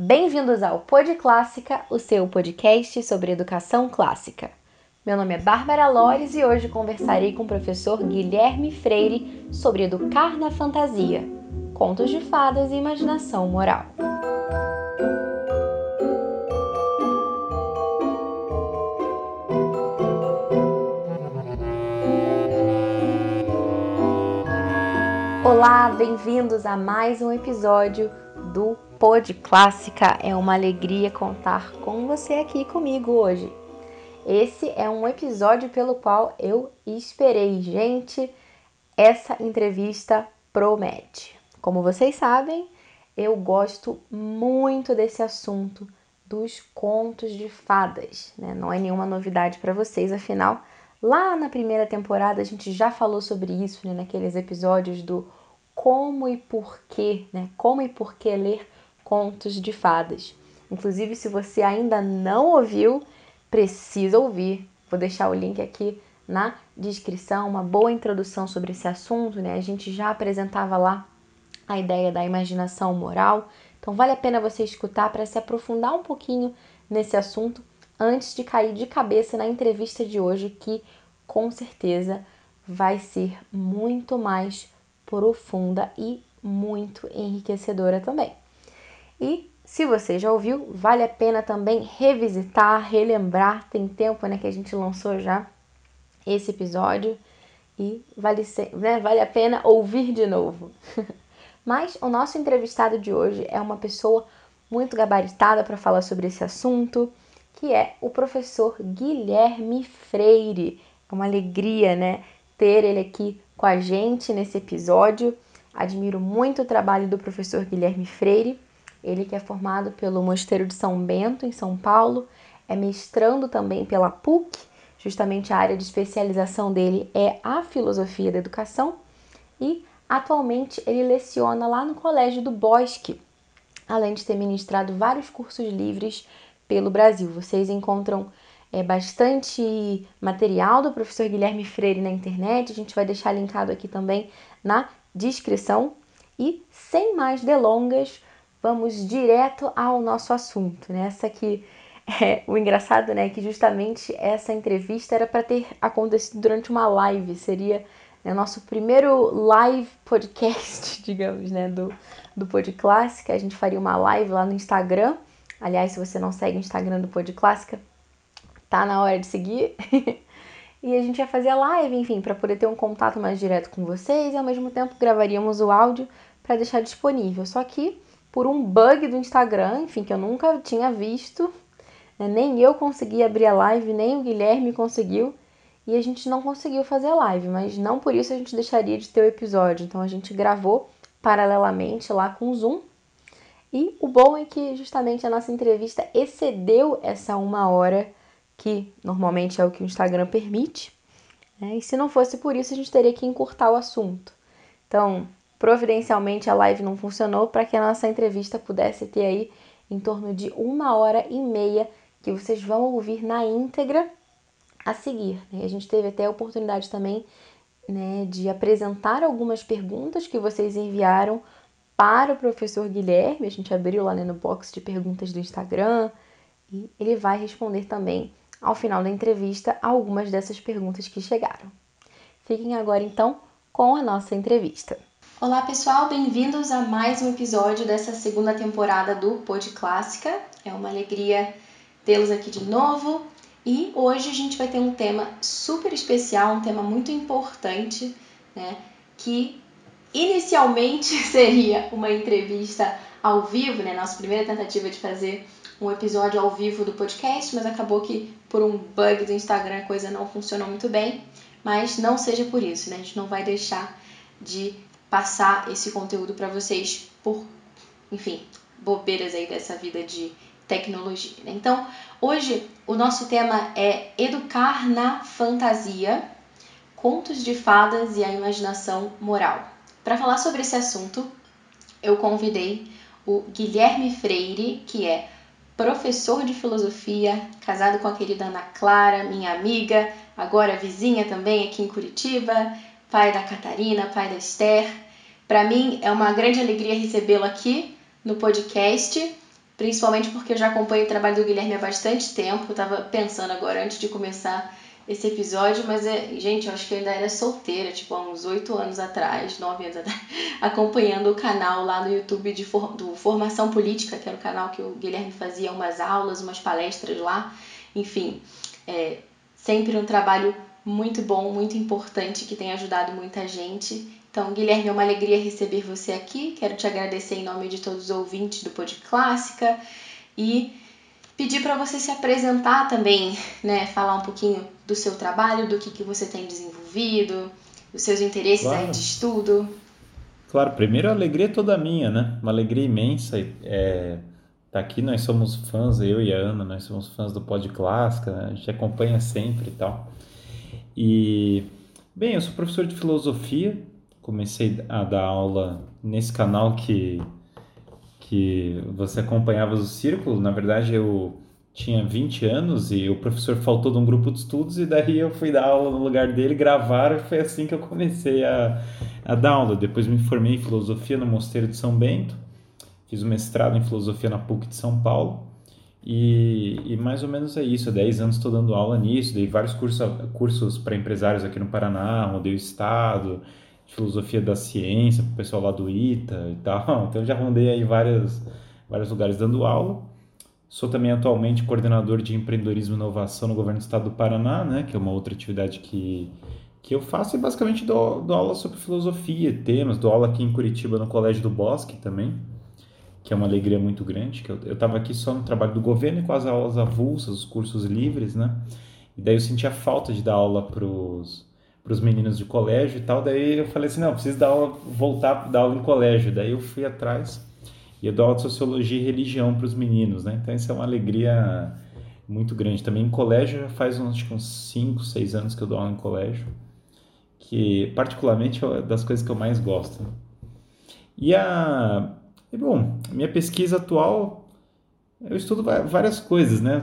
Bem-vindos ao Pod Clássica, o seu podcast sobre educação clássica. Meu nome é Bárbara Lores e hoje conversarei com o professor Guilherme Freire sobre educar na fantasia, contos de fadas e imaginação moral. Olá, bem-vindos a mais um episódio do Pod Clássica. É uma alegria contar com você aqui comigo hoje. Esse é um episódio pelo qual eu esperei, gente. Essa entrevista promete. Como vocês sabem, eu gosto muito desse assunto dos contos de fadas, né? Não é nenhuma novidade para vocês, afinal, lá na primeira temporada a gente já falou sobre isso, né? Naqueles episódios do como e por que, né? Como e por que ler contos de fadas. Inclusive, se você ainda não ouviu, precisa ouvir. Vou deixar o link aqui na descrição, uma boa introdução sobre esse assunto, né? A gente já apresentava lá a ideia da imaginação moral. Então vale a pena você escutar para se aprofundar um pouquinho nesse assunto antes de cair de cabeça na entrevista de hoje, que com certeza vai ser muito mais profunda e muito enriquecedora também. E se você já ouviu, vale a pena também revisitar, relembrar. Tem tempo né, que a gente lançou já esse episódio e vale, ser, né, vale a pena ouvir de novo. Mas o nosso entrevistado de hoje é uma pessoa muito gabaritada para falar sobre esse assunto, que é o professor Guilherme Freire. É uma alegria, né, ter ele aqui com a gente nesse episódio. Admiro muito o trabalho do professor Guilherme Freire, ele que é formado pelo Mosteiro de São Bento, em São Paulo, é mestrando também pela PUC, justamente a área de especialização dele é a filosofia da educação, e atualmente ele leciona lá no Colégio do Bosque, além de ter ministrado vários cursos livres pelo Brasil. Vocês encontram é, bastante material do professor Guilherme Freire na internet. A gente vai deixar linkado aqui também na descrição. E sem mais delongas, vamos direto ao nosso assunto. Né? Essa aqui é o engraçado, né? Que justamente essa entrevista era para ter acontecido durante uma live. Seria né, nosso primeiro live podcast, digamos, né? Do, do Pod Clássica. A gente faria uma live lá no Instagram. Aliás, se você não segue o Instagram do Pod Clássica, tá na hora de seguir. e a gente ia fazer a live, enfim, para poder ter um contato mais direto com vocês e ao mesmo tempo gravaríamos o áudio para deixar disponível. Só que por um bug do Instagram, enfim, que eu nunca tinha visto, né, nem eu consegui abrir a live, nem o Guilherme conseguiu. E a gente não conseguiu fazer a live, mas não por isso a gente deixaria de ter o episódio. Então a gente gravou paralelamente lá com o Zoom. E o bom é que justamente a nossa entrevista excedeu essa uma hora que normalmente é o que o Instagram permite. Né? E se não fosse por isso, a gente teria que encurtar o assunto. Então, providencialmente a live não funcionou para que a nossa entrevista pudesse ter aí em torno de uma hora e meia que vocês vão ouvir na íntegra a seguir. Né? A gente teve até a oportunidade também né, de apresentar algumas perguntas que vocês enviaram para o professor Guilherme. A gente abriu lá né, no box de perguntas do Instagram e ele vai responder também ao final da entrevista algumas dessas perguntas que chegaram. Fiquem agora então com a nossa entrevista. Olá pessoal, bem-vindos a mais um episódio dessa segunda temporada do Pod Clássica. É uma alegria tê-los aqui de novo e hoje a gente vai ter um tema super especial, um tema muito importante, né? Que inicialmente seria uma entrevista ao vivo, né? Nossa primeira tentativa de fazer um episódio ao vivo do podcast, mas acabou que por um bug do Instagram a coisa não funcionou muito bem. Mas não seja por isso, né? A gente não vai deixar de passar esse conteúdo para vocês por, enfim, bobeiras aí dessa vida de tecnologia. Né? Então, hoje o nosso tema é educar na fantasia, contos de fadas e a imaginação moral. Para falar sobre esse assunto, eu convidei o Guilherme Freire, que é professor de filosofia, casado com a querida Ana Clara, minha amiga, agora vizinha também aqui em Curitiba, pai da Catarina, pai da Esther. Para mim é uma grande alegria recebê-lo aqui no podcast principalmente porque eu já acompanho o trabalho do Guilherme há bastante tempo. Eu tava pensando agora antes de começar esse episódio, mas é, gente, eu acho que eu ainda era solteira, tipo, há uns oito anos atrás, nove anos atrás, acompanhando o canal lá no YouTube de for, do Formação Política, que era o canal que o Guilherme fazia umas aulas, umas palestras lá, enfim, é, sempre um trabalho muito bom, muito importante, que tem ajudado muita gente. Então, Guilherme, é uma alegria receber você aqui. Quero te agradecer em nome de todos os ouvintes do Pod Clássica e pedir para você se apresentar também, né? Falar um pouquinho do seu trabalho, do que, que você tem desenvolvido, dos seus interesses claro. aí de estudo. Claro, primeiro a alegria é toda minha, né? Uma alegria imensa. É, tá aqui, nós somos fãs, eu e a Ana, nós somos fãs do Pod Clássica, né? a gente acompanha sempre e tal. E, bem, eu sou professor de filosofia, comecei a dar aula nesse canal que que você acompanhava o círculo. Na verdade, eu tinha 20 anos e o professor faltou de um grupo de estudos e daí eu fui dar aula no lugar dele, gravar e foi assim que eu comecei a, a dar aula. Depois me formei em filosofia no Mosteiro de São Bento, fiz o mestrado em filosofia na PUC de São Paulo e, e mais ou menos é isso. Há 10 anos estou dando aula nisso, dei vários cursos, para empresários aqui no Paraná, rodei o estado, filosofia da ciência, para o pessoal lá do ITA e tal. Então já rondei aí vários, vários lugares dando aula. Sou também atualmente coordenador de empreendedorismo e inovação no governo do estado do Paraná, né, que é uma outra atividade que, que eu faço e basicamente dou, dou aula sobre filosofia, temas, dou aula aqui em Curitiba no Colégio do Bosque também, que é uma alegria muito grande, que eu estava aqui só no trabalho do governo e com as aulas avulsas, os cursos livres, né, e daí eu sentia falta de dar aula para os meninos de colégio e tal. Daí eu falei assim, não, preciso dar aula, voltar dar aula em colégio. Daí eu fui atrás e eu dou aula de sociologia e religião para os meninos, né? Então isso é uma alegria muito grande. Também em colégio já faz uns, uns 5, 6 anos que eu dou aula em colégio, que particularmente é das coisas que eu mais gosto. E a... E bom, minha pesquisa atual eu estudo várias coisas, né?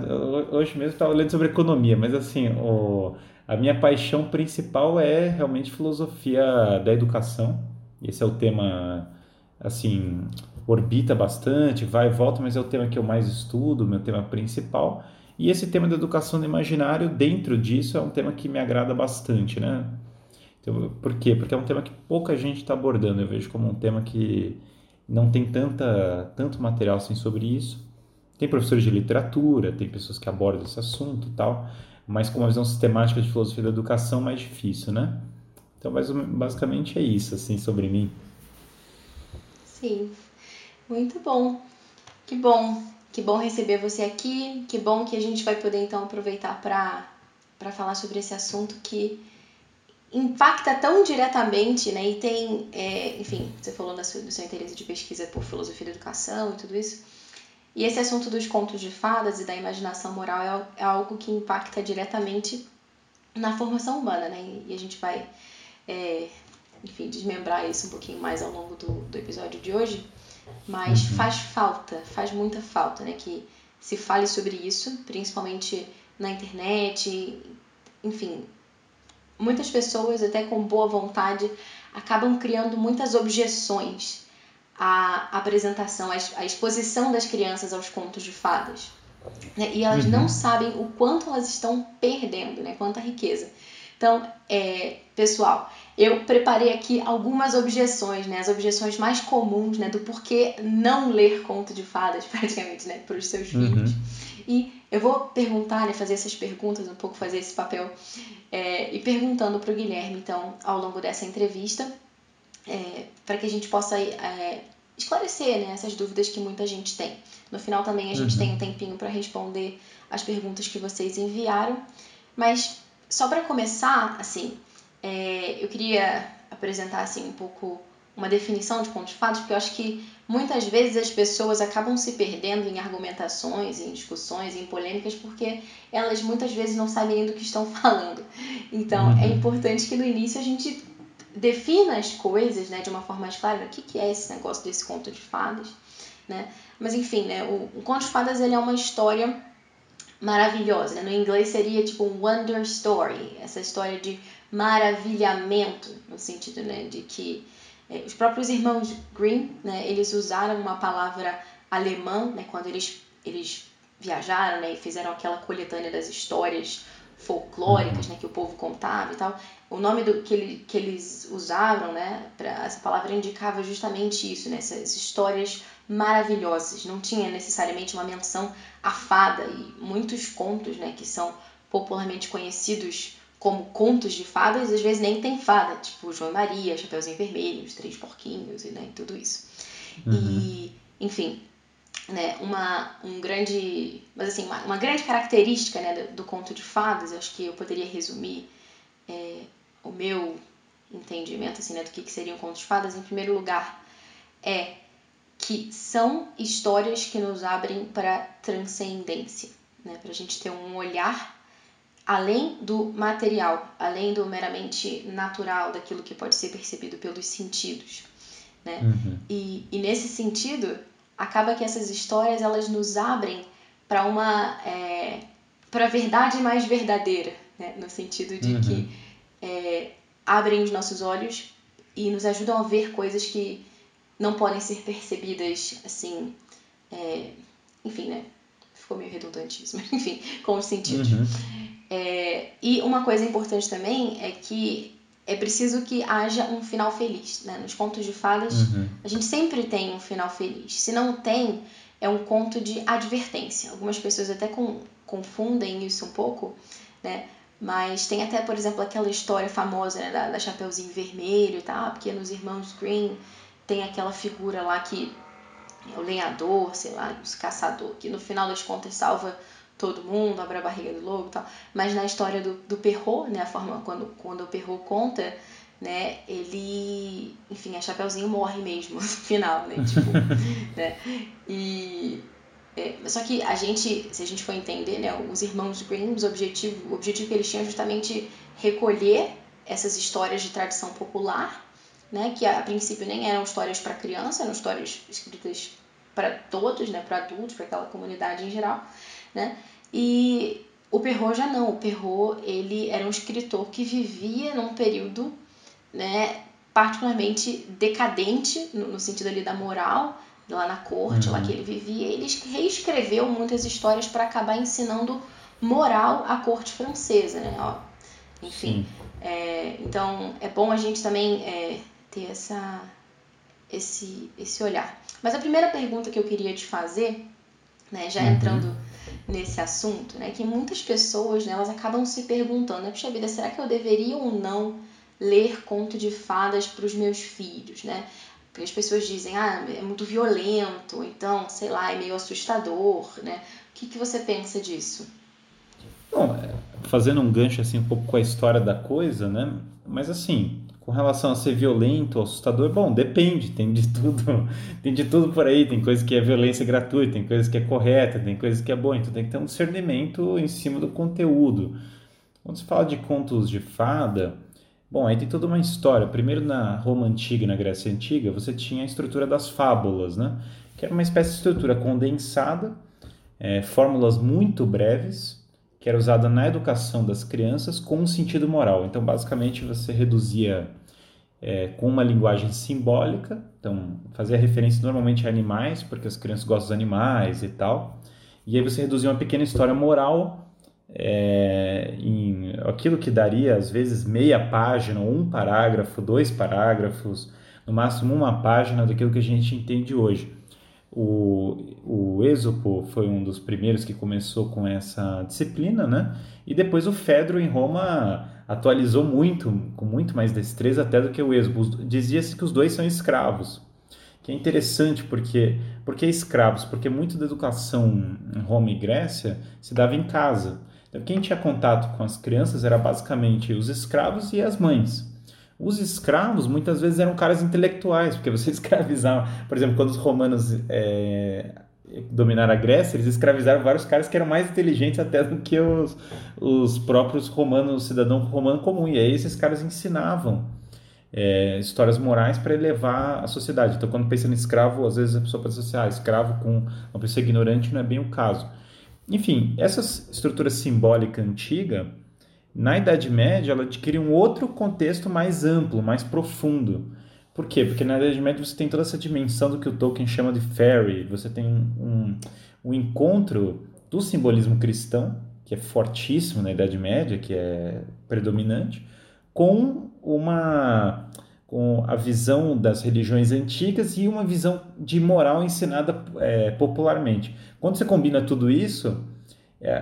Hoje mesmo estava lendo sobre economia, mas assim, o, a minha paixão principal é realmente filosofia da educação. Esse é o tema, assim, orbita bastante, vai e volta, mas é o tema que eu mais estudo, meu tema principal. E esse tema da educação do imaginário, dentro disso, é um tema que me agrada bastante, né? Então, por quê? Porque é um tema que pouca gente está abordando. Eu vejo como um tema que não tem tanta, tanto material assim sobre isso. Tem professores de literatura, tem pessoas que abordam esse assunto e tal, mas com uma visão sistemática de filosofia da educação mais difícil, né? Então, basicamente é isso, assim, sobre mim. Sim, muito bom. Que bom, que bom receber você aqui, que bom que a gente vai poder, então, aproveitar para falar sobre esse assunto que impacta tão diretamente, né? E tem, é, enfim, você falou sua, do seu interesse de pesquisa por filosofia da educação e tudo isso, e esse assunto dos contos de fadas e da imaginação moral é, é algo que impacta diretamente na formação humana, né? E a gente vai, é, enfim, desmembrar isso um pouquinho mais ao longo do, do episódio de hoje. Mas uhum. faz falta, faz muita falta, né? Que se fale sobre isso, principalmente na internet, enfim. Muitas pessoas, até com boa vontade, acabam criando muitas objeções a apresentação, a exposição das crianças aos contos de fadas. Né? E elas uhum. não sabem o quanto elas estão perdendo, né? quanta riqueza. Então, é, pessoal, eu preparei aqui algumas objeções, né? As objeções mais comuns, né? Do porquê não ler conto de fadas, praticamente, né? Para os seus uhum. filhos. E eu vou perguntar, né? Fazer essas perguntas, um pouco fazer esse papel. É, e perguntando para o Guilherme, então, ao longo dessa entrevista, é, para que a gente possa é, esclarecer né, essas dúvidas que muita gente tem. No final também a gente uhum. tem um tempinho para responder as perguntas que vocês enviaram, mas só para começar, assim, é, eu queria apresentar assim um pouco uma definição de conto de fadas, porque eu acho que muitas vezes as pessoas acabam se perdendo em argumentações, em discussões, em polêmicas, porque elas muitas vezes não sabem do que estão falando. Então, é uhum. é importante que no início a gente defina as coisas né, de uma forma mais clara, o que, que é esse negócio desse conto de fadas, né? Mas enfim, né, o, o conto de fadas ele é uma história maravilhosa, né? No inglês seria tipo um wonder story, essa história de maravilhamento, no sentido né, de que os próprios irmãos Grimm, né, eles usaram uma palavra alemã, né, quando eles, eles viajaram né, e fizeram aquela coletânea das histórias folclóricas né, que o povo contava e tal. O nome do, que, ele, que eles usavam, né, pra, essa palavra indicava justamente isso, né, essas histórias maravilhosas. Não tinha necessariamente uma menção à fada e muitos contos né, que são popularmente conhecidos como contos de fadas, às vezes nem tem fada, tipo João Maria, Chapeuzinho Vermelho, Os Três Porquinhos e né, tudo isso. Uhum. E, enfim, né, uma, um grande, mas assim, uma, uma grande característica né, do, do, conto de fadas, acho que eu poderia resumir é, o meu entendimento assim, né, do que, que seria um conto de fadas, em primeiro lugar, é que são histórias que nos abrem para transcendência, né, para a gente ter um olhar além do material, além do meramente natural, daquilo que pode ser percebido pelos sentidos. Né? Uhum. E, e nesse sentido, acaba que essas histórias elas nos abrem para uma é, para a verdade mais verdadeira, né? no sentido de uhum. que é, abrem os nossos olhos e nos ajudam a ver coisas que não podem ser percebidas assim, é, enfim, né? Ficou meio redundante isso, mas enfim, com os sentidos. Uhum. É, e uma coisa importante também é que é preciso que haja um final feliz. Né? Nos contos de fadas, uhum. a gente sempre tem um final feliz. Se não tem, é um conto de advertência. Algumas pessoas até com, confundem isso um pouco, né? Mas tem até, por exemplo, aquela história famosa né, da, da Chapeuzinho Vermelho e tal, porque nos Irmãos Green tem aquela figura lá que é o lenhador, sei lá, o caçador, que no final das contas salva todo mundo, abre a barriga do lobo e tal. Mas na história do, do Perrault, né, a forma quando, quando o Perrault conta, né, ele, enfim, a Chapeuzinho morre mesmo no final, né, tipo, né, e... É, só que a gente, se a gente for entender, né, os irmãos Grimm, o objetivo, o objetivo que eles tinham é justamente recolher essas histórias de tradição popular, né, que a, a princípio nem eram histórias para criança, eram histórias escritas para todos, né, para adultos, para aquela comunidade em geral, né? E o Perrault já não, o Perrault ele era um escritor que vivia num período, né, particularmente decadente no, no sentido ali da moral, lá na corte, uhum. lá que ele vivia, ele reescreveu muitas histórias para acabar ensinando moral à corte francesa, né? Ó, enfim, é, então é bom a gente também é, ter essa, esse, esse olhar. Mas a primeira pergunta que eu queria te fazer, né, já uhum. entrando nesse assunto, né? Que muitas pessoas, né, elas acabam se perguntando, né, puxa vida, será que eu deveria ou não ler conto de fadas para os meus filhos, né? Porque as pessoas dizem, ah, é muito violento, então, sei lá, é meio assustador, né? O que, que você pensa disso? Bom, é, fazendo um gancho assim um pouco com a história da coisa, né? Mas assim, com relação a ser violento, assustador, bom, depende, tem de tudo, tem de tudo por aí, tem coisa que é violência gratuita, tem coisa que é correta, tem coisa que é boa, então tem que ter um discernimento em cima do conteúdo. Quando se fala de contos de fada, bom, aí tem toda uma história. Primeiro na Roma antiga, na Grécia antiga, você tinha a estrutura das fábulas, né? Que era uma espécie de estrutura condensada, é, fórmulas muito breves, que era usada na educação das crianças com um sentido moral. Então, basicamente, você reduzia é, com uma linguagem simbólica, então fazia referência normalmente a animais, porque as crianças gostam dos animais e tal, e aí você reduzia uma pequena história moral é, em aquilo que daria às vezes meia página, um parágrafo, dois parágrafos, no máximo uma página daquilo que a gente entende hoje. O, o Êxopo foi um dos primeiros que começou com essa disciplina, né? E depois o Fedro em Roma atualizou muito, com muito mais destreza até do que o Êxopo. Dizia-se que os dois são escravos, que é interessante porque porque escravos, porque muito da educação em Roma e Grécia se dava em casa. Então quem tinha contato com as crianças era basicamente os escravos e as mães. Os escravos muitas vezes eram caras intelectuais, porque você escravizava. Por exemplo, quando os romanos é, dominaram a Grécia, eles escravizaram vários caras que eram mais inteligentes até do que os, os próprios romanos, o cidadão romano comum. E aí esses caras ensinavam é, histórias morais para elevar a sociedade. Então, quando pensa em escravo, às vezes a pessoa pensa assim, ah, escravo com uma pessoa ignorante não é bem o caso. Enfim, essa estrutura simbólica antiga na Idade Média, ela adquire um outro contexto mais amplo, mais profundo. Por quê? Porque na Idade Média você tem toda essa dimensão do que o Tolkien chama de fairy, você tem um, um encontro do simbolismo cristão, que é fortíssimo na Idade Média, que é predominante, com uma com a visão das religiões antigas e uma visão de moral ensinada é, popularmente. Quando você combina tudo isso,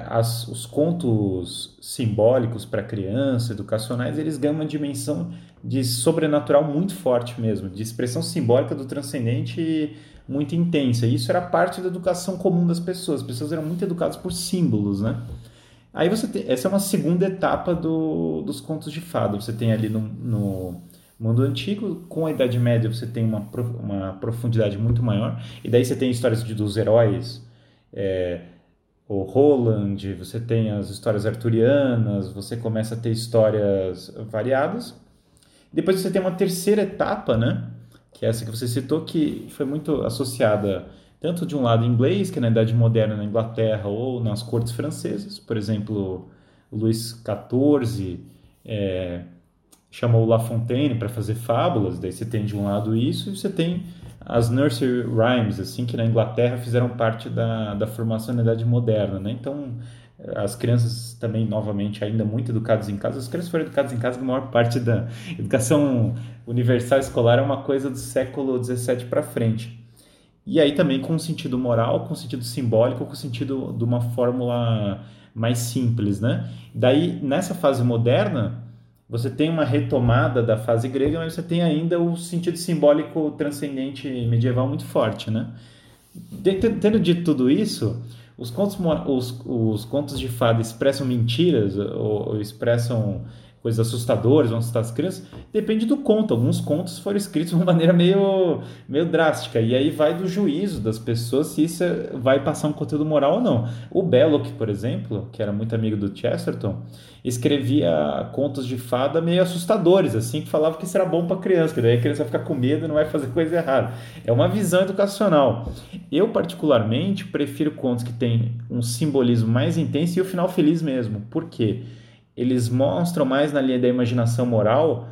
as, os contos simbólicos para criança, educacionais, eles ganham uma dimensão de sobrenatural muito forte mesmo, de expressão simbólica do transcendente muito intensa. E isso era parte da educação comum das pessoas. As pessoas eram muito educadas por símbolos, né? Aí você tem, essa é uma segunda etapa do, dos contos de fada. Você tem ali no, no mundo antigo, com a Idade Média você tem uma, uma profundidade muito maior. E daí você tem histórias de, dos heróis, é, o Roland, você tem as histórias arturianas, você começa a ter histórias variadas. Depois você tem uma terceira etapa, né? Que é essa que você citou, que foi muito associada tanto de um lado inglês, que é na Idade Moderna na Inglaterra ou nas cortes francesas, por exemplo, Luís XIV é, chamou La Fontaine para fazer fábulas, daí você tem de um lado isso e você tem as nursery rhymes, assim, que na Inglaterra fizeram parte da, da formação na Idade Moderna, né? Então, as crianças também, novamente, ainda muito educadas em casa. As crianças foram educadas em casa, a maior parte da educação universal escolar é uma coisa do século XVII para frente. E aí também com sentido moral, com sentido simbólico, com sentido de uma fórmula mais simples, né? Daí, nessa fase moderna, você tem uma retomada da fase grega, mas você tem ainda o sentido simbólico transcendente medieval muito forte, né? Tendo dito tudo isso, os contos, os, os contos de fada expressam mentiras ou, ou expressam coisas assustadoras, vão assustar as crianças, depende do conto. Alguns contos foram escritos de uma maneira meio, meio drástica, e aí vai do juízo das pessoas se isso vai passar um conteúdo moral ou não. O Belloc, por exemplo, que era muito amigo do Chesterton, escrevia contos de fada meio assustadores, assim, que falava que isso era bom para criança, que daí a criança vai ficar com medo e não vai fazer coisa errada. É uma visão educacional. Eu, particularmente, prefiro contos que têm um simbolismo mais intenso e o final feliz mesmo. Por quê? Eles mostram mais na linha da imaginação moral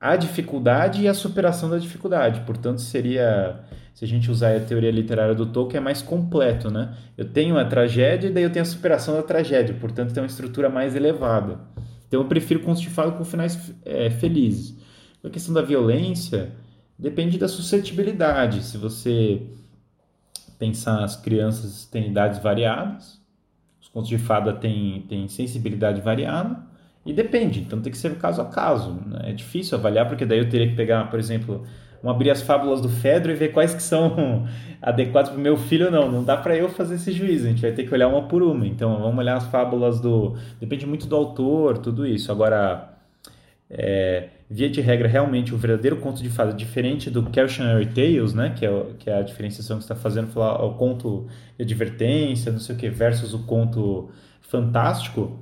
a dificuldade e a superação da dificuldade. Portanto, seria, se a gente usar a teoria literária do Tolkien, é mais completo, né? Eu tenho a tragédia e daí eu tenho a superação da tragédia. Portanto, tem uma estrutura mais elevada. Então, eu prefiro fada com finais é, felizes. A questão da violência depende da suscetibilidade. Se você pensar as crianças têm idades variadas, contos de fada têm tem sensibilidade variada e depende, então tem que ser caso a caso. Né? É difícil avaliar, porque daí eu teria que pegar, por exemplo, vamos abrir as fábulas do Fedro e ver quais que são adequados para o meu filho ou não. Não dá para eu fazer esse juízo, a gente vai ter que olhar uma por uma. Então vamos olhar as fábulas do... Depende muito do autor, tudo isso. Agora, é, via de regra, realmente o verdadeiro conto de fada, diferente do Cautionary Tales, né, que é, que é a diferenciação que está fazendo, falar o conto de advertência, não sei o que, versus o conto fantástico,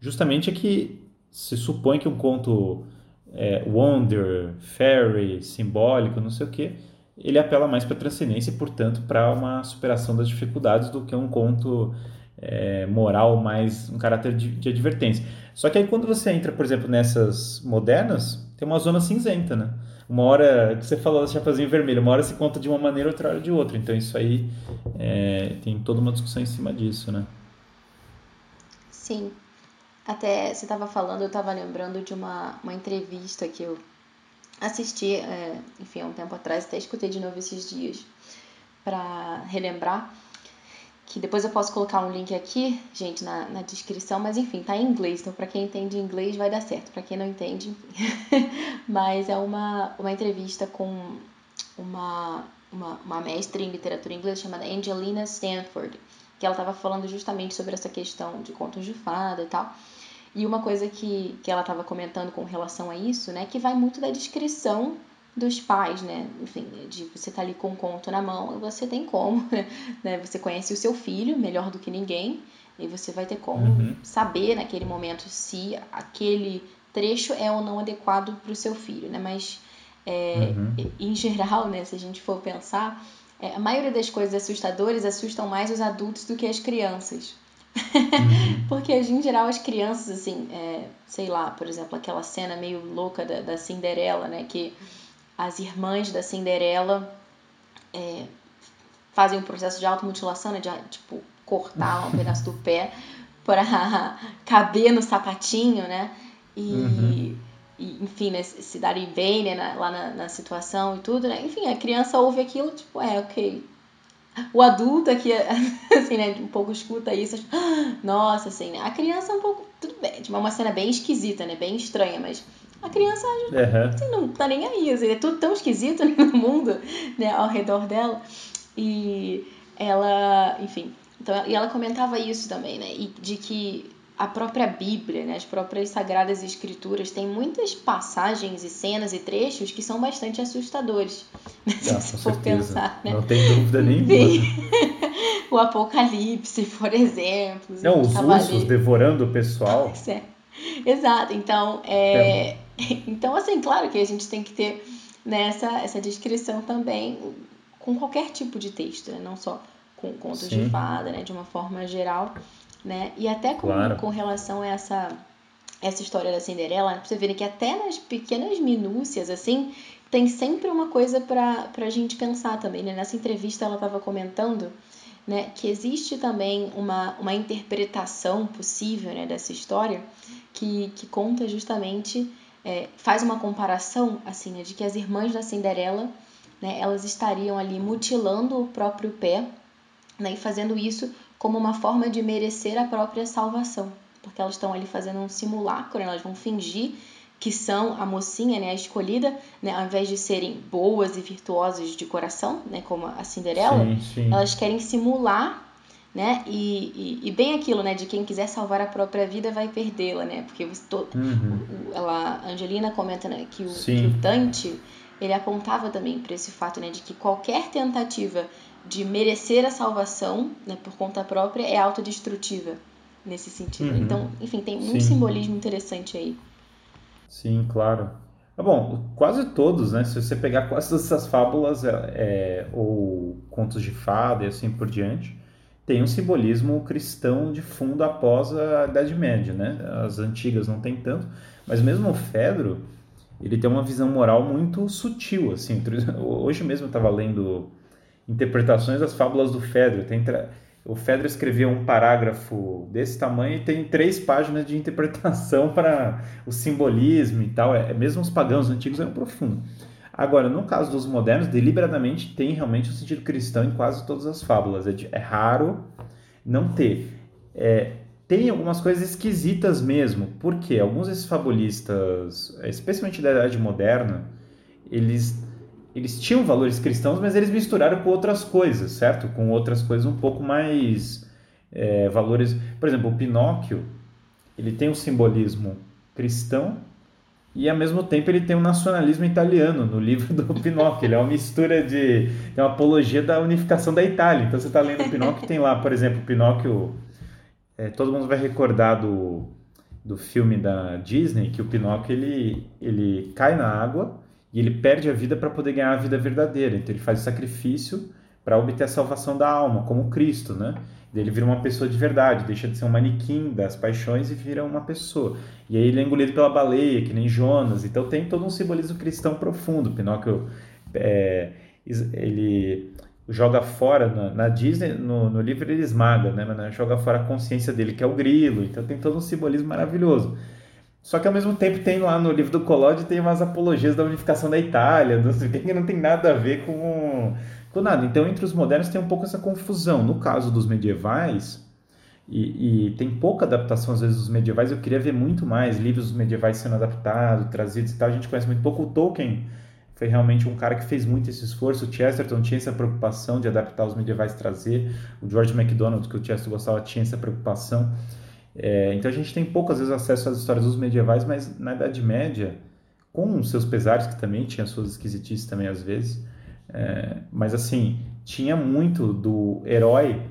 justamente é que se supõe que um conto é, wonder, fairy, simbólico, não sei o que, ele apela mais para a transcendência e, portanto, para uma superação das dificuldades do que um conto é, moral mais um caráter de, de advertência. Só que aí quando você entra, por exemplo, nessas modernas, tem uma zona cinzenta, né? Uma hora que você falou do Chapeuzinho Vermelho, uma hora se conta de uma maneira, outra hora de outra. Então isso aí é, tem toda uma discussão em cima disso, né? Sim. Até você estava falando, eu estava lembrando de uma, uma entrevista que eu assisti, é, enfim, há um tempo atrás, até escutei de novo esses dias para relembrar que depois eu posso colocar um link aqui, gente, na, na descrição, mas enfim, tá em inglês, então para quem entende inglês vai dar certo, para quem não entende, mas é uma, uma entrevista com uma, uma, uma mestre em literatura inglesa chamada Angelina Stanford, que ela estava falando justamente sobre essa questão de contos de fada e tal, e uma coisa que, que ela estava comentando com relação a isso, né, que vai muito da descrição dos pais, né? Enfim, de você estar tá ali com um conto na mão, você tem como, né? Você conhece o seu filho melhor do que ninguém e você vai ter como uhum. saber naquele momento se aquele trecho é ou não adequado para o seu filho, né? Mas é, uhum. em geral, né? Se a gente for pensar, é, a maioria das coisas assustadoras assustam mais os adultos do que as crianças. Uhum. Porque em geral as crianças, assim, é, sei lá, por exemplo, aquela cena meio louca da, da Cinderela, né? Que as irmãs da Cinderela é, fazem um processo de automutilação, né, de tipo cortar um pedaço do pé para caber no sapatinho, né? E, uhum. e enfim, né, se darem bem né, na, lá na, na, situação e tudo, né? Enfim, a criança ouve aquilo, tipo, é, ok. O adulto aqui, assim, né, um pouco escuta isso, nossa, assim, né? A criança é um pouco, tudo bem, tipo, é uma cena bem esquisita, né? Bem estranha, mas a criança uhum. assim, não tá nem aí, assim, é tudo tão esquisito né, no mundo, né, ao redor dela. E ela, enfim, então, e ela comentava isso também, né? E de que a própria Bíblia, né, as próprias Sagradas Escrituras, tem muitas passagens e cenas e trechos que são bastante assustadores. Ah, se for pensar, né? Não tem dúvida nenhuma. o Apocalipse, por exemplo. Não, os ursos devorando o pessoal. É. Exato. Então, é... é... então, assim, claro que a gente tem que ter nessa né, essa descrição também com qualquer tipo de texto, né? não só com contos Sim. de fada, né, de uma forma geral, né? E até com, claro. com relação a essa essa história da Cinderela, pra você verem que até nas pequenas minúcias, assim, tem sempre uma coisa pra, pra gente pensar também, né? Nessa entrevista ela estava comentando, né, que existe também uma, uma interpretação possível, né, dessa história que, que conta justamente, é, faz uma comparação, assim, né, de que as irmãs da Cinderela, né, elas estariam ali mutilando o próprio pé, né, e fazendo isso como uma forma de merecer a própria salvação, porque elas estão ali fazendo um simulacro, né, elas vão fingir que são a mocinha, né, a escolhida, né, ao invés de serem boas e virtuosas de coração, né, como a Cinderela, sim, sim. elas querem simular, né, e, e, e, bem aquilo, né, de quem quiser salvar a própria vida vai perdê-la, né, porque to, uhum. ela, Angelina comenta, né, que o, que o Dante ele apontava também para esse fato, né, de que qualquer tentativa de merecer a salvação né, por conta própria é autodestrutiva nesse sentido. Uhum. Então, enfim, tem um Sim. simbolismo interessante aí. Sim, claro. Ah, bom, quase todos, né? Se você pegar quase todas essas fábulas é, é, ou contos de fada e assim por diante, tem um simbolismo cristão de fundo após a Idade Média, né? As antigas não tem tanto, mas mesmo o Fedro, ele tem uma visão moral muito sutil, assim. Hoje mesmo eu estava lendo interpretações das fábulas do Fedro. Tem. O Fedro escreveu um parágrafo desse tamanho e tem três páginas de interpretação para o simbolismo e tal. É, mesmo os pagãos antigos eram profundos. Agora, no caso dos modernos, deliberadamente tem realmente o um sentido cristão em quase todas as fábulas. É, de, é raro não ter. É, tem algumas coisas esquisitas mesmo, porque alguns desses fabulistas, especialmente da Idade Moderna, eles eles tinham valores cristãos, mas eles misturaram com outras coisas, certo? Com outras coisas um pouco mais é, valores. Por exemplo, o Pinóquio, ele tem um simbolismo cristão e ao mesmo tempo ele tem um nacionalismo italiano no livro do Pinóquio. Ele é uma mistura de. é uma apologia da unificação da Itália. Então você está lendo o Pinóquio tem lá, por exemplo, o Pinóquio. É, todo mundo vai recordar do, do filme da Disney que o Pinóquio ele, ele cai na água e ele perde a vida para poder ganhar a vida verdadeira. Então ele faz o sacrifício para obter a salvação da alma, como Cristo, né? Ele vira uma pessoa de verdade, deixa de ser um manequim das paixões e vira uma pessoa. E aí ele é engolido pela baleia, que nem Jonas. Então tem todo um simbolismo cristão profundo. Pinóquio, é, ele joga fora na, na Disney, no, no, livro ele esmaga, né? Mas joga fora a consciência dele, que é o grilo. Então tem todo um simbolismo maravilhoso. Só que ao mesmo tempo tem lá no livro do Collodi tem umas apologias da unificação da Itália, do, que não tem nada a ver com, nada. Então entre os modernos tem um pouco essa confusão. No caso dos medievais, e, e, tem pouca adaptação às vezes dos medievais, eu queria ver muito mais livros medievais sendo adaptados, trazidos e tal. A gente conhece muito pouco. O Tolkien foi realmente um cara que fez muito esse esforço. O Chesterton tinha essa preocupação de adaptar os medievais, trazer. O George MacDonald, que o Chesterton gostava, tinha essa preocupação. É, então a gente tem pouco, às vezes, acesso às histórias dos medievais, mas na Idade Média, com seus pesares, que também tinha suas esquisitices também às vezes, é, mas assim, tinha muito do herói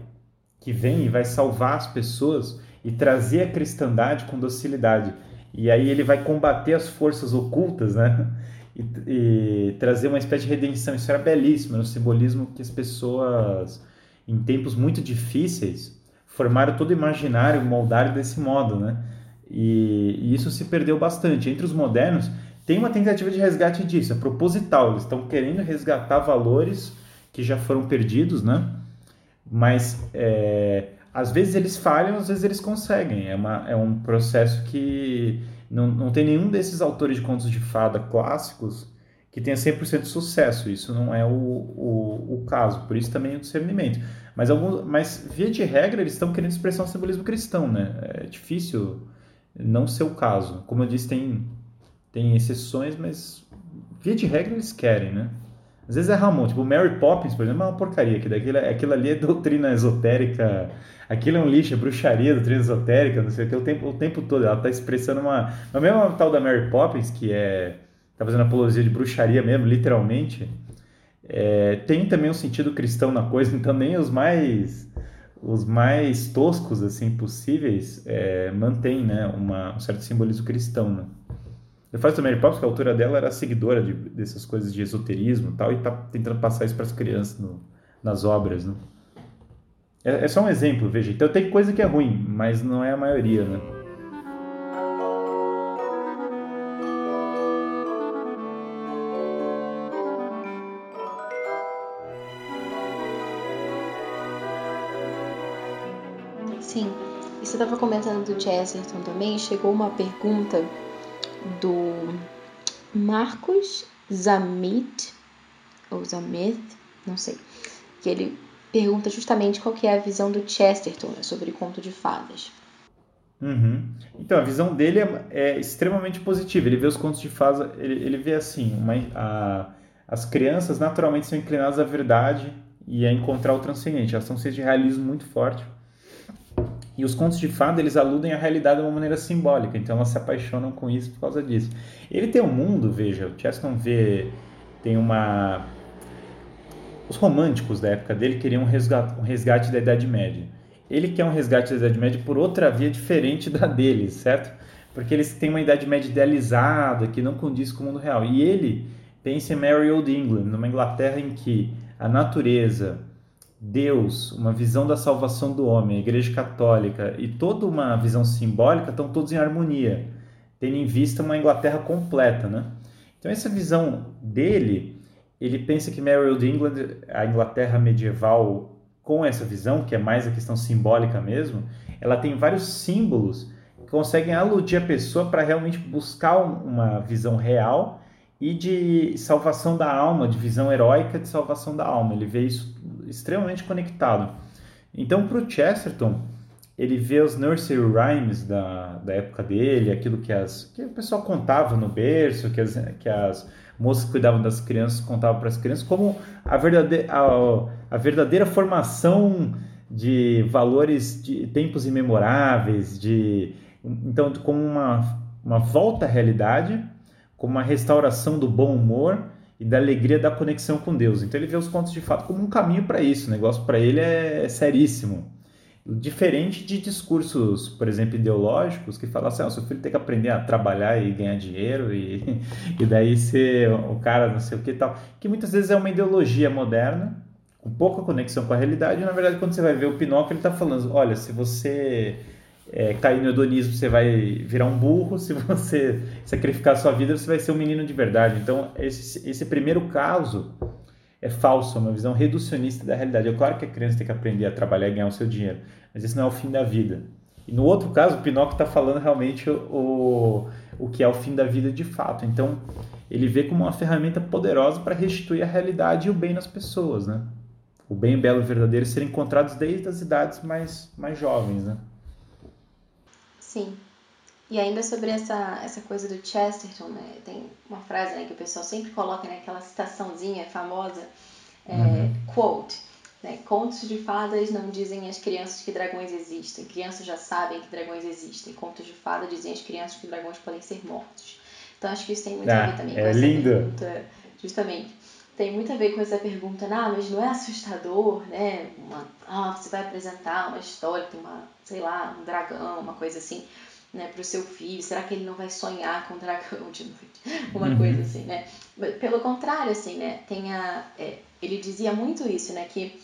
que vem e vai salvar as pessoas e trazer a cristandade com docilidade. E aí ele vai combater as forças ocultas, né? E, e trazer uma espécie de redenção. Isso era belíssimo, era um simbolismo que as pessoas, em tempos muito difíceis, formaram todo o imaginário, moldário desse modo, né? E, e, isso se perdeu bastante. Entre os modernos, tem uma tentativa de resgate disso, é proposital. Eles estão querendo resgatar valores que já foram perdidos, né? Mas é, às vezes eles falham, às vezes eles conseguem. É, uma, é um processo que não, não tem nenhum desses autores de contos de fada clássicos que tenha 100% de sucesso. Isso não é o, o, o, caso. Por isso também é o discernimento. Mas, alguns, mas, via de regra, eles estão querendo expressar um simbolismo cristão, né? É difícil não ser o caso. Como eu disse, tem, tem exceções, mas via de regra eles querem, né? Às vezes é Ramon, tipo Mary Poppins, por exemplo, é uma porcaria. Aquilo, aquilo, aquilo ali é doutrina esotérica, aquilo é um lixo, é bruxaria, doutrina esotérica, não sei o que, o tempo, o tempo todo. Ela está expressando uma. A mesma tal da Mary Poppins, que é. está fazendo apologia de bruxaria mesmo, literalmente. É, tem também um sentido cristão na coisa, então nem os mais os mais toscos assim possíveis é, mantém né, uma, um certo simbolismo cristão. Né? Também Mary Poppins, que a autora dela era seguidora de, dessas coisas de esoterismo e tal, e tá tentando passar isso para as crianças no, nas obras, né? É, é, só um exemplo, veja. Então tem coisa que é ruim, mas não é a maioria, né? Sim. E você estava comentando do Chesterton também, chegou uma pergunta do Marcos Zamit, ou Zamith, não sei, que ele pergunta justamente qual que é a visão do Chesterton né, sobre conto de fadas. Uhum. Então, a visão dele é, é, extremamente positiva. Ele vê os contos de fadas, ele, ele vê assim, uma, a, as crianças naturalmente são inclinadas à verdade e a encontrar o transcendente. Elas são seres de realismo muito forte. E os contos de fada, eles aludem à realidade de uma maneira simbólica, então elas se apaixonam com isso por causa disso. Ele tem um mundo, veja, o Chesterton vê, tem uma... Os românticos da época dele queriam um resgate, um resgate da Idade Média. Ele quer um resgate da Idade Média por outra via diferente da deles, certo? Porque eles têm uma Idade Média idealizada, que não condiz com o mundo real. E ele pensa em Merry Old England, numa Inglaterra em que a natureza, Deus, uma visão da salvação do homem, a Igreja Católica e toda uma visão simbólica estão todos em harmonia, tendo em vista uma Inglaterra completa, né? Então essa visão dele, ele pensa que Mary of England, a Inglaterra medieval, com essa visão, que é mais a questão simbólica mesmo, ela tem vários símbolos que conseguem aludir a pessoa para realmente buscar uma visão real e de salvação da alma, de visão heróica de salvação da alma. Ele vê isso extremamente conectado. Então, para o Chesterton, ele vê os nursery rhymes da, da época dele, aquilo que, as, que o pessoal contava no berço, que as, que as moças que cuidavam das crianças contavam para as crianças, como a verdadeira, a, a verdadeira formação de valores de tempos imemoráveis, de então como uma, uma volta à realidade, como uma restauração do bom humor e da alegria da conexão com Deus. Então ele vê os contos de fato como um caminho para isso. O negócio para ele é seríssimo. Diferente de discursos, por exemplo, ideológicos, que falam assim: ah, seu filho tem que aprender a trabalhar e ganhar dinheiro e, e daí ser o cara não sei o que e tal. Que muitas vezes é uma ideologia moderna, com pouca conexão com a realidade. E na verdade, quando você vai ver o Pinóquio, ele está falando: olha, se você é, cair no hedonismo, você vai virar um burro. Se você sacrificar sua vida, você vai ser um menino de verdade. Então, esse, esse primeiro caso é falso, é uma visão reducionista da realidade. É claro que a criança tem que aprender a trabalhar e ganhar o seu dinheiro, mas esse não é o fim da vida. E no outro caso, o Pinóquio está falando realmente o, o que é o fim da vida de fato. Então, ele vê como uma ferramenta poderosa para restituir a realidade e o bem nas pessoas, né? O bem, belo e verdadeiro serem encontrados desde as idades mais, mais jovens, né? Sim. E ainda sobre essa, essa coisa do Chesterton, né? Tem uma frase né, que o pessoal sempre coloca, né? Aquela citaçãozinha famosa, é, uhum. quote, né? Contos de fadas não dizem às crianças que dragões existem. Crianças já sabem que dragões existem. Contos de fadas dizem às crianças que dragões podem ser mortos. Então acho que isso tem muito ah, a ver também é com essa lindo. pergunta. Justamente. Tem muito a ver com essa pergunta, ah, mas não é assustador, né? Uma, ah, você vai apresentar uma história, tem uma, sei lá, um dragão, uma coisa assim né, para o seu filho? Será que ele não vai sonhar com o dragão de noite? Uma uhum. coisa assim, né? Pelo contrário, assim, né? Tem a, é, ele dizia muito isso, né? Que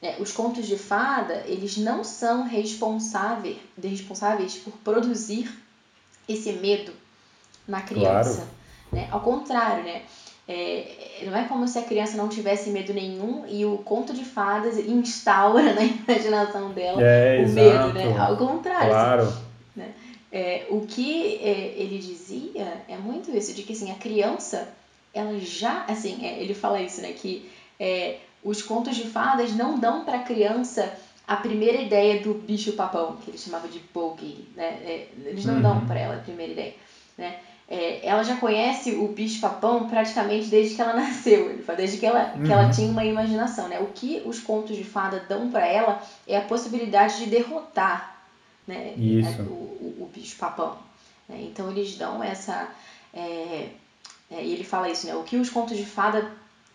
é, os contos de fada, eles não são responsáveis, responsáveis por produzir esse medo na criança. Claro. Né? Ao contrário, né? É, não é como se a criança não tivesse medo nenhum e o conto de fadas instaura na imaginação dela é, o exato. medo, né? Ao contrário. Claro. Né? É, o que é, ele dizia é muito isso, de que assim, a criança, ela já, assim, é, ele fala isso, né? Que é, os contos de fadas não dão para a criança a primeira ideia do bicho papão, que ele chamava de bogey, né? Eles não uhum. dão para ela a primeira ideia, né? É, ela já conhece o bicho papão praticamente desde que ela nasceu, ele fala, desde que ela, uhum. que ela uhum. tinha uma imaginação, né? O que os contos de fada dão para ela é a possibilidade de derrotar, né? Isso. O, o, o bicho papão. Né? Então eles dão essa é, é, e ele fala isso, né? O que os contos de fada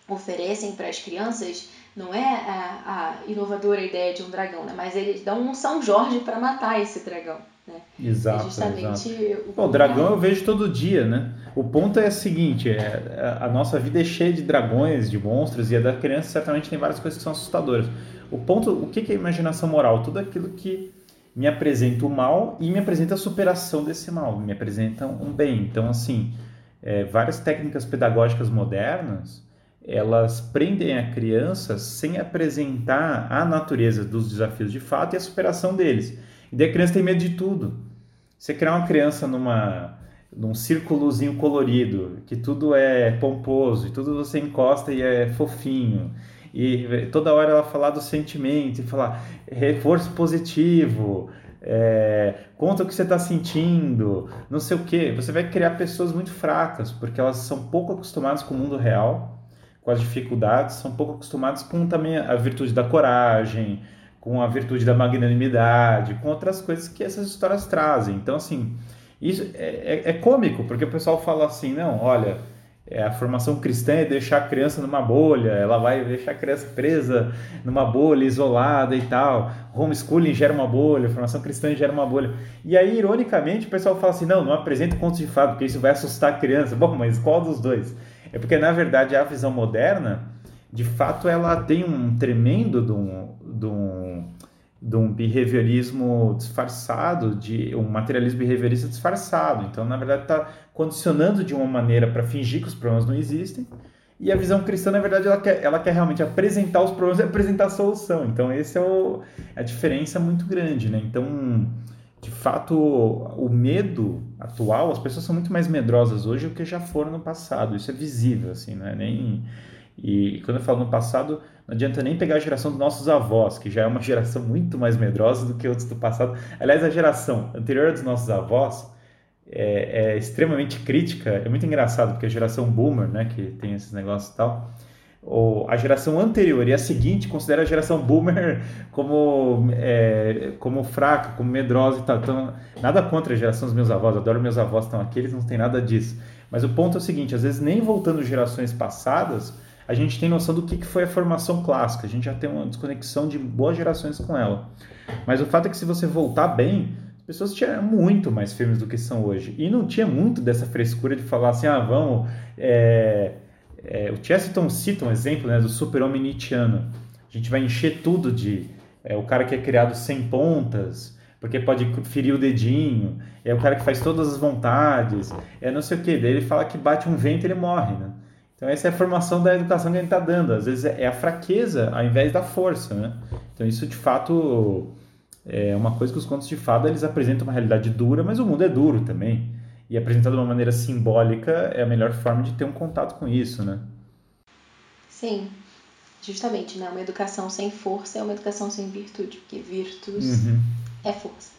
oferecem para as crianças não é a, a, inovadora ideia de um dragão, né? mas eles dão um São Jorge para matar esse dragão. Né? Exato. É exato. O, Bom, o dragão eu vejo todo dia, né? O ponto é o seguinte: é, a nossa vida é cheia de dragões, de monstros, e a da criança certamente tem várias coisas que são assustadoras. O ponto, o que é imaginação moral? Tudo aquilo que me apresenta o mal e me apresenta a superação desse mal, me apresenta um bem. Então, assim, é, várias técnicas pedagógicas modernas elas prendem a criança sem apresentar a natureza dos desafios de fato e a superação deles. E daí a criança tem medo de tudo. Você criar uma criança numa num círculozinho colorido, que tudo é pomposo, e tudo você encosta e é fofinho, e toda hora ela falar do sentimento, e falar reforço positivo, é, conta o que você está sentindo, não sei o que. Você vai criar pessoas muito fracas, porque elas são pouco acostumadas com o mundo real com as dificuldades, são pouco acostumados com também a virtude da coragem, com a virtude da magnanimidade, com outras coisas que essas histórias trazem. Então, assim, isso é, é, é cômico, porque o pessoal fala assim, não, olha, é, a formação cristã é deixar a criança numa bolha, ela vai deixar a criança presa numa bolha, isolada e tal. Homeschooling gera uma bolha, formação cristã gera uma bolha. E aí, ironicamente, o pessoal fala assim: não, não apresenta contos de fato, porque isso vai assustar a criança. Bom, mas qual dos dois? É porque, na verdade, a visão moderna, de fato, ela tem um tremendo de um, de um, de um behaviorismo disfarçado, de um materialismo behaviorista disfarçado. Então, na verdade, está condicionando de uma maneira para fingir que os problemas não existem. E a visão cristã, na verdade, ela quer, ela quer realmente apresentar os problemas e apresentar a solução. Então, essa é o, a diferença muito grande, né? Então, de fato, o medo atual, as pessoas são muito mais medrosas hoje do que já foram no passado. Isso é visível, assim, não é nem. E quando eu falo no passado, não adianta nem pegar a geração dos nossos avós, que já é uma geração muito mais medrosa do que outros do passado. Aliás, a geração anterior dos nossos avós é, é extremamente crítica. É muito engraçado, porque a geração boomer, né, que tem esses negócios e tal, ou a geração anterior e a seguinte considera a geração boomer como, é, como fraca, como medrosa e tal. Então, nada contra a geração dos meus avós, adoro meus avós, estão aqui, eles não têm nada disso. Mas o ponto é o seguinte: às vezes, nem voltando gerações passadas, a gente tem noção do que, foi a formação clássica, a gente já tem uma desconexão de boas gerações com ela. Mas o fato é que, se você voltar bem, as pessoas tinham muito mais firmes do que são hoje. E não tinha muito dessa frescura de falar assim, ah, vamos. É, é, o Chesterton cita um exemplo né, do super-homem nietzscheano. A gente vai encher tudo de é, o cara que é criado sem pontas, porque pode ferir o dedinho, é o cara que faz todas as vontades, é não sei o que. Daí ele fala que bate um vento e ele morre. Né? Então essa é a formação da educação que a gente está dando. Às vezes é a fraqueza ao invés da força. Né? Então isso de fato é uma coisa que os contos de fada eles apresentam uma realidade dura, mas o mundo é duro também e apresentado de uma maneira simbólica é a melhor forma de ter um contato com isso, né? Sim, justamente, né? Uma educação sem força é uma educação sem virtude, porque virtus uhum. é força.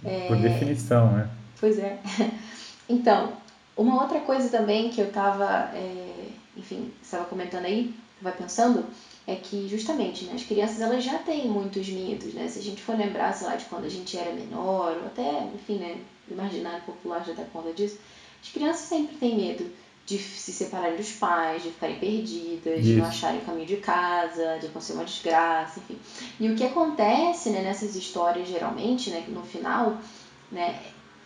Por é... definição, né? Pois é. Então, uma outra coisa também que eu estava, é... enfim, estava comentando aí, vai pensando, é que justamente né, as crianças elas já têm muitos medos, né? Se a gente for lembrar, sei lá, de quando a gente era menor, ou até, enfim, né, o imaginário popular já dá conta disso, as crianças sempre têm medo de se separarem dos pais, de ficarem perdidas, de não acharem o caminho de casa, de acontecer uma desgraça, enfim. E o que acontece né, nessas histórias, geralmente, né, no final, né,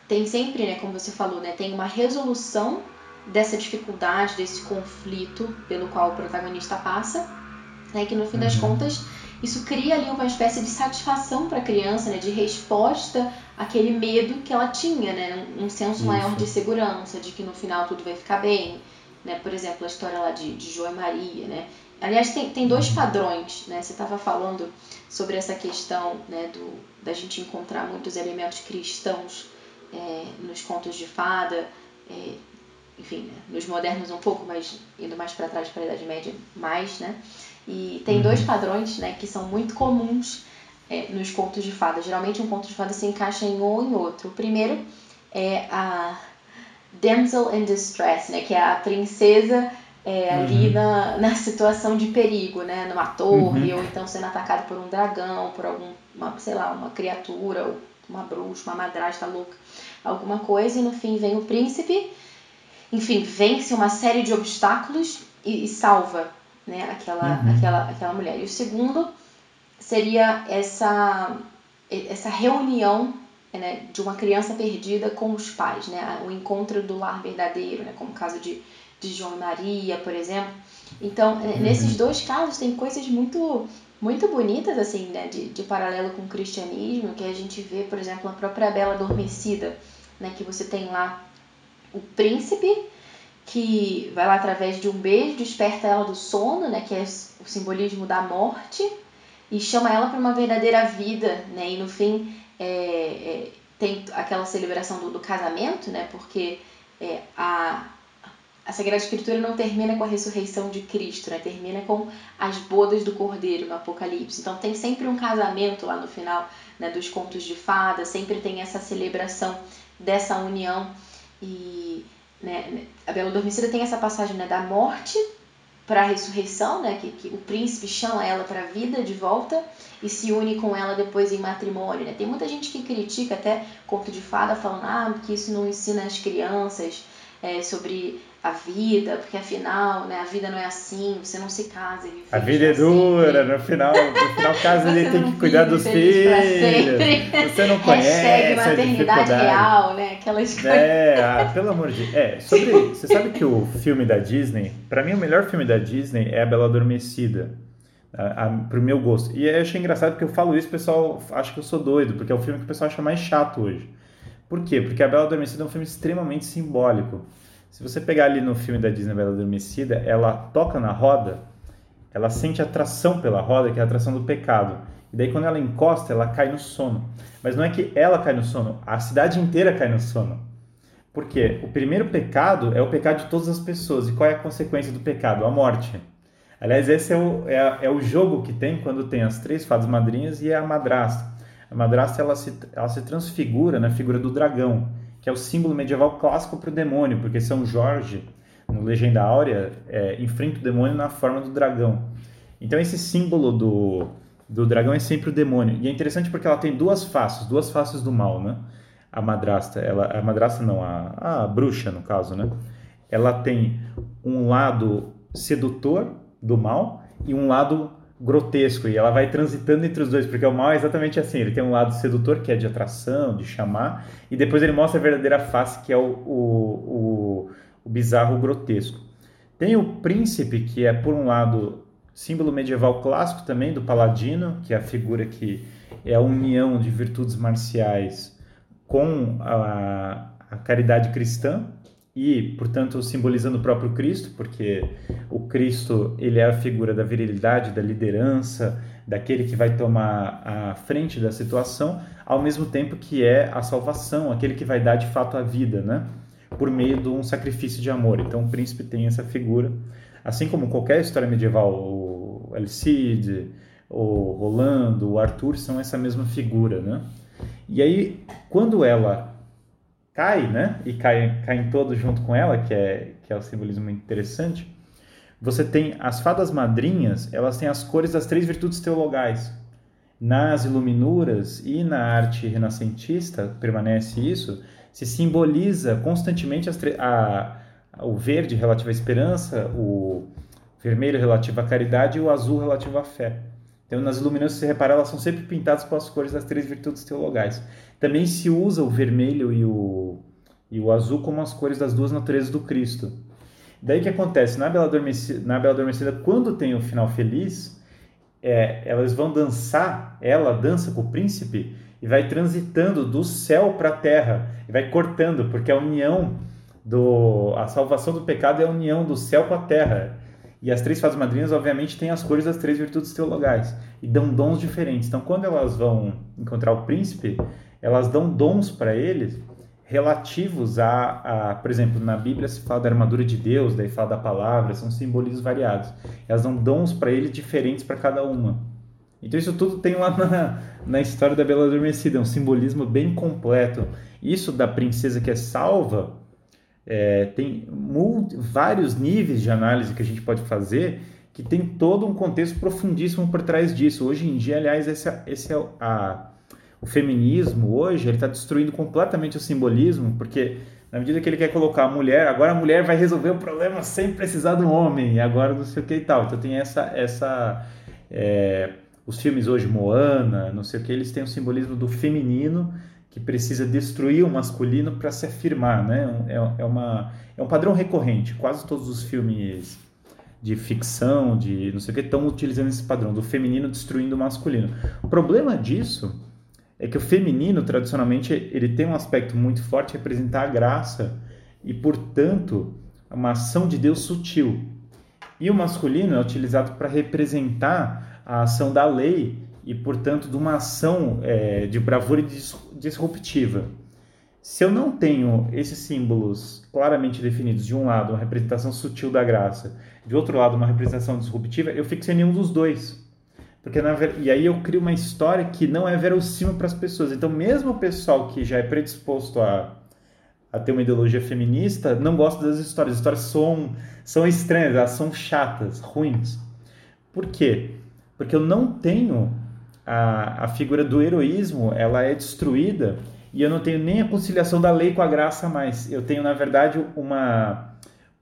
tem sempre, né, como você falou, né, tem uma resolução dessa dificuldade, desse conflito pelo qual o protagonista passa, né, que no fim das uhum. contas isso cria ali uma espécie de satisfação para a criança, né, de resposta àquele medo que ela tinha, né, um senso isso. maior de segurança, de que no final tudo vai ficar bem, né, por exemplo, a história lá de, de João e Maria, né, Aliás, tem, tem dois uhum. padrões, né? Você estava falando sobre essa questão né, do, da gente encontrar muitos elementos cristãos é, nos contos de fada, é, enfim, né, nos modernos um pouco, mas indo mais para trás para a Idade Média mais, né? E tem dois uhum. padrões, né, que são muito comuns é, nos contos de fada. Geralmente um conto de fada se encaixa em um ou em outro. O primeiro é a damsel in distress, né, que é a princesa é, ali uhum. na, na situação de perigo, né, numa torre uhum. ou então sendo atacada por um dragão, por algum, uma, sei lá, uma criatura, ou uma bruxa, uma madrasta louca, alguma coisa e no fim vem o príncipe enfim, vence uma série de obstáculos e, e salva né, aquela, uhum. aquela, aquela mulher. E o segundo seria essa, essa reunião né, de uma criança perdida com os pais, né, o encontro do lar verdadeiro, né, como o caso de, de João e Maria, por exemplo. Então, uhum. nesses dois casos, tem coisas muito muito bonitas, assim, né, de, de paralelo com o cristianismo, que a gente vê, por exemplo, a própria Bela Adormecida, né, que você tem lá o príncipe que vai lá através de um beijo, desperta ela do sono, né, que é o simbolismo da morte, e chama ela para uma verdadeira vida, né, e no fim é, é, tem aquela celebração do, do casamento, né, porque é, a, a Sagrada Escritura não termina com a ressurreição de Cristo, né, termina com as bodas do Cordeiro no Apocalipse. Então tem sempre um casamento lá no final né, dos contos de fada, sempre tem essa celebração dessa união e né, a Bela Adormecida tem essa passagem né, da morte para a ressurreição, né, que, que o príncipe chama ela para a vida de volta e se une com ela depois em matrimônio. Né? Tem muita gente que critica até conto de fada, falando ah, que isso não ensina as crianças é, sobre a vida, porque afinal, né, a vida não é assim, você não se casa. E a vida é dura, no final, no final casa ele tem que cuidar dos filhos. Você não conhece Hashtag maternidade real, né? Aquelas coisas. É, ah, pelo amor de. É, sobre. Você sabe que o filme da Disney, para mim o melhor filme da Disney é A Bela Adormecida. A, a, pro meu gosto. E eu achei engraçado porque eu falo isso, o pessoal acha que eu sou doido, porque é o filme que o pessoal acha mais chato hoje. Por quê? Porque A Bela Adormecida é um filme extremamente simbólico. Se você pegar ali no filme da Disney Bela Adormecida, ela toca na roda, ela sente atração pela roda, que é a atração do pecado. E daí quando ela encosta, ela cai no sono. Mas não é que ela cai no sono, a cidade inteira cai no sono. Por quê? O primeiro pecado é o pecado de todas as pessoas. E qual é a consequência do pecado? A morte. Aliás, esse é o, é, é o jogo que tem quando tem as três fadas madrinhas e a madrasta. A madrasta ela se, ela se transfigura na figura do dragão que é o símbolo medieval clássico para o demônio, porque São Jorge, no Legenda Áurea, é, enfrenta o demônio na forma do dragão. Então esse símbolo do, do dragão é sempre o demônio. E é interessante porque ela tem duas faces, duas faces do mal, né? A madrasta, ela, a madrasta não, a, a bruxa no caso, né? Ela tem um lado sedutor do mal e um lado grotesco e ela vai transitando entre os dois, porque o mal é exatamente assim, ele tem um lado sedutor que é de atração, de chamar, e depois ele mostra a verdadeira face que é o, o, o, o bizarro, o grotesco. Tem o príncipe, que é por um lado símbolo medieval clássico também do paladino, que é a figura que é a união de virtudes marciais com a, a caridade cristã, e, portanto, simbolizando o próprio Cristo, porque o Cristo ele é a figura da virilidade, da liderança, daquele que vai tomar a frente da situação, ao mesmo tempo que é a salvação, aquele que vai dar de fato a vida, né? Por meio de um sacrifício de amor. Então, o príncipe tem essa figura, assim como qualquer história medieval, o Alcide, o Rolando, o Arthur são essa mesma figura, né? E aí, quando ela cai, né? E cai, caem todos junto com ela, que é, que é o simbolismo interessante. Você tem as fadas madrinhas, elas têm as cores das três virtudes teologais. Nas iluminuras e na arte renascentista, permanece isso, se simboliza constantemente a, o verde relativo à esperança, o vermelho relativo à caridade e o azul relativo à fé. Então, nas iluminuras, se reparar, elas são sempre pintadas com as cores das três virtudes teologais. Também se usa o vermelho e o, e o azul como as cores das duas naturezas do Cristo. Daí que acontece? Na Bela Adormecida, na Bela Adormecida quando tem o final feliz, é, elas vão dançar, ela dança com o príncipe e vai transitando do céu para a terra e vai cortando, porque a união do a salvação do pecado é a união do céu com a terra. E as três fadas madrinhas, obviamente, têm as cores das três virtudes teologais e dão dons diferentes. Então, quando elas vão encontrar o príncipe, elas dão dons para eles relativos a, a, por exemplo, na Bíblia se fala da armadura de Deus, daí fala da palavra, são simbolismos variados. Elas dão dons para ele diferentes para cada uma. Então isso tudo tem lá na, na história da Bela Adormecida, é um simbolismo bem completo. Isso da princesa que é salva é, tem multi, vários níveis de análise que a gente pode fazer que tem todo um contexto profundíssimo por trás disso. Hoje em dia, aliás, esse é a, o feminismo hoje ele está destruindo completamente o simbolismo, porque na medida que ele quer colocar a mulher, agora a mulher vai resolver o problema sem precisar do homem, e agora não sei o que e tal. Então tem essa essa é, os filmes hoje Moana, não sei o que, eles têm o simbolismo do feminino que precisa destruir o masculino para se afirmar, né? É, é, uma, é um padrão recorrente. Quase todos os filmes de ficção, de não sei o que, estão utilizando esse padrão do feminino destruindo o masculino. O problema disso é que o feminino, tradicionalmente, ele tem um aspecto muito forte, representar a graça e, portanto, uma ação de Deus sutil. E o masculino é utilizado para representar a ação da lei e, portanto, de uma ação é, de bravura disruptiva. Se eu não tenho esses símbolos claramente definidos, de um lado, uma representação sutil da graça, de outro lado, uma representação disruptiva, eu fico sem nenhum dos dois. Porque na, e aí eu crio uma história que não é verossímil para as pessoas. Então, mesmo o pessoal que já é predisposto a, a ter uma ideologia feminista não gosta das histórias. As histórias são, são estranhas, elas são chatas, ruins. Por quê? Porque eu não tenho a, a figura do heroísmo ela é destruída e eu não tenho nem a conciliação da lei com a graça mais. Eu tenho, na verdade, uma,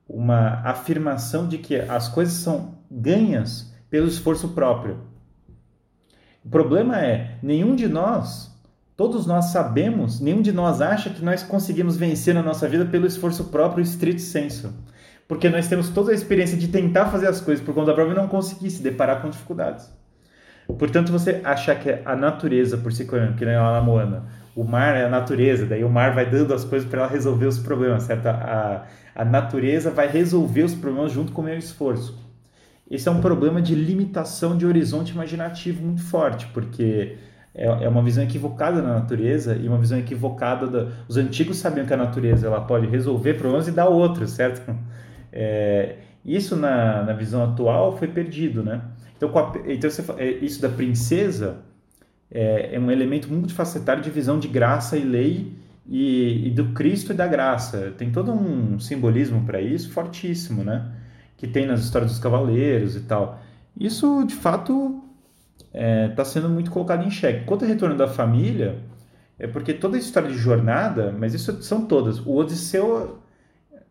uma afirmação de que as coisas são ganhas pelo esforço próprio. O problema é, nenhum de nós, todos nós sabemos, nenhum de nós acha que nós conseguimos vencer na nossa vida pelo esforço próprio estrito senso. Porque nós temos toda a experiência de tentar fazer as coisas por conta própria e não conseguir se deparar com dificuldades. Portanto, você achar que a natureza por si, que nem na Moana, o mar é a natureza, daí o mar vai dando as coisas para ela resolver os problemas, certo? A, a natureza vai resolver os problemas junto com o meu esforço. Esse é um problema de limitação de horizonte imaginativo muito forte, porque é, é uma visão equivocada da natureza e uma visão equivocada da... Os antigos sabiam que a natureza ela pode resolver problemas e dar outros, certo? É, isso na, na visão atual foi perdido, né? Então, a, então você, é, isso da princesa é, é, um elemento multifacetário de visão de graça e lei e, e do Cristo e da graça. Tem todo um simbolismo para isso fortíssimo, né? Que tem nas histórias dos cavaleiros e tal. Isso, de fato, está é, tá sendo muito colocado em xeque. Quanto ao retorno da família, é porque toda a história de jornada, mas isso são todas. O Odisseu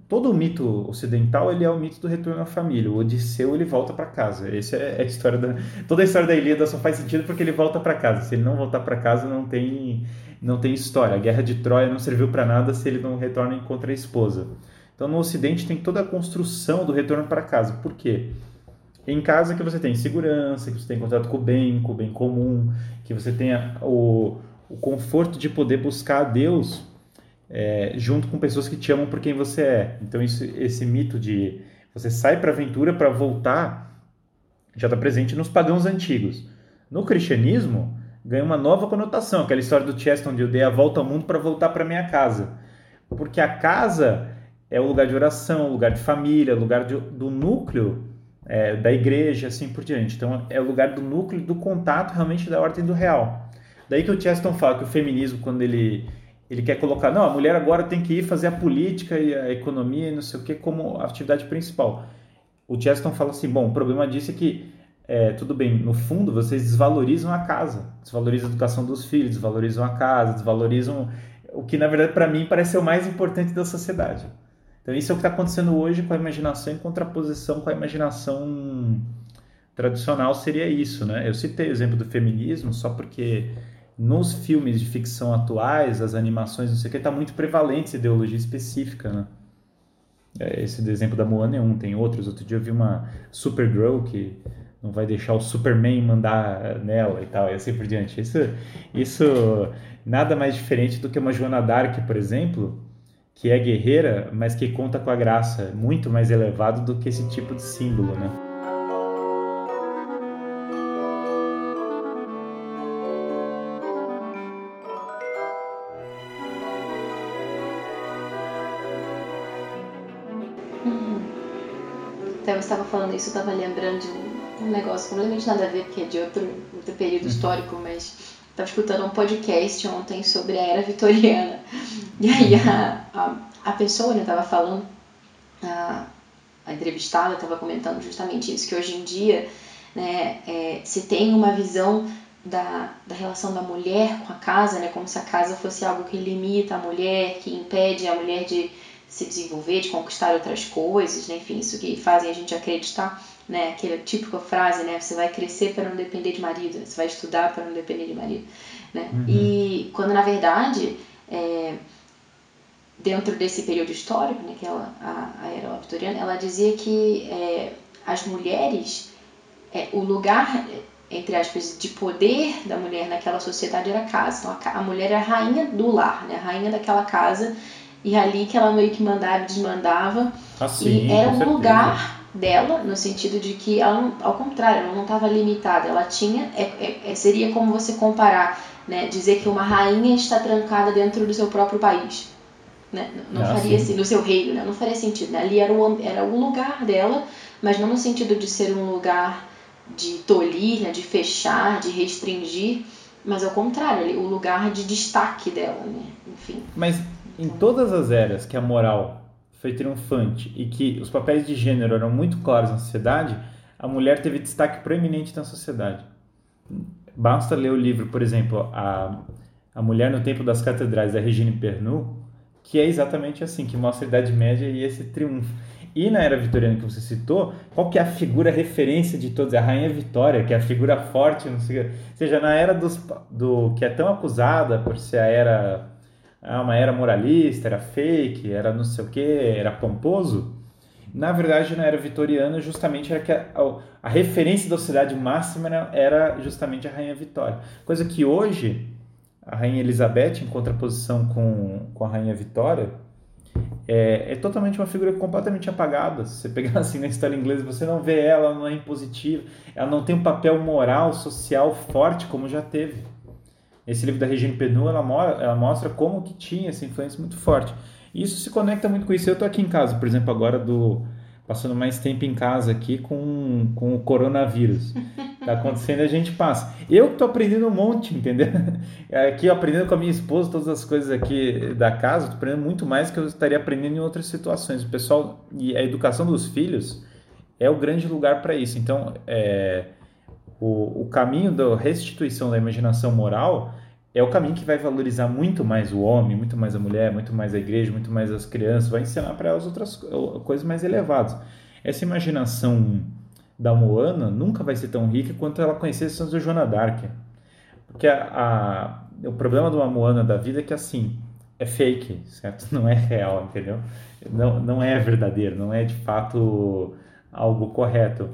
todo o mito ocidental ele é o mito do retorno à família. O Odisseu ele volta para casa. Essa é a história da toda a história da Ilíada só faz sentido porque ele volta para casa. Se ele não voltar para casa não tem não tem história. A guerra de Troia não serviu para nada se ele não retorna e encontra a esposa. Então no Ocidente tem toda a construção do retorno para casa. Por quê? Em casa que você tem segurança, que você tem contato com o bem, com o bem comum, que você tenha o, o conforto de poder buscar a Deus é, junto com pessoas que te amam por quem você é. Então isso, esse mito de você sai para a aventura para voltar já está presente nos pagãos antigos. No cristianismo ganha uma nova conotação, aquela história do Cheston de eu dei a volta ao mundo para voltar para minha casa, porque a casa é o lugar de oração, o lugar de família, o lugar de, do núcleo é, da igreja, assim por diante. Então é o lugar do núcleo do contato realmente da ordem do real. Daí que o Cheston fala que o feminismo, quando ele ele quer colocar, não, a mulher agora tem que ir fazer a política e a economia e não sei o que como atividade principal. O Cheston fala assim, bom, o problema disso é que, é, tudo bem, no fundo vocês desvalorizam a casa, desvalorizam a educação dos filhos, desvalorizam a casa, desvalorizam o que, na verdade, para mim parece ser o mais importante da sociedade. Então isso é o que está acontecendo hoje com a imaginação em contraposição com a imaginação tradicional seria isso, né? Eu citei o exemplo do feminismo só porque nos filmes de ficção atuais, as animações, não sei o que, está muito prevalente essa ideologia específica, né? É, esse exemplo da Moana é um, tem outros. Outro dia eu vi uma Supergirl que não vai deixar o Superman mandar nela e tal, e assim por diante. Isso, isso nada mais diferente do que uma Joana Dark, por exemplo, que é guerreira, mas que conta com a graça, muito mais elevado do que esse tipo de símbolo, né? Uhum. Então, eu estava falando isso, eu estava lembrando de um um negócio completamente nada a ver, porque é de outro, outro período uhum. histórico, mas estava escutando um podcast ontem sobre a era vitoriana. E aí a, a, a pessoa estava né, falando, a, a entrevistada estava comentando justamente isso, que hoje em dia né, é, se tem uma visão da, da relação da mulher com a casa, né, como se a casa fosse algo que limita a mulher, que impede a mulher de se desenvolver, de conquistar outras coisas, né, enfim, isso que fazem a gente acreditar né? Aquela típica frase, né? Você vai crescer para não depender de marido, você vai estudar para não depender de marido, né? Uhum. E quando na verdade, é, dentro desse período histórico, né? Que ela, a, a era vitoriana, ela dizia que é, as mulheres, é, o lugar entre aspas, de poder da mulher naquela sociedade era a casa. Então a, a mulher era a rainha do lar, né? a rainha daquela casa, e ali que ela meio que mandava e desmandava. Assim, e era um lugar dela, no sentido de que ela, não, ao contrário, ela não estava limitada, ela tinha, é, é, é, seria como você comparar, né, dizer que uma rainha está trancada dentro do seu próprio país, né, não, ah, faria assim, no seu reino, né, não faria sentido, né, ali era o, era o lugar dela, mas não no sentido de ser um lugar de tolir, né, de fechar, de restringir, mas ao contrário, ali, o lugar de destaque dela, né, enfim. Mas em todas as eras que a moral foi triunfante e que os papéis de gênero eram muito claros na sociedade, a mulher teve destaque proeminente na sociedade. Basta ler o livro, por exemplo, a, a Mulher no Tempo das Catedrais, da Regine Pernoud, que é exatamente assim, que mostra a Idade Média e esse triunfo. E na Era Vitoriana que você citou, qual que é a figura referência de todos? É a Rainha Vitória, que é a figura forte, não sei, ou seja, na era dos, do que é tão acusada por ser a era ah, uma era moralista, era fake, era não sei o que, era pomposo. Na verdade, na era vitoriana, justamente era que a, a, a referência da sociedade máxima era justamente a Rainha Vitória. Coisa que hoje, a Rainha Elizabeth, em contraposição com, com a Rainha Vitória, é, é, totalmente uma figura completamente apagada. Se você pegar assim na história inglesa, você não vê ela, ela não é impositiva, ela não tem um papel moral, social forte como já teve. Esse livro da Regine Penu, ela, ela mostra como que tinha essa influência muito forte. E isso se conecta muito com isso. Eu estou aqui em casa, por exemplo, agora do passando mais tempo em casa aqui com, com o coronavírus. Tá acontecendo a gente passa. Eu estou aprendendo um monte, entendeu? Aqui aprendendo com a minha esposa todas as coisas aqui da casa, estou aprendendo muito mais que eu estaria aprendendo em outras situações. O pessoal e a educação dos filhos é o grande lugar para isso. Então, é, o, o caminho da restituição da imaginação moral é o caminho que vai valorizar muito mais o homem, muito mais a mulher, muito mais a igreja, muito mais as crianças, vai ensinar para elas outras coisas mais elevadas. Essa imaginação da Moana nunca vai ser tão rica quanto ela conhecer São Joana d'Arc. Porque a, a, o problema de uma Moana da vida é que assim, é fake, certo? Não é real, entendeu? Não, não é verdadeiro, não é de fato algo correto.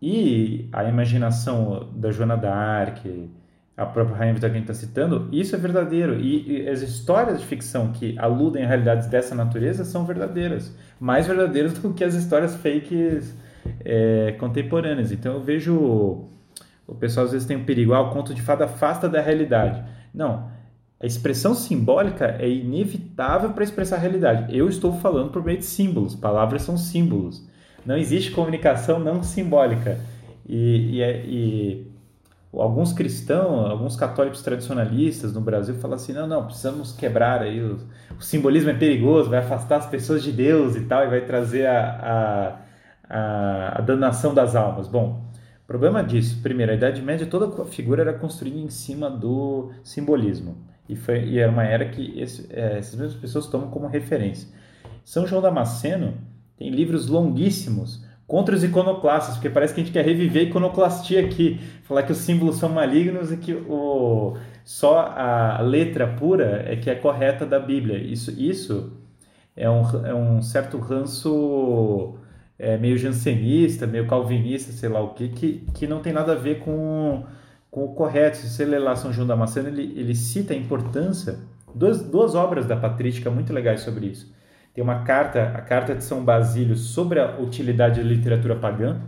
E a imaginação da Joana d'Arc, a própria Rainha Vitória que a gente está citando, isso é verdadeiro. E, e, as histórias de ficção que aludem a realidades dessa natureza são verdadeiras. Mais verdadeiras do que as histórias fakes é, contemporâneas. Então eu vejo. O pessoal às vezes tem um perigo, ah, o conto de fada afasta da realidade. Não. A expressão simbólica é inevitável para expressar a realidade. Eu estou falando por meio de símbolos. Palavras são símbolos. Não existe comunicação não simbólica. E, e, é, e, alguns cristãos, alguns católicos tradicionalistas no Brasil falam assim, não, não, precisamos quebrar aí, o, o simbolismo é perigoso, vai afastar as pessoas de Deus e tal, e vai trazer a, a, a, a danação das almas. Bom, problema disso, primeiro, a Idade Média, toda a figura era construída em cima do simbolismo. E, foi, e era uma era que esse, é, essas mesmas pessoas tomam como referência. São João Damasceno tem livros longuíssimos contra os iconoclastas, porque parece que a gente quer reviver a iconoclastia aqui, falar que os símbolos são malignos e que o, só a letra pura é que é correta da Bíblia. Isso, isso é, um, é um certo ranço é, meio jansenista, meio calvinista, sei lá o que, que, que não tem nada a ver com, com o correto. Se você ler lá São João Damasceno, ele, ele cita a importância, duas, duas obras da patrística muito legais sobre isso. Tem uma carta, a Carta de São Basílio, sobre a utilidade da literatura pagã,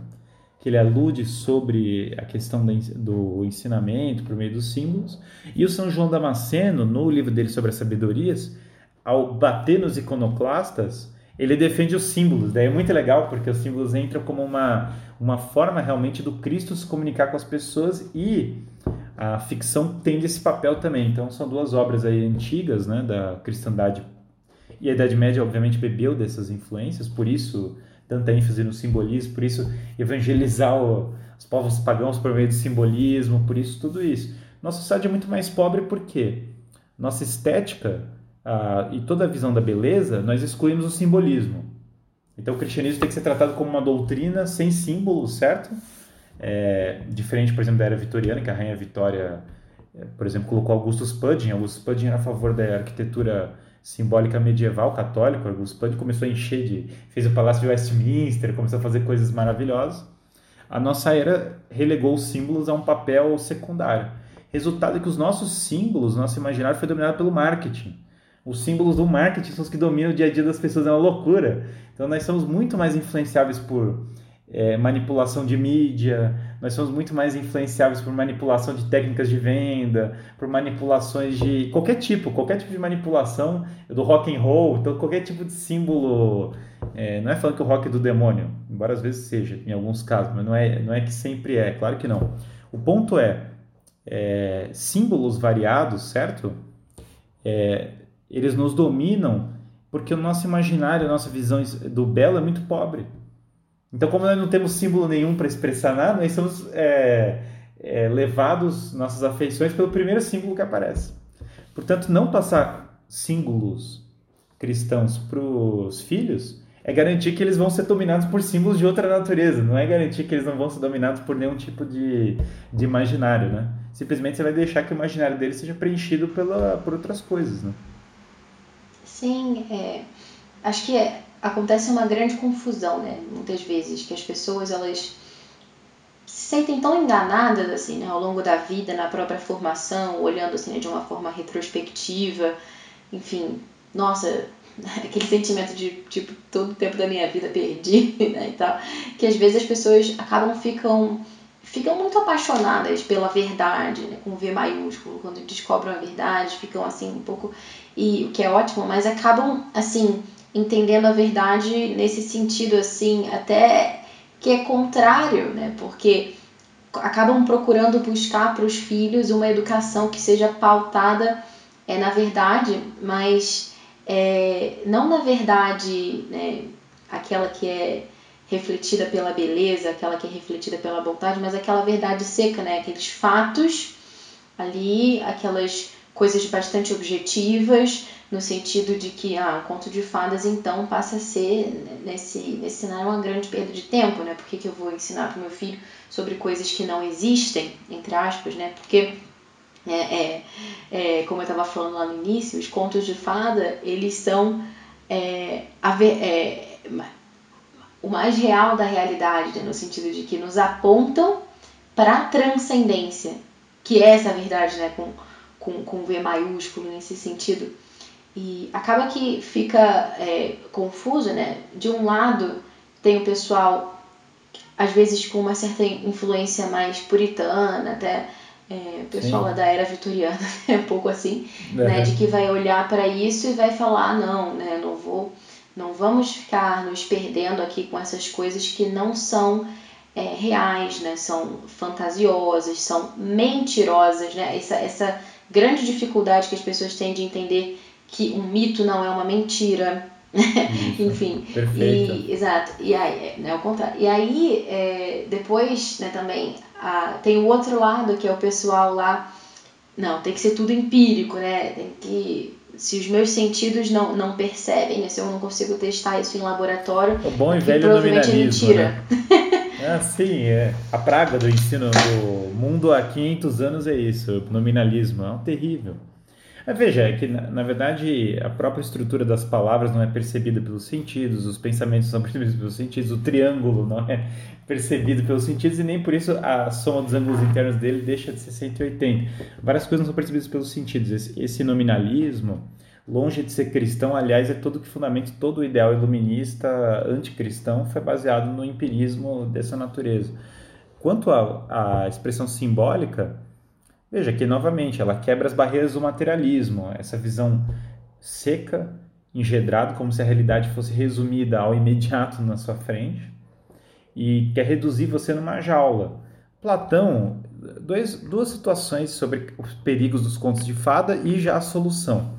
que ele alude sobre a questão do ensinamento por meio dos símbolos. E o São João Damasceno, no livro dele sobre as sabedorias, ao bater nos iconoclastas, ele defende os símbolos. Daí é muito legal porque os símbolos entram como uma, uma forma realmente do Cristo se comunicar com as pessoas e a ficção tem esse papel também. Então são duas obras aí antigas, né, da cristandade. E a Idade Média obviamente bebeu dessas influências, por isso tanta ênfase no simbolismo, por isso evangelizar o, os povos pagãos por meio do simbolismo, por isso tudo isso. Nossa sociedade é muito mais pobre porque nossa estética ah, e toda a visão da beleza, nós excluímos o simbolismo. Então o cristianismo tem que ser tratado como uma doutrina sem símbolos, certo? É, diferente, por exemplo, da era vitoriana, que a rainha Vitória, é, por exemplo, colocou Augustus Pudgeon. Augustus Pudgeon era a favor da arquitetura simbólica medieval católica. Augustus Pudgeon começou a encher de... fez o Palácio de Westminster, começou a fazer coisas maravilhosas. A nossa era relegou os símbolos a um papel secundário. Resultado é que os nossos símbolos, nosso imaginário foi dominado pelo marketing os símbolos do marketing são os que dominam o dia a dia das pessoas, é uma loucura. Então nós somos muito mais influenciáveis por é, manipulação de mídia, nós somos muito mais influenciáveis por manipulação de técnicas de venda, por manipulações de qualquer tipo, qualquer tipo de manipulação do rock and roll, então qualquer tipo de símbolo. É, não é falando que o rock é do demônio, embora às vezes seja, em alguns casos, mas não é, não é que sempre é, claro que não. O ponto é, é símbolos variados, certo? É, eles nos dominam porque o nosso imaginário, a nossa visão do belo é muito pobre. Então, como nós não temos símbolo nenhum para expressar nada, nós somos é, é, levados, nossas afeições, pelo primeiro símbolo que aparece. Portanto, não passar símbolos cristãos para os filhos é garantir que eles vão ser dominados por símbolos de outra natureza, não é garantir que eles não vão ser dominados por nenhum tipo de, de imaginário, né? Simplesmente você vai deixar que o imaginário deles seja preenchido pela, por outras coisas, né? Sim, é, acho que é, acontece uma grande confusão, né? Muitas vezes, que as pessoas, elas se sentem tão enganadas, assim, né? Ao longo da vida, na própria formação, olhando, assim, né? de uma forma retrospectiva, enfim, nossa, aquele sentimento de, tipo, todo o tempo da minha vida perdi, né, e tal, que às vezes as pessoas acabam, ficam ficam muito apaixonadas pela verdade, né, com V maiúsculo, quando descobrem a verdade, ficam assim um pouco e o que é ótimo, mas acabam assim entendendo a verdade nesse sentido assim, até que é contrário, né? Porque acabam procurando buscar para os filhos uma educação que seja pautada é na verdade, mas é, não na verdade, né, aquela que é refletida pela beleza, aquela que é refletida pela vontade, mas aquela verdade seca, né? Aqueles fatos ali, aquelas coisas bastante objetivas, no sentido de que ah, conto de fadas então passa a ser nesse, nesse cenário uma grande perda de tempo, né? Por que, que eu vou ensinar para meu filho sobre coisas que não existem, entre aspas, né? Porque é, é, é como eu estava falando lá no início, os contos de fada eles são é, é, o mais real da realidade, né? no sentido de que nos apontam para a transcendência, que é essa verdade, né? Com, com, com V maiúsculo nesse sentido. E acaba que fica é, confuso, né? De um lado tem o pessoal, às vezes com uma certa influência mais puritana, até é, o pessoal lá da era vitoriana, é um pouco assim, é. né? De que vai olhar para isso e vai falar, não, né? Não vou não vamos ficar nos perdendo aqui com essas coisas que não são é, reais, né? São fantasiosas, são mentirosas, né? Essa, essa grande dificuldade que as pessoas têm de entender que um mito não é uma mentira. Enfim. Perfeito. E, exato. E aí, né, o contrário. E aí, é, depois, né, também, a, tem o outro lado, que é o pessoal lá. Não, tem que ser tudo empírico, né? Tem que se os meus sentidos não, não percebem, né, se eu não consigo testar isso em laboratório, o bom e velho provavelmente é mentira. Né? é, sim, é. A praga do ensino do mundo há 500 anos é isso, o nominalismo, é um terrível. Mas veja, é que na, verdade a própria estrutura das palavras não é percebida pelos sentidos, os pensamentos são percebidos pelos sentidos, o triângulo não é percebido pelos sentidos e nem por isso a soma dos ângulos internos dele deixa de ser 180. Várias coisas não são percebidas pelos sentidos. Esse, esse nominalismo, longe de ser cristão, aliás, é todo que fundamento, todo o ideal iluminista anticristão foi baseado no empirismo dessa natureza. Quanto à expressão simbólica, veja que novamente ela quebra as barreiras do materialismo, essa visão seca, engedrado, como se a realidade fosse resumida ao imediato na sua frente, e quer reduzir você numa jaula. Platão, dois, duas situações sobre os perigos dos contos de fada e já a solução.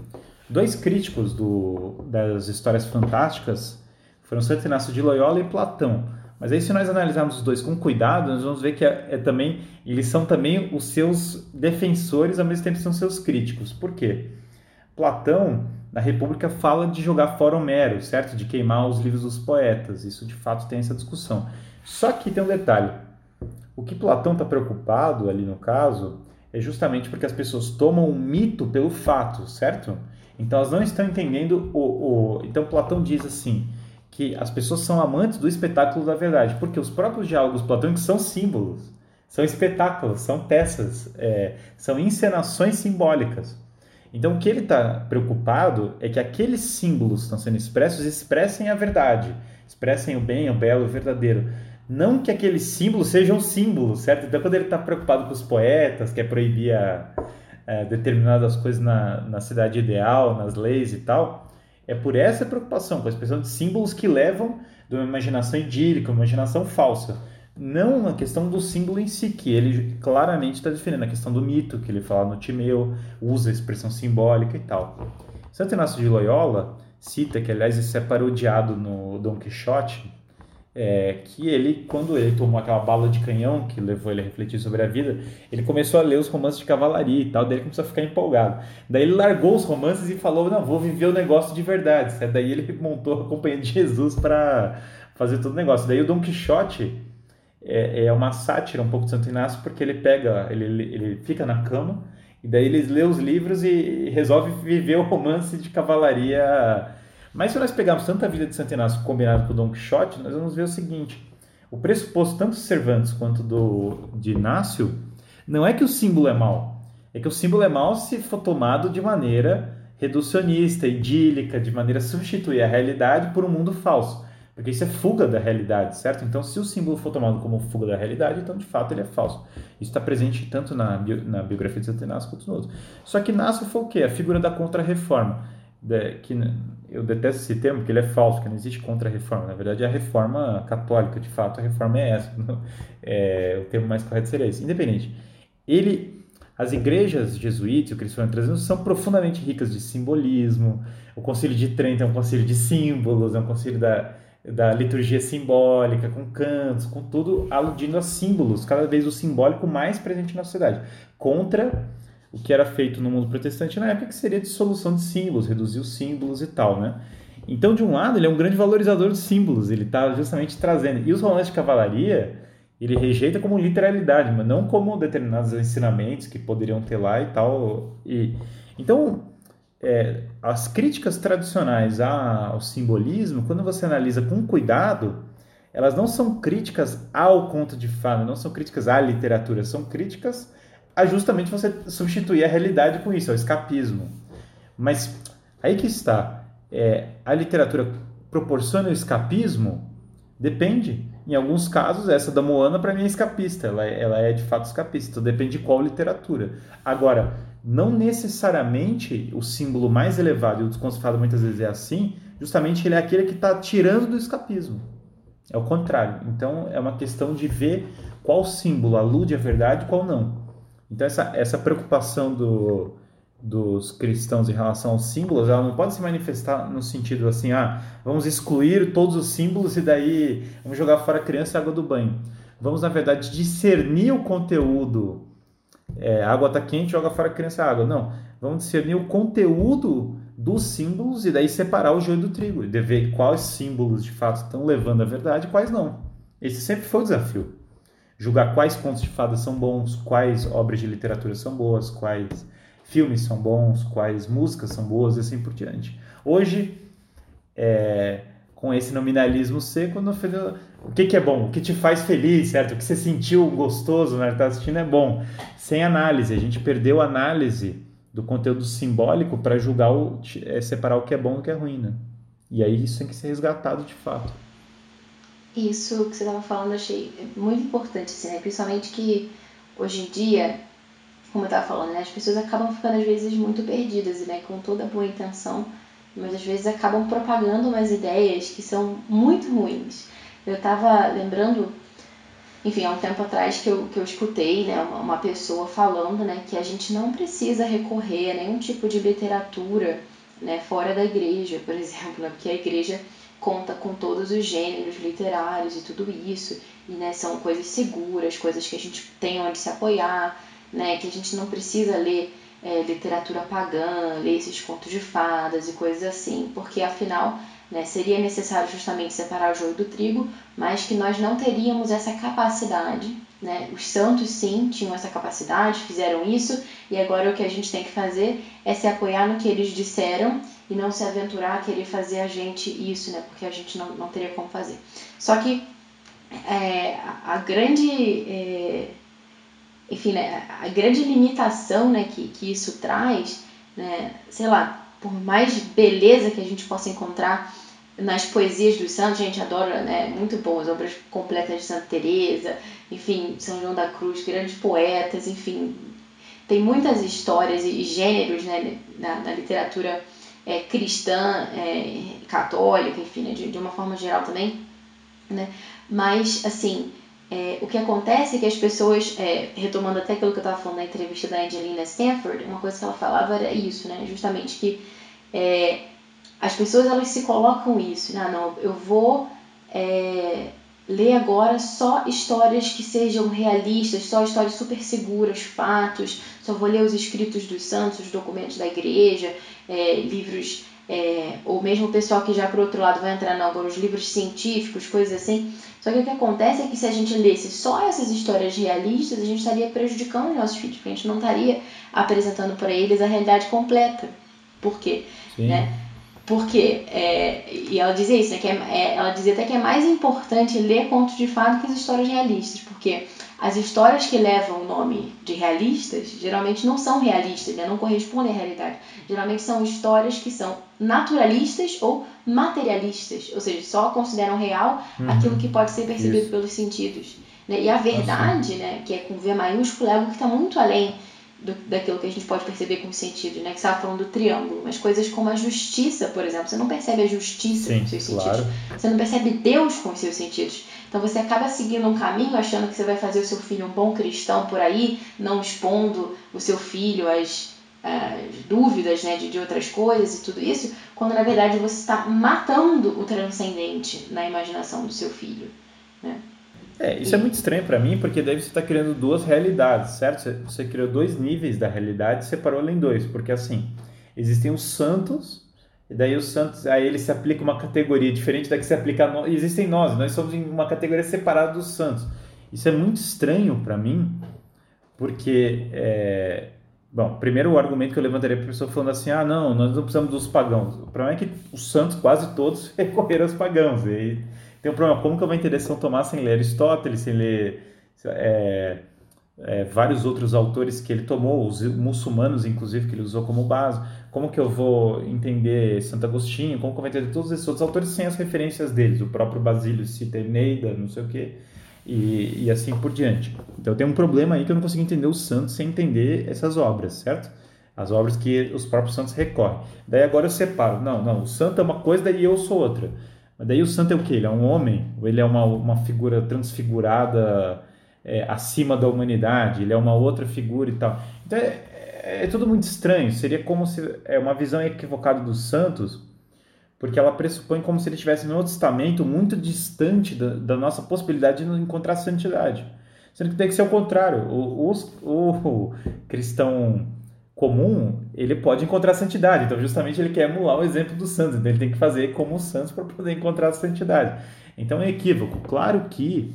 Dois críticos do, das histórias fantásticas foram Santo Inácio de Loyola e Platão. Mas aí, se nós analisarmos os dois com cuidado, nós vamos ver que é, é também, eles são também os seus defensores, ao mesmo tempo são seus críticos. Por quê? Platão, na República, fala de jogar fora Homero, certo? De queimar os livros dos poetas. Isso, de fato, tem essa discussão. Só que tem um detalhe. O que Platão está preocupado ali no caso é justamente porque as pessoas tomam o mito pelo fato, certo? Então elas não estão entendendo o, o... Então Platão diz assim que as pessoas são amantes do espetáculo da verdade, porque os próprios diálogos platônicos são símbolos, são espetáculos, são peças, é, são encenações simbólicas. Então o que ele está preocupado é que aqueles símbolos que estão sendo expressos expressem a verdade, expressem o bem, o belo, o verdadeiro. Não que aqueles símbolos sejam símbolos, certo? Então quando ele está preocupado com os poetas, quer proibir a, a determinadas coisas na, na cidade ideal, nas leis e tal, é por essa preocupação com a expressão de símbolos que levam de uma imaginação idílica, uma imaginação falsa. Não a questão do símbolo em si, que ele claramente está defendendo, a questão do mito, que ele fala no Timeu, usa a expressão simbólica e tal. Santo Inácio de Loyola cita, que aliás isso é parodiado no Dom Quixote, é, que ele, quando ele tomou aquela bala de canhão que levou ele a refletir sobre a vida, ele começou a ler os romances de cavalaria e tal, daí ele começou a ficar empolgado. Daí ele largou os romances e falou: Não, vou viver o negócio de verdade. Daí ele montou a Companhia de Jesus para fazer todo o negócio. Daí o Dom Quixote é, é, uma sátira um pouco de Santo Inácio, porque ele pega, ele, ele fica na cama e daí ele lê os livros e resolve viver o romance de cavalaria mas se nós pegarmos tanto a vida de Santo Inácio combinado com o Dom Quixote, nós vamos ver o seguinte: o pressuposto tanto de Cervantes quanto do, de Inácio não é que o símbolo é mau, é que o símbolo é mau se for tomado de maneira reducionista, idílica, de maneira a substituir a realidade por um mundo falso. Porque isso é fuga da realidade, certo? Então, se o símbolo for tomado como fuga da realidade, então de fato ele é falso. Isso está presente tanto na, na biografia de Santo quanto no outro. Só que Inácio foi o quê? A figura da contra-reforma que eu detesto esse termo porque ele é falso, que não existe contra-reforma. Na verdade, é a reforma católica, de fato, a reforma é essa. É, o termo mais correto seria esse. Independente. Ele, as igrejas jesuítas, o foram trazendo, são profundamente ricas de simbolismo. O Concílio de Trento é um concílio de símbolos, é um concílio da, da liturgia simbólica, com cantos, com tudo aludindo a símbolos, cada vez o simbólico mais presente na sociedade. Contra o que era feito no mundo protestante na época, que seria dissolução de símbolos, reduzir os símbolos e tal, né? Então, de um lado, ele é um grande valorizador de símbolos, ele está justamente trazendo. E os romances de cavalaria, ele rejeita como literalidade, mas não como determinados ensinamentos que poderiam ter lá e tal. E, então, é, as críticas tradicionais ao simbolismo, quando você analisa com cuidado, elas não são críticas ao conto de fada, não são críticas à literatura, são críticas a justamente você substituir a realidade com isso, é o escapismo. Mas aí que está. É, a literatura proporciona o escapismo? Depende. Em alguns casos, essa da Moana, para mim, é escapista. Ela, é, ela é de fato escapista. Então, depende de qual literatura. Agora, não necessariamente o símbolo mais elevado, e o desconcertado muitas vezes é assim, justamente ele é aquele que está tirando do escapismo. É o contrário. Então, é uma questão de ver qual símbolo alude à verdade e qual não. Então, essa, essa preocupação do, dos cristãos em relação aos símbolos, ela não pode se manifestar no sentido assim, ah, vamos excluir todos os símbolos e daí vamos jogar fora a criança e a água do banho. Vamos, na verdade, discernir o conteúdo. É, a água está quente, joga fora a criança a água. Não, vamos discernir o conteúdo dos símbolos e daí separar o joio do trigo. E ver quais símbolos, de fato, estão levando a verdade e quais não. Esse sempre foi o desafio julgar quais contos de fadas são bons, quais obras de literatura são boas, quais filmes são bons, quais músicas são boas e assim por diante. Hoje, é, com esse nominalismo seco, no final, o que, que é bom? O que te faz feliz, certo? O que você sentiu gostoso na que tá assistindo é bom. Sem análise, a gente perdeu a análise do conteúdo simbólico para julgar, o, é, separar o que é bom e o que é ruim, né? E aí isso tem que ser resgatado de fato. Isso que você estava falando, achei muito importante, assim, né? Principalmente que hoje em dia, como eu estava falando, né? as pessoas acabam ficando às vezes muito perdidas, né? Com toda boa intenção, mas às vezes acabam propagando umas ideias que são muito ruins. Eu estava lembrando, enfim, há um tempo atrás que eu, que eu escutei né, uma, uma pessoa falando né, que a gente não precisa recorrer a nenhum tipo de literatura né, fora da igreja, por exemplo, né, porque a igreja conta com todos os gêneros literários e tudo isso, e né, são coisas seguras, coisas que a gente tem onde se apoiar, né, que a gente não precisa ler é, literatura pagã, ler esses contos de fadas e coisas assim, porque afinal né, seria necessário justamente separar o joio do trigo, mas que nós não teríamos essa capacidade. Né? Os santos, sim, tinham essa capacidade, fizeram isso, e agora o que a gente tem que fazer é se apoiar no que eles disseram e não se aventurar a querer fazer a gente isso, né? porque a gente não, não teria como fazer. Só que é, a grande. É, enfim, né, a grande limitação né, que, que isso traz, né, sei lá, por mais beleza que a gente possa encontrar nas poesias dos santos, a gente adora, né, muito bom, as obras completas de Santa Teresa, enfim, São João da Cruz, grandes poetas, enfim, tem muitas histórias e gêneros né, na, na literatura é, cristã, é, católica, enfim, né, de, de uma forma geral também, né, mas, assim, é, o que acontece é que as pessoas, é, retomando até aquilo que eu estava falando na entrevista da Angelina Stanford, uma coisa que ela falava era isso, né? Justamente que é, as pessoas elas se colocam isso, né? Ah, não, eu vou é, ler agora só histórias que sejam realistas, só histórias super seguras, fatos, só vou ler os escritos dos santos, os documentos da igreja, é, livros é, ou mesmo o pessoal que já por outro lado vai entrar agora os livros científicos, coisas assim. Só que o que acontece é que se a gente lesse só essas histórias realistas, a gente estaria prejudicando os nossos filhos, porque a gente não estaria apresentando para eles a realidade completa. Por quê? Né? Porque, é, e ela dizia isso, né, que é, é, ela dizia até que é mais importante ler contos de fado que as histórias realistas, porque as histórias que levam o nome de realistas geralmente não são realistas, né? não correspondem à realidade. Geralmente são histórias que são naturalistas ou materialistas, ou seja, só consideram real uhum. aquilo que pode ser percebido Isso. pelos sentidos. Né? E a verdade, né, que é com V maiúsculo, é algo que está muito além do, daquilo que a gente pode perceber com os sentidos, né? Que você estava falando do triângulo, mas coisas como a justiça, por exemplo, você não percebe a justiça Sim, com os seus claro. sentidos, você não percebe Deus com os seus sentidos. Então você acaba seguindo um caminho achando que você vai fazer o seu filho um bom cristão por aí, não expondo o seu filho às, às dúvidas né, de, de outras coisas e tudo isso, quando na verdade você está matando o transcendente na imaginação do seu filho. É, isso é muito estranho para mim, porque daí você está criando duas realidades, certo? Você criou dois níveis da realidade e separou ela em dois, porque assim, existem os santos, e daí os santos, aí ele se aplica uma categoria diferente da que se aplica a nós. Existem nós, nós somos em uma categoria separada dos santos. Isso é muito estranho para mim, porque, é... bom, primeiro o argumento que eu levantaria para a pessoa falando assim, ah, não, nós não precisamos dos pagãos. O problema é que os santos quase todos recorreram aos pagãos, e aí tem um problema, como que eu vou entender São Tomás sem ler Aristóteles, sem ler é, é, vários outros autores que ele tomou, os muçulmanos, inclusive, que ele usou como base? Como que eu vou entender Santo Agostinho? Como que eu vou entender todos esses outros autores sem as referências deles? O próprio Basílio cita Eneida, não sei o quê, e, e assim por diante. Então tem um problema aí que eu não consigo entender os santos sem entender essas obras, certo? As obras que os próprios santos recorrem. Daí agora eu separo. Não, não, o santo é uma coisa, daí eu sou outra. Mas daí o santo é o que? Ele é um homem? Ou ele é uma, uma figura transfigurada é, acima da humanidade? Ele é uma outra figura e tal? Então é, é, é tudo muito estranho. Seria como se. É uma visão equivocada dos santos, porque ela pressupõe como se ele estivesse no outro estamento muito distante da, da, nossa possibilidade de encontrar santidade. Sendo que tem que ser o contrário. O, o, o cristão comum, ele pode encontrar santidade. Então, justamente, ele quer emular o exemplo dos santos. Então, ele tem que fazer como os santos para poder encontrar a santidade. Então, é equívoco. Claro que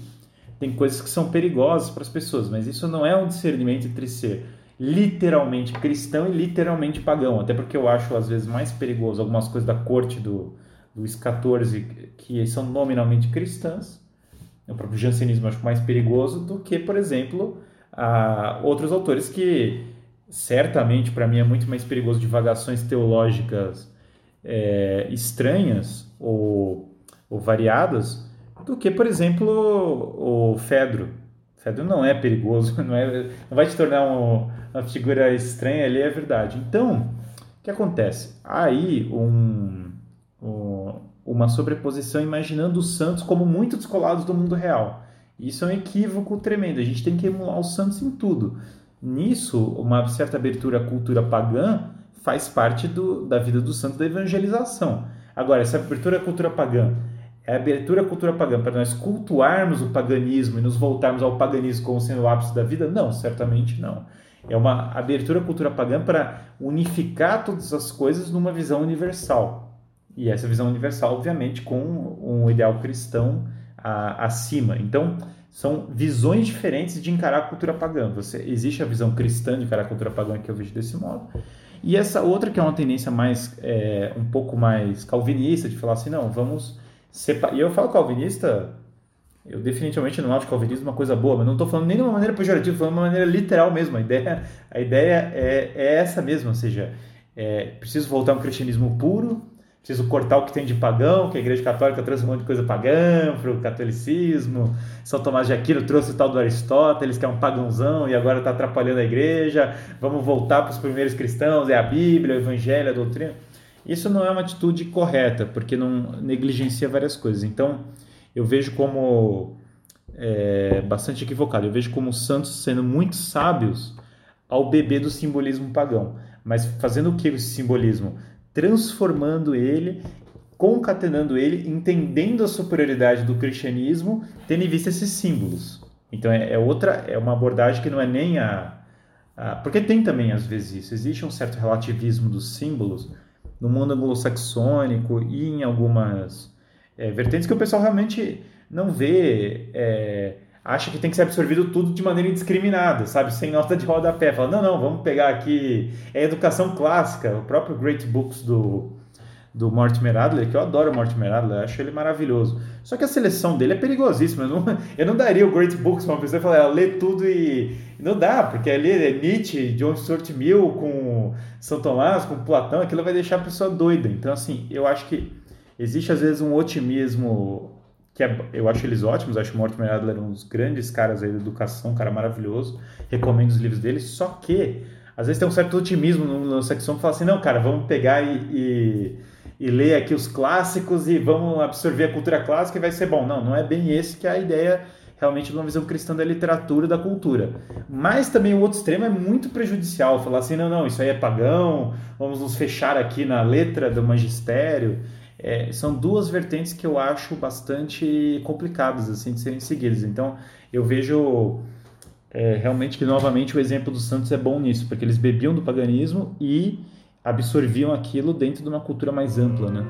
tem coisas que são perigosas para as pessoas, mas isso não é um discernimento entre ser literalmente cristão e literalmente pagão, até porque eu acho às vezes mais perigoso algumas coisas da corte do Luís XIV que são nominalmente cristãs, o próprio jansenismo eu acho mais perigoso do que, por exemplo, a outros autores que certamente para mim é muito mais perigoso divagações teológicas é, estranhas ou, ou variadas do que, por exemplo, o Fedro. Fedro não é perigoso, não, é, não vai te tornar um, uma figura estranha ali, é verdade. Então, o que acontece? Aí um, um, uma sobreposição imaginando os santos como muito descolados do mundo real. Isso é um equívoco tremendo. A gente tem que emular os santos em tudo. Nisso, uma certa abertura à cultura pagã faz parte do, da vida dos santos da evangelização. Agora, essa abertura à cultura pagã é a abertura à cultura pagã para nós cultuarmos o paganismo e nos voltarmos ao paganismo como sendo o ápice da vida? Não, certamente não. É uma abertura à cultura pagã para unificar todas as coisas numa visão universal. E essa visão universal, obviamente, com um ideal cristão a, acima. Então, são visões diferentes de encarar a cultura pagã. Você, existe a visão cristã de encarar a cultura pagã que eu vejo desse modo. E essa outra que é uma tendência mais, é, um pouco mais calvinista, de falar assim, não, vamos separar. E eu falo calvinista, eu definitivamente não acho calvinismo uma coisa boa, mas não estou falando nem de uma maneira pejorativa, estou falando de uma maneira literal mesmo. A ideia, a ideia é, é essa mesmo, ou seja, é, preciso voltar a um cristianismo puro, preciso cortar o que tem de pagão, que a Igreja Católica trouxe um monte de coisa pagã para o catolicismo. São Tomás de Aquino trouxe o tal do Aristóteles, que é um pagãozão e agora está atrapalhando a igreja. Vamos voltar para os primeiros cristãos, é a Bíblia, o Evangelho, a doutrina. Isso não é uma atitude correta, porque não negligencia várias coisas. Então, eu vejo como é, bastante equivocado. Eu vejo como os santos sendo muito sábios ao beber do simbolismo pagão. Mas fazendo o que esse simbolismo? Transformando ele, concatenando ele, entendendo a superioridade do cristianismo, tendo em vista esses símbolos. Então é, é outra, é uma abordagem que não é nem a, a, porque tem também às vezes isso. Existe um certo relativismo dos símbolos no mundo anglo-saxônico e em algumas é, vertentes que o pessoal realmente não vê, é, acha que tem que ser absorvido tudo de maneira indiscriminada, sabe? Sem nota de rodapé. Fala, não, não, vamos pegar aqui. É educação clássica, o próprio Great Books do, do Mortimer Adler, que eu adoro o Mortimer Adler, acho ele maravilhoso. Só que a seleção dele é perigosíssima. Eu não, eu não daria o Great Books para uma pessoa e falar, ah, lê tudo e. Não dá, porque ali é Nietzsche, John Stuart Mill com São Tomás, com Platão, aquilo vai deixar a pessoa doida. Então, assim, eu acho que existe às vezes um otimismo que é, eu acho eles ótimos, acho o Mortimer Adler um dos grandes caras aí da educação, um cara maravilhoso, recomendo os livros dele, só que às vezes tem um certo otimismo no, no que fala assim, não, cara, vamos pegar e, e e ler aqui os clássicos e vamos absorver a cultura clássica e vai ser bom. Não, não é bem esse que é a ideia realmente de uma visão cristã da literatura e da cultura. Mas também o outro extremo é muito prejudicial, falar assim, não, não, isso aí é pagão, vamos nos fechar aqui na letra do magistério. É, são duas vertentes que eu acho bastante complicadas assim de serem seguidas. Então, eu vejo é, realmente que novamente o exemplo dos santos é bom nisso, porque eles bebiam do paganismo e absorviam aquilo dentro de uma cultura mais ampla, né?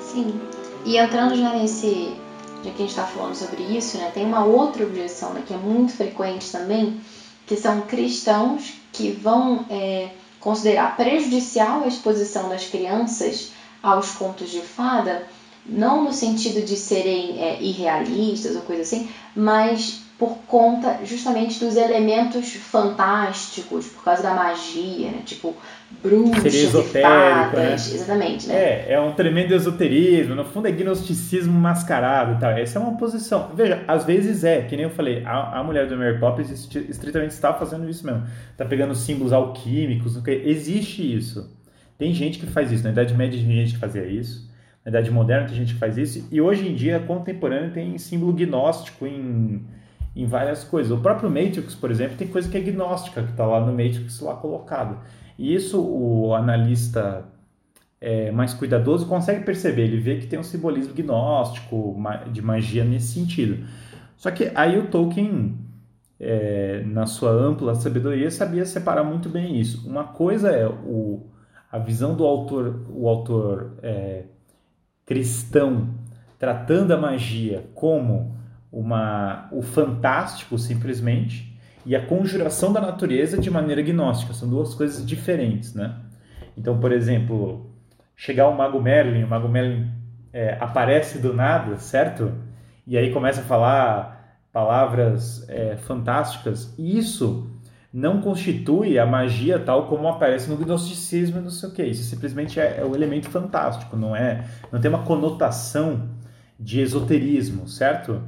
Sim. E entrando já nesse, já que a gente está falando sobre isso, né, tem uma outra objeção né, que é muito frequente também, que são cristãos que vão é, considerar prejudicial a exposição das crianças aos contos de fada, não no sentido de serem é, irrealistas ou coisa assim, mas por conta justamente dos elementos fantásticos, por causa da magia, né? Tipo, bruxas e né? fadas. Né? Exatamente, né? É, é um tremendo esoterismo, no fundo é gnosticismo mascarado e tal. Essa é uma posição. Veja, às vezes é, que nem eu falei, a, a mulher do Mary Poppins estritamente está fazendo isso mesmo. Está pegando símbolos alquímicos, existe isso. Tem gente que faz isso. Na Idade Média tem gente que fazia isso. Na Idade Moderna tem gente que faz isso. E hoje em dia, contemporâneo, tem símbolo gnóstico em, em várias coisas. O próprio Matrix, por exemplo, tem coisa que é gnóstica, que está lá no Matrix lá colocado. E isso o analista é, mais cuidadoso consegue perceber. Ele vê que tem um simbolismo gnóstico, de magia nesse sentido. Só que aí o Tolkien, é, na sua ampla sabedoria, sabia separar muito bem isso. Uma coisa é o a visão do autor, o autor é, cristão tratando a magia como uma, o fantástico simplesmente e a conjuração da natureza de maneira gnóstica. São duas coisas diferentes, né? Então, por exemplo, chegar o Mago Merlin, o Mago Merlin é, aparece do nada, certo? E aí começa a falar palavras é, fantásticas. Isso não constitui a magia tal como aparece no gnosticismo e não sei o que. Isso simplesmente é, é elemento fantástico, não é? Não tem uma conotação de esoterismo, certo?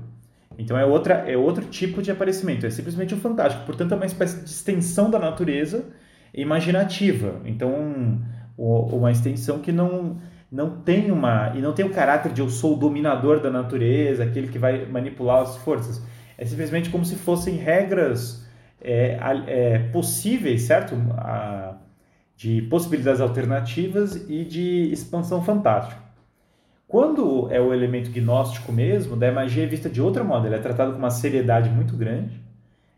Então é, outra, é outro tipo de aparecimento, é simplesmente o fantástico. Portanto, é uma espécie de extensão da natureza imaginativa. Então, uma extensão que não, não tem uma e não tem o caráter de eu sou o dominador da natureza, aquele que vai manipular as forças. É simplesmente como se fossem regras é, é, possíveis, certo? A, de possibilidades alternativas e de expansão fantástica. Quando é o elemento gnóstico mesmo, da magia é vista de outra modo, ele é tratado com uma seriedade muito grande.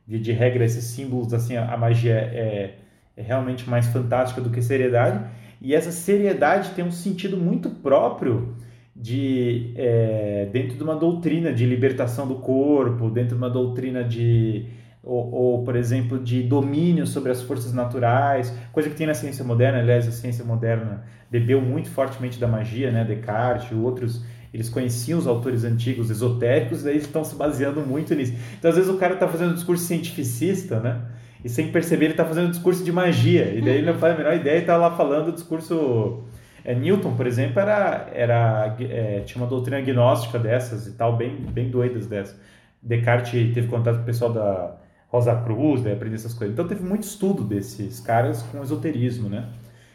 De, de regra, esses símbolos, assim, a, a magia é, é realmente mais fantástica do que seriedade. E essa seriedade tem um sentido muito próprio de é, dentro de uma doutrina de libertação do corpo, dentro de uma doutrina de ou, ou, por exemplo, de domínio sobre as forças naturais, coisa que tem na ciência moderna. Aliás, a ciência moderna bebeu muito fortemente da magia, né? Descartes e outros, eles conheciam os autores antigos esotéricos, daí eles estão se baseando muito nisso. Então, às vezes, o cara está fazendo um discurso cientificista, né? E sem perceber, ele está fazendo um discurso de magia. E daí ele não faz a menor ideia e está lá falando o discurso. É, Newton, por exemplo, era, era, é, tinha uma doutrina gnóstica dessas e tal, bem, bem doidas dessas. Descartes teve contato com o pessoal da Rosa Cruz, né, aprender essas coisas. Então teve muito estudo desses caras com esoterismo, né?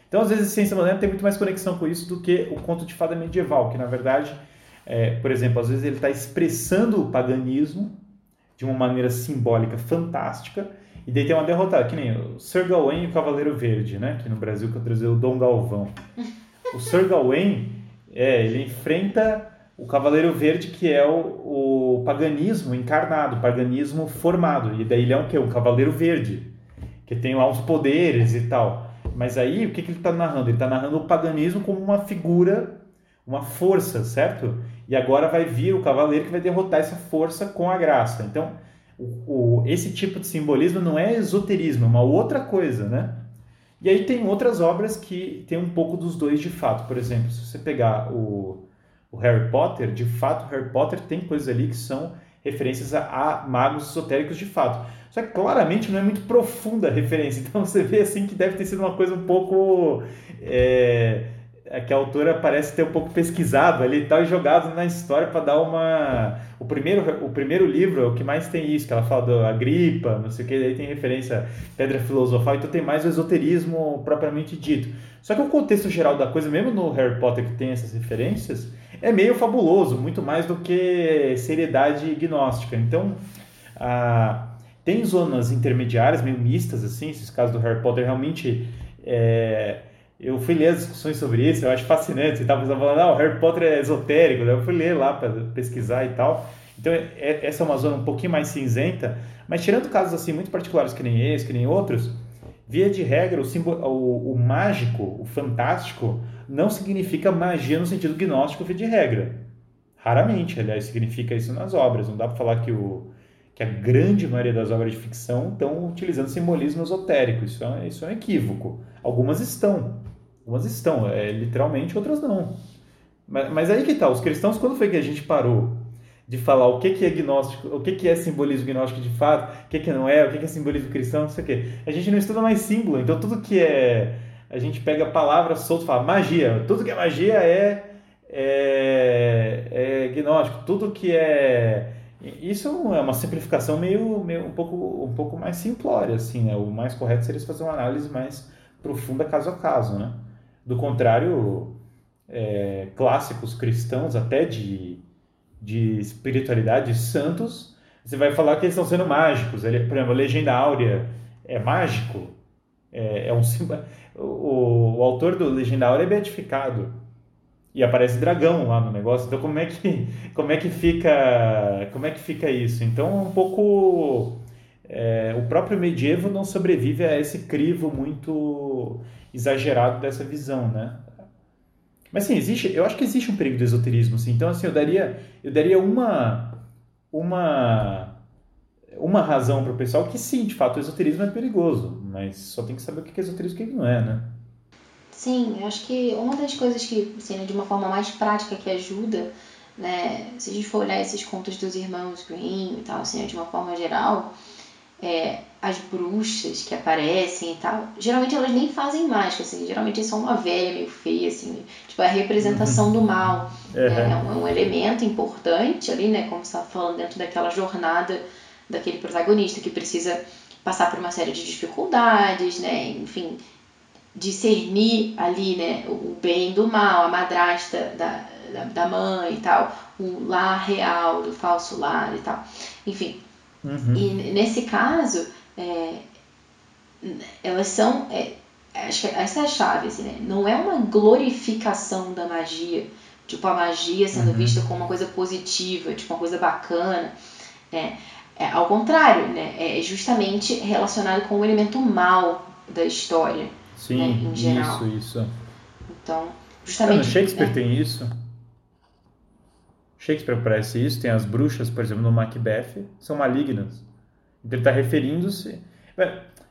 Então às vezes a ciência moderna tem muito mais conexão com isso do que o conto de fada medieval, que na verdade, é, por exemplo, às vezes ele está expressando o paganismo de uma maneira simbólica fantástica, e daí tem uma derrotada, que nem o Sir Gawain e o Cavaleiro Verde, né? Que no Brasil que eu trazer o Dom Galvão. O Sir Gawain, é, ele enfrenta o Cavaleiro Verde, que é o, o paganismo encarnado, o paganismo formado. E daí ele é um quê? Um Cavaleiro Verde, que tem lá uns poderes e tal. Mas aí, o que, que ele está narrando? Ele está narrando o paganismo como uma figura, uma força, certo? E agora vai vir o cavaleiro que vai derrotar essa força com a graça. Então, o, o, esse tipo de simbolismo não é esoterismo, é uma outra coisa, né? E aí tem outras obras que tem um pouco dos dois de fato. Por exemplo, se você pegar o o Harry Potter, de fato, Harry Potter tem coisas ali que são referências a, a, magos esotéricos de fato. Só que claramente não é muito profunda a referência. Então você vê assim que deve ter sido uma coisa um pouco. É, é que a autora parece ter um pouco pesquisado ali e tal, e jogado na história para dar uma. O primeiro, o primeiro livro é o que mais tem isso, que ela fala da gripa, não sei o que, daí tem referência à pedra filosofal, então tem mais o esoterismo propriamente dito. Só que o contexto geral da coisa, mesmo no Harry Potter que tem essas referências, é meio fabuloso, muito mais do que seriedade gnóstica. Então, ah, tem zonas intermediárias, meio mistas, assim, esses casos do Harry Potter realmente. É, eu fui ler as discussões sobre isso, eu acho fascinante. Você estava falando, ah, o Harry Potter é esotérico, eu fui ler lá para pesquisar e tal. Então, é, essa é uma zona um pouquinho mais cinzenta, mas tirando casos assim muito particulares que nem esse, que nem outros, via de regra, o, o, o mágico, o fantástico, não significa magia no sentido gnóstico de regra. Raramente, aliás, significa isso nas obras. Não dá para falar que, o, que a grande maioria das obras de ficção estão utilizando simbolismo esotérico. Isso é, isso é um equívoco. Algumas estão. Algumas estão, é, literalmente, outras não. Mas, mas aí que tá, os cristãos, quando foi que a gente parou de falar o que, que é gnóstico, o que, que é simbolismo gnóstico de fato, o que, que não é, o que, que é simbolismo cristão, não sei o quê. A gente não estuda mais símbolo, então tudo que é a gente pega palavras soltas e fala magia. Tudo que é magia é, é, é gnóstico. Tudo que é. Isso é uma simplificação meio, meio um, pouco, um pouco mais simplória, assim, né? O mais correto seria fazer uma análise mais profunda caso a caso, né? Do contrário, é, clássicos cristãos, até de, de espiritualidade, santos, você vai falar que eles estão sendo mágicos. Ele, por exemplo, a legenda áurea é mágico? É, é um o, o autor do Legendário é beatificado e aparece dragão lá no negócio. Então como é que como é que fica como é que fica isso? Então um pouco é, o próprio medievo não sobrevive a esse crivo muito exagerado dessa visão, né? Mas sim, existe, eu acho que existe um perigo do esoterismo, sim. Então assim, eu daria, eu daria uma uma uma razão para o pessoal que sim, de fato, o esoterismo é perigoso, mas só tem que saber o que é esoterismo e o que não é, né? Sim, eu acho que uma das coisas que, assim, de uma forma mais prática que ajuda, né, se a gente for olhar esses contos dos irmãos Grimm e tal, assim, de uma forma geral, é, as bruxas que aparecem e tal, geralmente elas nem fazem mágica, assim, geralmente são uma velha meio feia, assim, tipo a representação uhum. do mal. Uhum. Né? É, um, um, elemento importante ali, né, como você estava falando, dentro daquela jornada daquele protagonista que precisa passar por uma série de dificuldades, né, enfim, discernir ali, né, o bem do mal, a madrasta da, da, da mãe e tal, o lar real do falso lar e tal, enfim. Uhum. E nesse caso, é, elas são. É, acho que essa é a chave, assim, né? Não é uma glorificação da magia, tipo a magia sendo uhum. vista como uma coisa positiva, tipo uma coisa bacana. Né? É, ao contrário, né? É justamente relacionado com o elemento mal da história. Sim, né? em geral. isso, isso. Então, justamente. Ah, Shakespeare é. tem isso. Shakespeare parece isso, tem as bruxas, por exemplo, no Macbeth, são malignas. Então ele está referindo-se.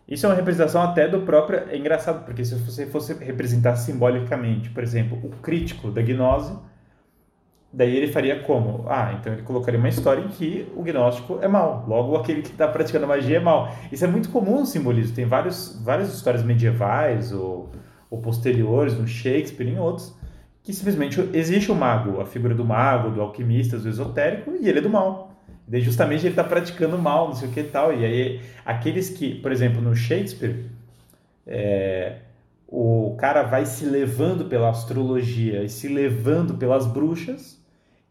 Isso é uma representação até do próprio. É engraçado, porque se você fosse representar simbolicamente, por exemplo, o crítico da gnose, daí ele faria como? Ah, então ele colocaria uma história em que o gnóstico é mal, logo aquele que está praticando magia é mal. Isso é muito comum no simbolismo. Tem vários, várias histórias medievais ou, ou posteriores, no Shakespeare em outros, que simplesmente existe o mago, a figura do mago, do alquimista, do esotérico, e ele é do mal. Daí justamente ele está praticando mal, não sei o que e tal. E aí, aqueles que, por exemplo, no Shakespeare, é, o cara vai se levando pela astrologia e se levando pelas bruxas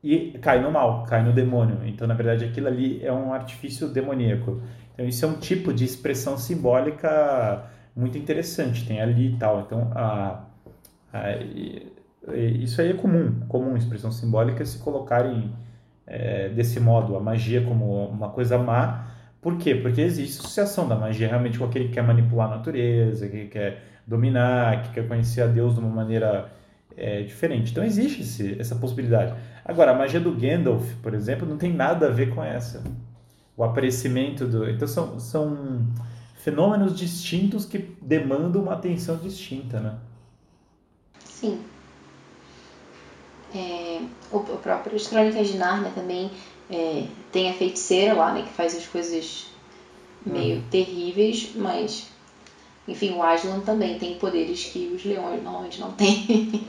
e cai no mal, cai no demônio. Então, na verdade, aquilo ali é um artifício demoníaco. Então, isso é um tipo de expressão simbólica muito interessante, tem ali e tal. Então, a, a, isso aí é comum, comum expressão simbólica se colocar em é, desse modo, a magia como uma coisa má. Por quê? Porque existe associação da magia realmente com aquele que quer manipular a natureza, que quer dominar, que quer conhecer a Deus de uma maneira é, diferente. Então existe esse, essa possibilidade. Agora, a magia do Gandalf, por exemplo, não tem nada a ver com essa. O aparecimento do. Então são, são fenômenos distintos que demandam uma atenção distinta, né? Sim. É, o, o próprio As Crônicas de Nárnia também é, tem a feiticeira lá, né, que faz as coisas meio uhum. terríveis, mas enfim, o Aslan também tem poderes que os leões normalmente não têm.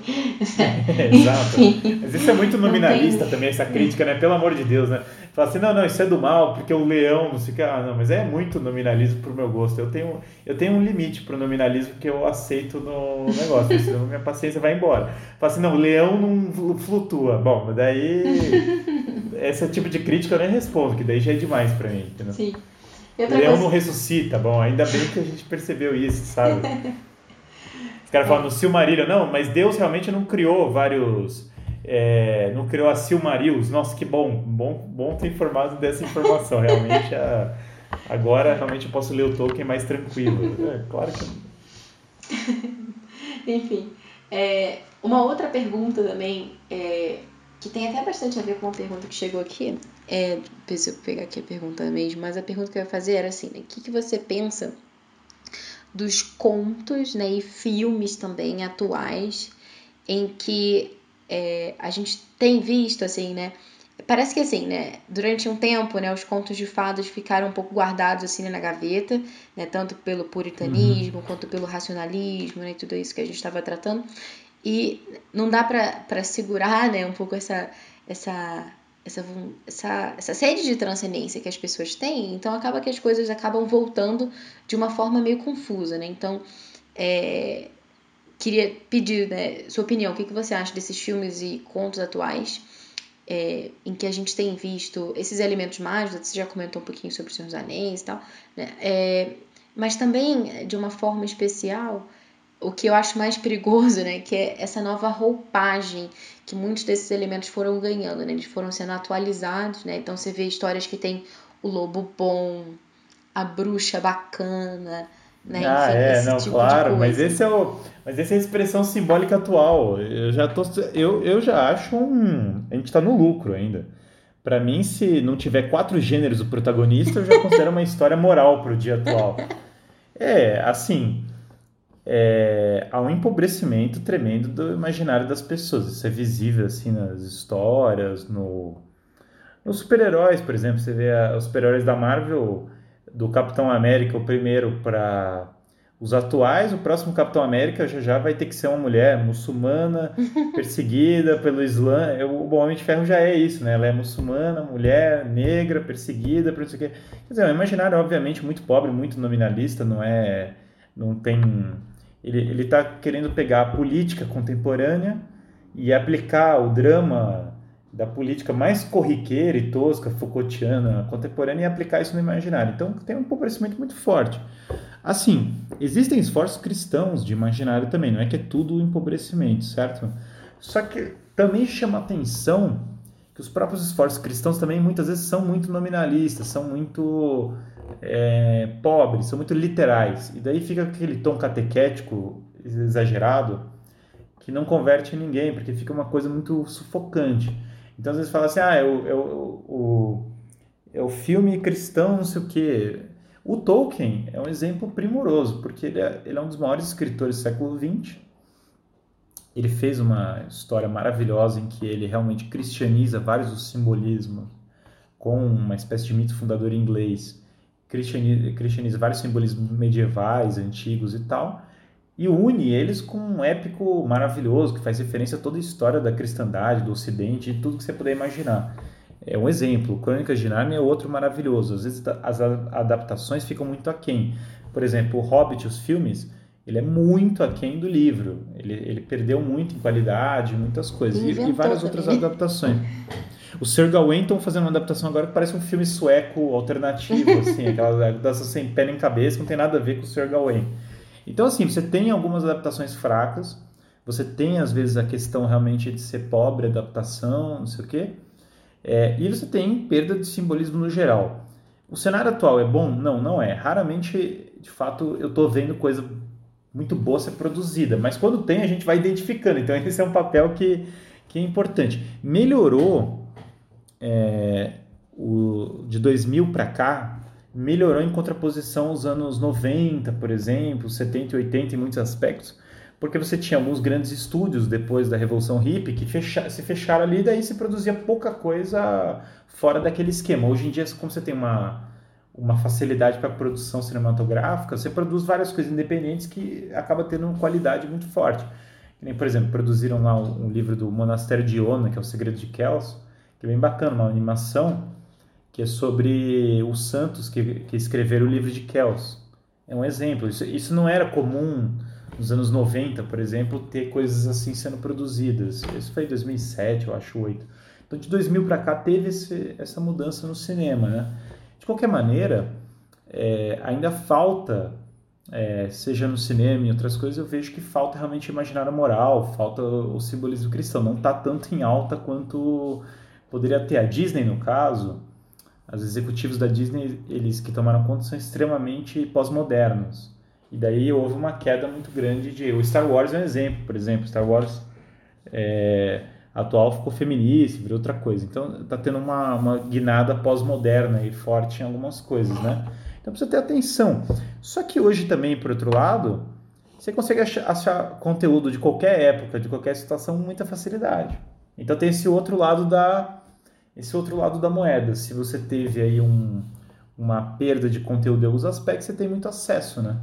exato. Mas isso é muito nominalista também, essa crítica, né? Pelo amor de Deus, né? Fala assim, não, não, isso é do mal, porque o leão, não sei o que. Ah, não, mas é muito nominalismo pro meu gosto. Eu tenho, eu tenho um limite pro nominalismo que eu aceito no negócio, senão minha paciência vai embora. Fala assim, não, o leão não flutua. Bom, daí... Esse tipo de crítica eu nem respondo, que daí já é demais pra mim. Entendeu? Sim. O leão coisa... não ressuscita. Bom, ainda bem que a gente percebeu isso, sabe? Os caras falam no Silmarillion. Não, mas Deus realmente não criou vários... É, não criou a Silmarils. Nossa, que bom. Bom, bom ter informado dessa informação. Realmente, a, agora realmente eu posso ler o Tolkien mais tranquilo. É, claro que... Enfim, é, uma outra pergunta também, é, que tem até bastante a ver com uma pergunta que chegou aqui, é, preciso pegar aqui a pergunta mesmo, mas a pergunta que eu ia fazer era assim, né? O que, que você pensa dos contos né, e filmes também atuais em que é, a gente tem visto, assim, né? Parece que assim, né? Durante um tempo, né, os contos de fadas ficaram um pouco guardados assim né, na gaveta, né? Tanto pelo puritanismo uhum. quanto pelo racionalismo, né? Tudo isso que a gente estava tratando. E não dá para segurar, né? Um pouco essa essa essa, essa, essa sede de transcendência que as pessoas têm, então acaba que as coisas acabam voltando de uma forma meio confusa, né? Então, é, queria pedir né, sua opinião, o que, que você acha desses filmes e contos atuais é, em que a gente tem visto esses elementos mágicos, você já comentou um pouquinho sobre os Senhor dos Anéis e tal, né? É, mas também, de uma forma especial, o que eu acho mais perigoso, né, que é essa nova roupagem que muitos desses elementos foram ganhando, né, eles foram sendo atualizados, né, então você vê histórias que tem o lobo bom, a bruxa bacana, né? Ah, Enfim, é, não, tipo claro, mas esse é o, mas essa é a expressão simbólica atual. Eu já tô, eu, eu já acho um, a gente está no lucro ainda. Para mim, se não tiver quatro gêneros o protagonista, eu já considero uma história moral para o dia atual. É, assim, é, há um empobrecimento tremendo do imaginário das pessoas. Isso é visível assim nas histórias, no, nos super-heróis, por exemplo. Você vê a, os super-heróis da Marvel, do Capitão América, o primeiro para os atuais, o próximo Capitão América já já vai ter que ser uma mulher muçulmana, perseguida pelo Islã. O Homem de Ferro já é isso, né? Ela é muçulmana, mulher, negra, perseguida, por isso que. Quer dizer, é um imaginário, obviamente, muito pobre, muito nominalista, não é. Não tem. Ele está querendo pegar a política contemporânea e aplicar o drama da política mais corriqueira e tosca, Foucaultiana, contemporânea, e aplicar isso no imaginário. Então tem um empobrecimento muito forte. Assim, existem esforços cristãos de imaginário também, não é que é tudo empobrecimento, certo? Só que também chama atenção que os próprios esforços cristãos também muitas vezes são muito nominalistas, são muito é, pobres, são muito literais. E daí fica aquele tom catequético exagerado que não converte ninguém, porque fica uma coisa muito sufocante. Então às vezes fala assim, ah, é o, é o, o, é o filme cristão, não sei o quê. O Tolkien é um exemplo primoroso, porque ele é, ele é um dos maiores escritores do século XX. Ele fez uma história maravilhosa em que ele realmente cristianiza vários dos simbolismos com uma espécie de mito fundador inglês. Cristianiza, cristianiza vários simbolismos medievais, antigos e tal, e une eles com um épico maravilhoso que faz referência a toda a história da cristandade, do ocidente, e tudo que você puder imaginar é um exemplo. Crônicas de Narnia é outro maravilhoso. Às vezes as adaptações ficam muito aquém. Por exemplo, o Hobbit, os filmes, ele é muito aquém do livro. Ele, ele perdeu muito em qualidade, muitas coisas. E, e, várias outras adaptações. O Sir Gawain estão fazendo uma adaptação agora que parece um filme sueco alternativo, assim, aquela adaptação sem pé nem cabeça, não tem nada a ver com o Sir Gawain. Então, assim, você tem algumas adaptações fracas, você tem, às vezes, a questão realmente de ser pobre, adaptação, não sei o quê, é, e você tem perda de simbolismo no geral. O cenário atual é bom? Não, não é. Raramente, de fato, eu estou vendo coisa muito boa ser produzida, mas quando tem, a gente vai identificando. Então, esse é um papel que, que é importante. Melhorou é, o, de 2000 para cá, melhorou em contraposição aos anos 90, por exemplo, 70 e 80 em muitos aspectos, porque você tinha alguns grandes estúdios depois da Revolução Hippie que fecha, se fecharam ali e daí se produzia pouca coisa fora daquele esquema. Hoje em dia, como você tem uma, uma facilidade para produção cinematográfica, você produz várias coisas independentes que acaba tendo uma qualidade muito forte. Por exemplo, produziram lá um, livro do Monastério de Iona, que é o Segredo de Kelso, que é bem bacana, uma animação que é sobre os santos que, que escreveram o livro de Kelso. É um exemplo. Isso, isso não era comum nos anos 90, por exemplo, ter coisas assim sendo produzidas. Isso foi em 2007, eu acho, 8. Então, de 2000 para cá, teve esse, essa mudança no cinema, né? De qualquer maneira, é, ainda falta, é, seja no cinema e outras coisas, eu vejo que falta realmente imaginar a moral, falta o simbolismo cristão. Não está tanto em alta quanto poderia ter. A Disney, no caso, os executivos da Disney, eles que tomaram conta, são extremamente pós-modernos. E daí houve uma queda muito grande de. O Star Wars é um exemplo, por exemplo. Star Wars é, atual ficou feminista, virou outra coisa. Então está tendo uma, uma guinada pós-moderna e forte em algumas coisas, né? Então precisa ter atenção. Só que hoje também, por outro lado, você consegue achar, achar conteúdo de qualquer época, de qualquer situação, com muita facilidade. Então tem esse outro lado da esse outro lado da moeda. Se você teve aí um, uma perda de conteúdo em alguns aspectos, você tem muito acesso, né?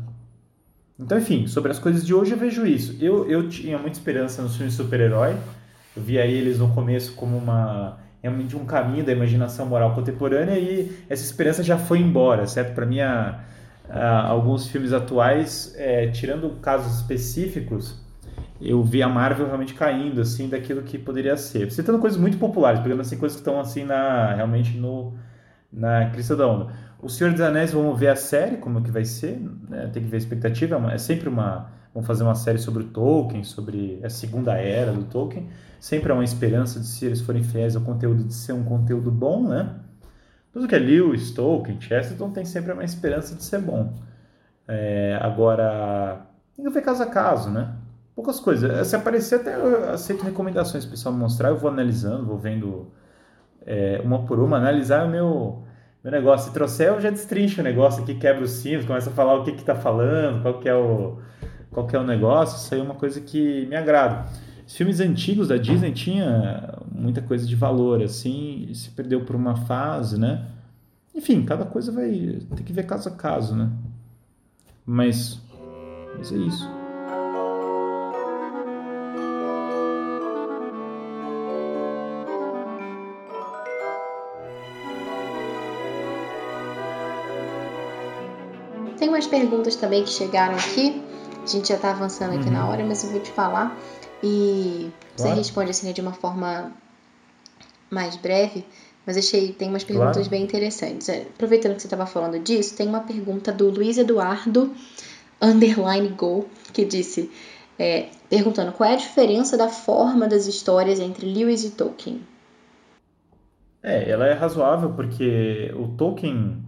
Então, enfim, sobre as coisas de hoje eu vejo isso. Eu, eu tinha muita esperança nos filmes de super-herói. Eu via eles no começo como uma realmente um caminho da imaginação moral contemporânea e essa esperança já foi embora, certo? Para mim, a, a, alguns filmes atuais, é, tirando casos específicos, eu vi a Marvel realmente caindo assim daquilo que poderia ser. Citando coisas muito populares, pegando assim coisas que estão assim na realmente no na crista da onda. O Senhor dos Anéis, vamos ver a série, como que vai ser, né? tem que ver a expectativa, é, é sempre uma... Vamos fazer uma série sobre o Tolkien, sobre a segunda era do Tolkien. Sempre há uma esperança de, se eles forem fiéis ao conteúdo, de ser um conteúdo bom, né? Tudo que é Lewis, Tolkien, Chesterton tem sempre uma esperança de ser bom. É, agora, que ver caso a caso, né? Poucas coisas. Se aparecer, até eu aceito recomendações o pessoal mostrar, eu vou analisando, vou vendo é, uma por uma, analisar o meu, meu negócio. Se trouxer, eu já destrincho o negócio aqui, quebra os sinos, começa a falar o que que tá falando, qual que é o, qual que é o negócio, isso aí é uma coisa que me agrada. Os filmes antigos da Disney tinha muita coisa de valor, assim, se perdeu por uma fase, né? Enfim, cada coisa vai ter que ver caso a caso, né? Mas, mas é isso. Tem umas perguntas também que chegaram aqui. A gente já está avançando aqui uhum. na hora, mas eu vou te falar. E você claro. responde assim né, de uma forma mais breve. Mas achei, tem umas perguntas claro. bem interessantes. É, aproveitando que você estava falando disso, tem uma pergunta do Luiz Eduardo underline go, que disse, é, perguntando qual é a diferença da forma das histórias entre Lewis e Tolkien. É, ela é razoável porque o Tolkien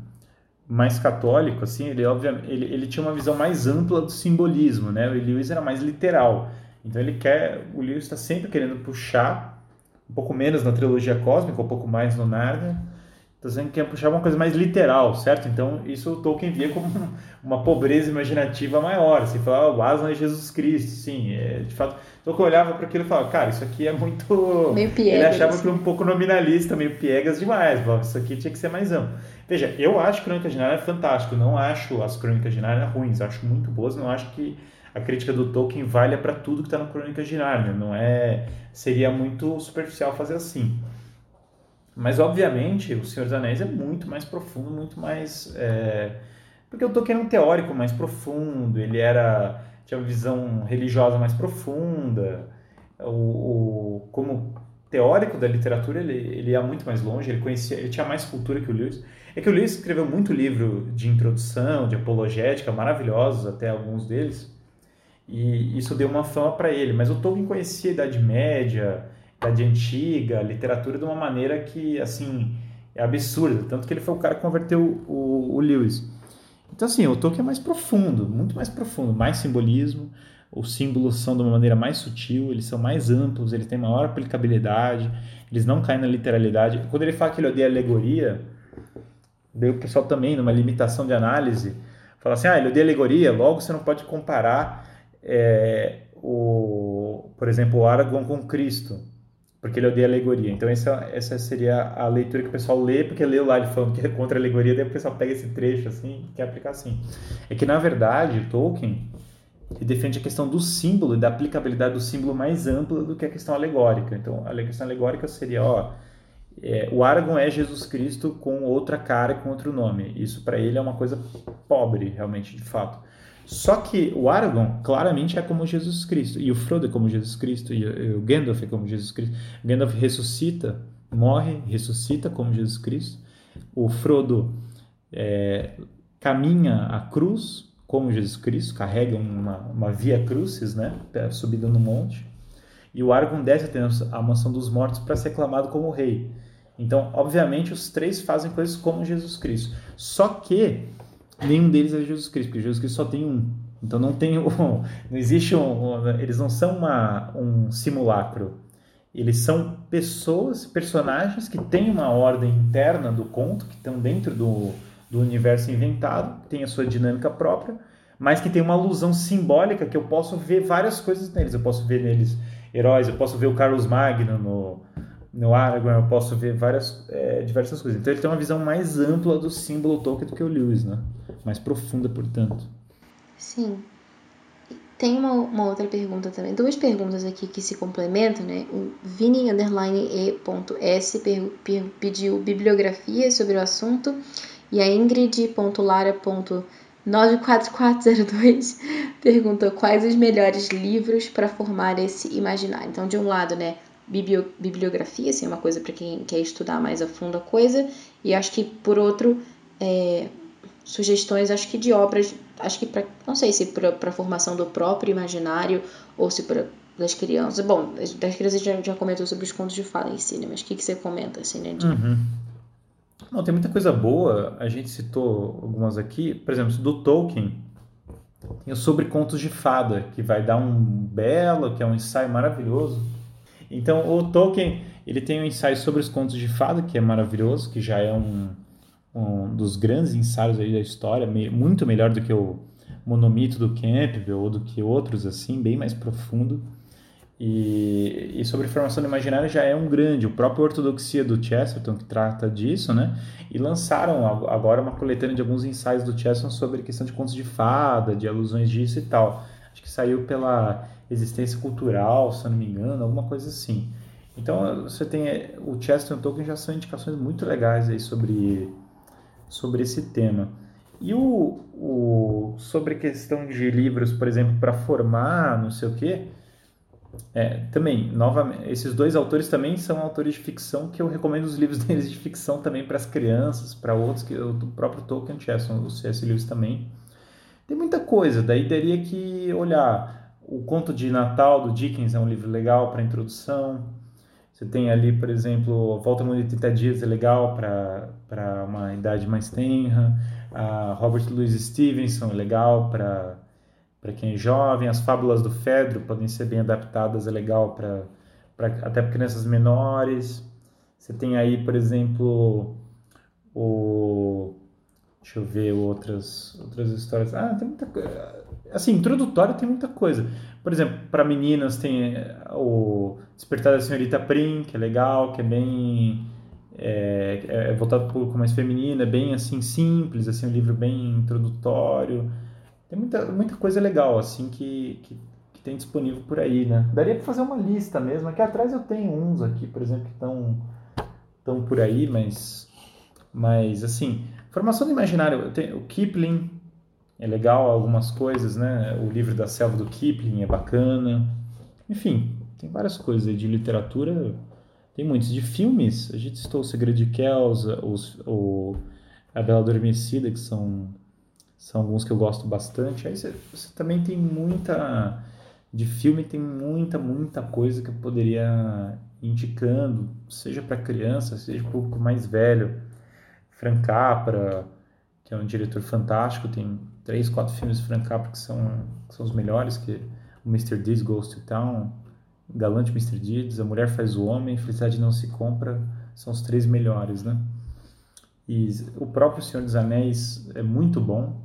mais católico, assim, ele obviamente ele, ele tinha uma visão mais ampla do simbolismo, né? O Lewis era mais literal. Então ele quer, o Lewis está sempre querendo puxar um pouco menos na trilogia cósmica, um pouco mais no Narnia. Está dizendo que quer puxar uma coisa mais literal, certo? Então isso o Tolkien via como uma pobreza imaginativa maior. Você falava, o Aslan é Jesus Cristo, sim, é, de fato. Tolkien olhava para aquilo e falava, cara, isso aqui é muito. Meio piegas. Ele achava que um pouco nominalista, meio piegas demais. Isso aqui tinha que ser mais amplo. Veja, eu acho Crônica de Narnia é fantástico, não acho as Crônicas de Narnia ruins, acho muito boas, não acho que a crítica do Tolkien valha para tudo que está no Crônicas de Narnia, não é, seria muito superficial fazer assim. Mas obviamente o Senhor dos Anéis é muito mais profundo, muito mais é... porque o Tolkien era um teórico mais profundo, ele era tinha uma visão religiosa mais profunda, o, o como teórico da literatura ele, ele ia muito mais longe, ele conhecia, ele tinha mais cultura que o Lewis. É que o Lewis escreveu muito livro de introdução, de apologética, maravilhosos até alguns deles, e isso deu uma fama para ele. Mas o Tolkien conhecia a Idade Média, a Idade Antiga, literatura de uma maneira que, assim, é absurda. Tanto que ele foi o cara que converteu o, o Lewis. Então, assim, o Tolkien é mais profundo, muito mais profundo, mais simbolismo. Os símbolos são de uma maneira mais sutil, eles são mais amplos, eles têm maior aplicabilidade, eles não caem na literalidade. Quando ele fala que ele odeia alegoria, Daí o pessoal também, numa limitação de análise, fala assim, ah, ele odeia alegoria, logo você não pode comparar, é, o, por exemplo, o Aragorn com Cristo, porque ele odeia alegoria. Então essa, essa seria a leitura que o pessoal lê, porque leu lá ele falando que é contra a alegoria, daí o pessoal pega esse trecho assim e quer aplicar assim. É que, na verdade, Tolkien defende a questão do símbolo e da aplicabilidade do símbolo mais ampla do que a questão alegórica. Então, a questão alegórica seria, ó, é, o Aragorn é Jesus Cristo com outra cara e com outro nome. Isso para ele é uma coisa pobre, realmente, de fato. Só que o Aragorn claramente é como Jesus Cristo, e o Frodo é como Jesus Cristo, e o Gandalf é como Jesus Cristo. O Gandalf ressuscita, morre, ressuscita como Jesus Cristo. O Frodo é, caminha a cruz como Jesus Cristo, carrega uma, uma via crucis, né, subida no monte. E o Aragorn desce até a mansão dos mortos para ser aclamado como rei. Então, obviamente, os três fazem coisas como Jesus Cristo. Só que nenhum deles é Jesus Cristo, porque Jesus Cristo só tem um. Então não tem um, não existe um, eles não são uma, um simulacro. Eles são pessoas, personagens que têm uma ordem interna do conto, que estão dentro do, do universo inventado, que tem a sua dinâmica própria, mas que tem uma alusão simbólica que eu posso ver várias coisas neles. Eu posso ver neles heróis, eu posso ver o Carlos Magno no, no Aragorn eu posso ver várias, é, diversas coisas. Então ele tem uma visão mais ampla do símbolo Tolkien do que o Lewis, né? Mais profunda, portanto. Sim. Tem uma, uma outra pergunta também, duas perguntas aqui que se complementam, né? O Vini underline e.s pediu bibliografia sobre o assunto e a Ingrid.lara.94402 perguntou quais os melhores livros para formar esse imaginário. Então, de um lado, né, bibliografia, assim, é uma coisa para quem quer estudar mais a fundo a coisa, e acho que por outro, é, sugestões, acho que de obras, acho que para, não sei se para a formação do próprio imaginário ou se para das crianças. Bom, das crianças já, já comentou sobre os contos de fala em si, né? Mas o que, que você comenta, assim, né? De... Uhum. Não, tem muita coisa boa, a gente citou algumas aqui, por exemplo, do Tolkien, Tem o Sobre Contos de Fada, que vai dar um belo, que é um ensaio maravilhoso. Então, o Tolkien, ele tem um ensaio sobre os contos de fada, que é maravilhoso, que já é um, um dos grandes ensaios aí da história, muito melhor do que o Monomito do Campbell ou do que outros assim, bem mais profundo. E, e, sobre formação do imaginário já é um grande, o próprio Ortodoxia do Chesterton que trata disso, né? E lançaram agora uma coletânea de alguns ensaios do Chesterton sobre questão de contos de fada, de alusões disso e tal. Acho que saiu pela Existência Cultural, se não me engano, alguma coisa assim. Então você tem o Chesterton e o Tolkien já são indicações muito legais aí sobre sobre esse tema. E o, o sobre questão de livros, por exemplo, para formar, não sei o quê, é, também, novamente, esses dois autores também são autores de ficção que eu recomendo os livros deles de ficção também para as crianças, para outros, que o próprio Tolkien Chesterton, o C.S. Lewis também. Tem muita coisa, daí teria que olhar. O Conto de Natal do Dickens é um livro legal para introdução. Você tem ali, por exemplo, Volta Mundo de 30 Dias é legal para uma idade mais tenra. A Robert Louis Stevenson é legal para para quem é jovem. As fábulas do Fedro podem ser bem adaptadas, é legal para até para crianças menores. Você tem aí, por exemplo, o deixa eu ver outras outras histórias. Ah, tem muita coisa. Assim, introdutório tem muita coisa. Por exemplo, para meninas tem eh, o Despertar da Senhorita Prim, que é legal, que é bem é, é voltado para o público mais feminino, é bem assim simples, assim um livro bem introdutório. Tem muita, muita coisa legal, assim, que, que, que tem disponível por aí, né? Daria para fazer uma lista mesmo. Aqui atrás eu tenho uns aqui, por exemplo, que estão estão por aí, mas, mas assim, formação do imaginário, tenho, o Kipling é legal, algumas coisas, né? O livro da selva do Kipling é bacana. Enfim, tem várias coisas de literatura, tem muitos. De filmes, a gente citou O Segredo de Kells, os, o A Bela Adormecida, que são são alguns que eu gosto bastante. Aí você, você também tem muita. De filme tem muita, muita coisa que eu poderia indicando, seja para criança, seja para público mais velho. Frank Capra, que é um diretor fantástico, tem três, quatro filmes de Frank Capra que são, que são os melhores, que o Mr. Deeds Goes to Town, Galante Mr. Deeds, A Mulher Faz o Homem, Felicidade Não Se Compra, são os três melhores, né? E o próprio Senhor dos Anéis é muito bom,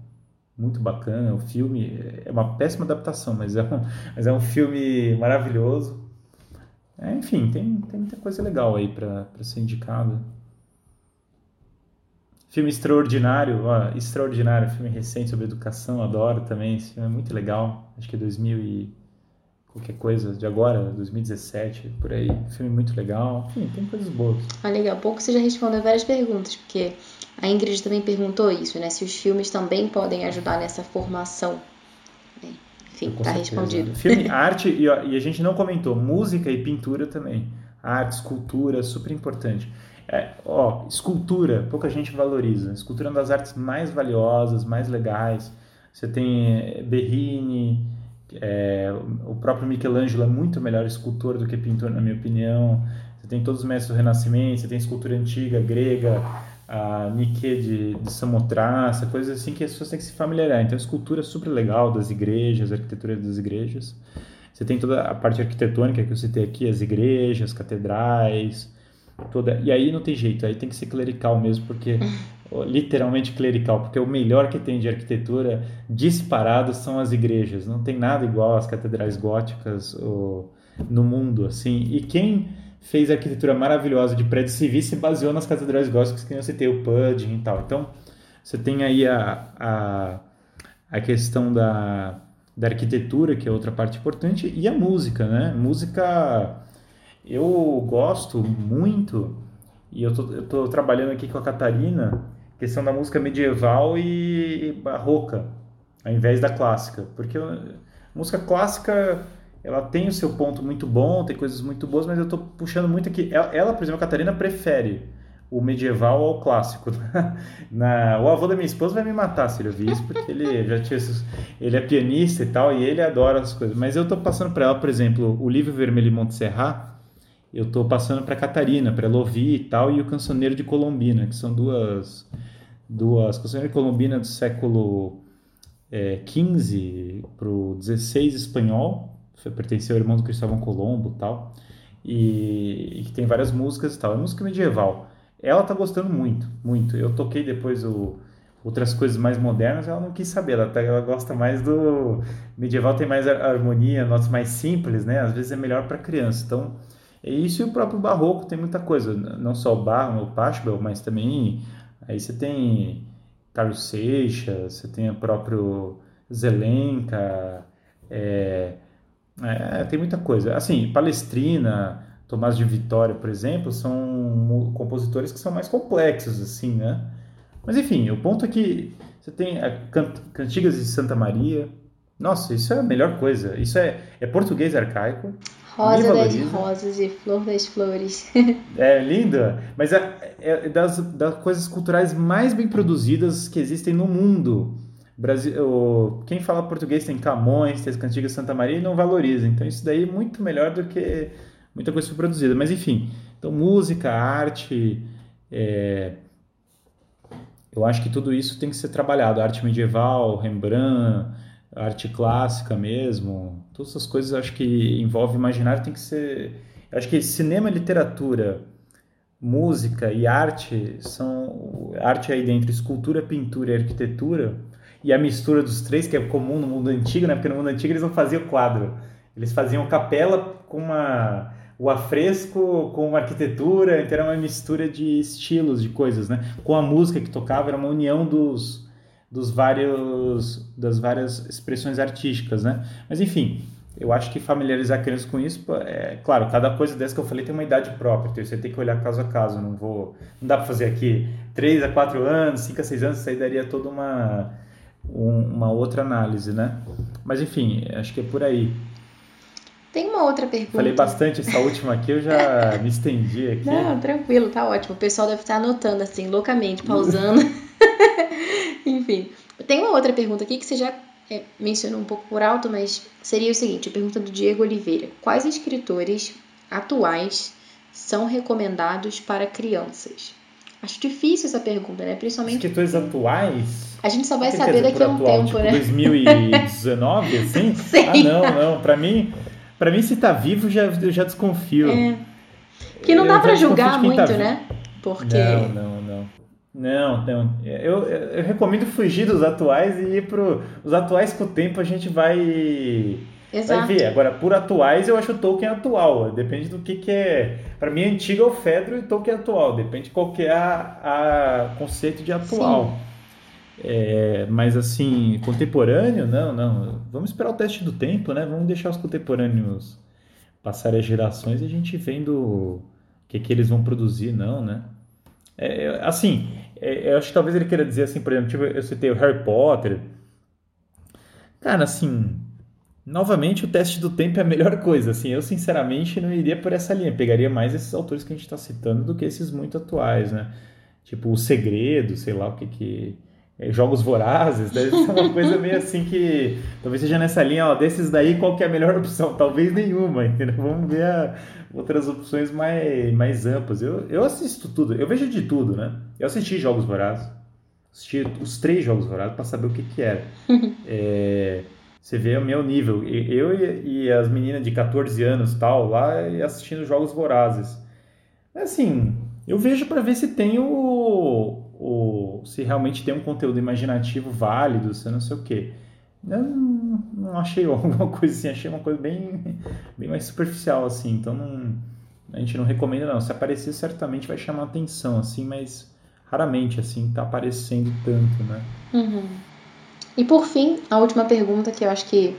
muito bacana. O filme é uma péssima adaptação, mas é um, mas é um filme maravilhoso. É, enfim, tem, tem muita coisa legal aí para ser indicado. Filme extraordinário, ó, extraordinário, filme recente sobre educação, adoro também. Esse filme é muito legal. Acho que é 2000 e qualquer coisa de agora, 2017, por aí. Filme muito legal. Enfim, tem coisas boas. Ah, legal. Pouco você já respondeu várias perguntas, porque a Ingrid também perguntou isso, né? Se os filmes também podem ajudar nessa formação. Enfim, tá respondido. Filme, arte, e, ó, e, a gente não comentou, música e pintura também. Arte, escultura, super importante. É, ó, escultura, pouca gente valoriza. Escultura é uma das artes mais valiosas, mais legais. Você tem eh, Berrini, é, o próprio Michelangelo é muito melhor escultor do que pintor, na minha opinião. Você tem todos os mestres do Renascimento, você tem escultura antiga, grega, a Nike de, de Samothrace, coisas assim que as pessoas têm que se familiarizar. Então, escultura é super legal das igrejas, arquitetura das igrejas. Você tem toda a parte arquitetônica que eu citei aqui, as igrejas, catedrais, toda. E aí não tem jeito, aí tem que ser clerical mesmo, porque literalmente clerical, porque o melhor que tem de arquitetura disparado são as igrejas. Não tem nada igual às catedrais góticas ou, no mundo, assim. E quem fez a arquitetura maravilhosa de prédios civis se baseou nas catedrais góticas que eu citei, o Pudding e tal. Então, você tem aí a, a, a questão da, da arquitetura, que é outra parte importante, e a música, né? Música, eu gosto muito, e eu tô, eu tô trabalhando aqui com a Catarina, questão da música medieval e barroca, ao invés da clássica, porque música clássica ela tem o seu ponto muito bom, tem coisas muito boas, mas eu estou puxando muito aqui. Ela, ela, por exemplo, a Catarina prefere o medieval ao clássico. Na, o avô da minha esposa vai me matar se ele ouvir isso, porque ele já tinha ele é pianista e tal, e ele adora as coisas. Mas eu estou passando para ela, por exemplo, o livro Vermelho de Montserrat, eu estou passando para Catarina, para ela ouvir e tal, e o Cancioneiro de Colombina, que são duas duas Cancioneiro de Colombina do século é, 15 para o 16 espanhol, pertenceu ao irmão do Cristóvão Colombo tal, e, e que tem várias músicas e tal. É música medieval. Ela tá gostando muito, muito. Eu toquei depois o, outras coisas mais modernas, ela não quis saber. Ela, tá, ela gosta mais do medieval, tem mais harmonia, notas mais simples, né? Às vezes é melhor para criança. Então, é isso e o próprio barroco tem muita coisa. Não só o barro, o pashbel, mas também aí você tem Carlos Seixas, você tem o próprio Zelenka, é, é, tem muita coisa. Assim, Palestrina, Tomás de Vitória, por exemplo, são compositores que são mais complexos, assim, né? Mas enfim, o ponto é que você tem Cantigas de Santa Maria. Nossa, isso é a melhor coisa. Isso é, é português arcaico. Rosa das rosas e flor das flores. é linda, mas é, é das, das coisas culturais mais bem produzidas que existem no mundo. Brasil, o, quem fala português tem Camões, tem as Cantigas de Santa Maria e não valoriza. Então isso daí é muito melhor do que muita coisa foi produzida. Mas enfim, então música, arte, é, eu acho que tudo isso tem que ser trabalhado. Arte medieval, Rembrandt, arte clássica mesmo, todas essas coisas acho que envolve imaginário tem que ser. Acho que cinema, literatura, música e arte são arte aí dentro, escultura, pintura e arquitetura e a mistura dos três que é comum no mundo antigo, né? Porque no mundo antigo eles não faziam quadro, eles faziam capela com uma o afresco com arquitetura, então era uma mistura de estilos, de coisas, né? Com a música que tocava, era uma união dos, dos vários, das várias expressões artísticas, né? Mas enfim, eu acho que familiarizar a criança com isso, é claro, cada coisa dessa que eu falei tem uma idade própria, então você tem que olhar caso a caso, não vou, não dá para fazer aqui 3 a 4 anos, 5 a 6 anos, isso aí daria toda uma, um, uma outra análise, né? Mas enfim, acho que é por aí. Tem uma outra pergunta. Falei bastante essa última aqui, eu já me estendi aqui. Não, tranquilo, tá ótimo. O pessoal deve estar anotando assim, loucamente, pausando. Enfim. Tem uma outra pergunta aqui que você já é, mencionou um pouco por alto, mas seria o seguinte: a pergunta do Diego Oliveira. Quais escritores atuais são recomendados para crianças? Acho difícil essa pergunta, né? Principalmente. Escritores atuais? A gente só vai saber daqui a um atual, tempo, tipo né? 2019, assim? Sim. Ah, não, não. Pra mim, para mim, se tá vivo, já, eu já desconfio. É. Que não dá para julgar muito, tá né? Porque. Não, não, não. Não, não. Eu, eu, recomendo fugir dos atuais e ir pro. Os atuais com o tempo a gente vai. Exato. Vai ver. Agora, por atuais, eu acho o Tolkien atual. Depende do que, que é. Para mim, antigo é o Fedro e Tolkien é atual. Depende de qual que é a, a conceito de atual. É, mas assim, contemporâneo, não, não. Vamos esperar o teste do tempo, né? Vamos deixar os contemporâneos passarem as gerações e a gente vendo o que, que eles vão produzir, não, né? É, assim, é, eu acho que talvez ele queira dizer assim, por exemplo, tipo, eu citei o Harry Potter. Cara, assim, novamente o teste do tempo é a melhor coisa. Assim, eu sinceramente não iria por essa linha. Pegaria mais esses autores que a gente está citando do que esses muito atuais, né? Tipo, O Segredo, sei lá o que que é, jogos vorazes, deve ser uma coisa meio assim que talvez seja nessa linha, ó, desses daí qual que é a melhor opção? Talvez nenhuma, entendeu? Vamos ver a, outras opções mais, mais amplas. Eu, eu assisto tudo, eu vejo de tudo, né? Eu assisti Jogos Vorazes, assisti os três Jogos Vorazes para saber o que que era. é, você vê o meu nível, eu e, e, as meninas de 14 anos tal, lá assistindo Jogos Vorazes. Assim, eu vejo para ver se tem o ou se realmente tem um conteúdo imaginativo válido, se não sei o quê. Eu não, achei alguma coisa assim, achei uma coisa bem, bem mais superficial, assim, então não, a gente não recomenda não. Se aparecer, certamente vai chamar atenção, assim, mas raramente, assim, tá aparecendo tanto, né? Uhum. E por fim, a última pergunta que eu acho que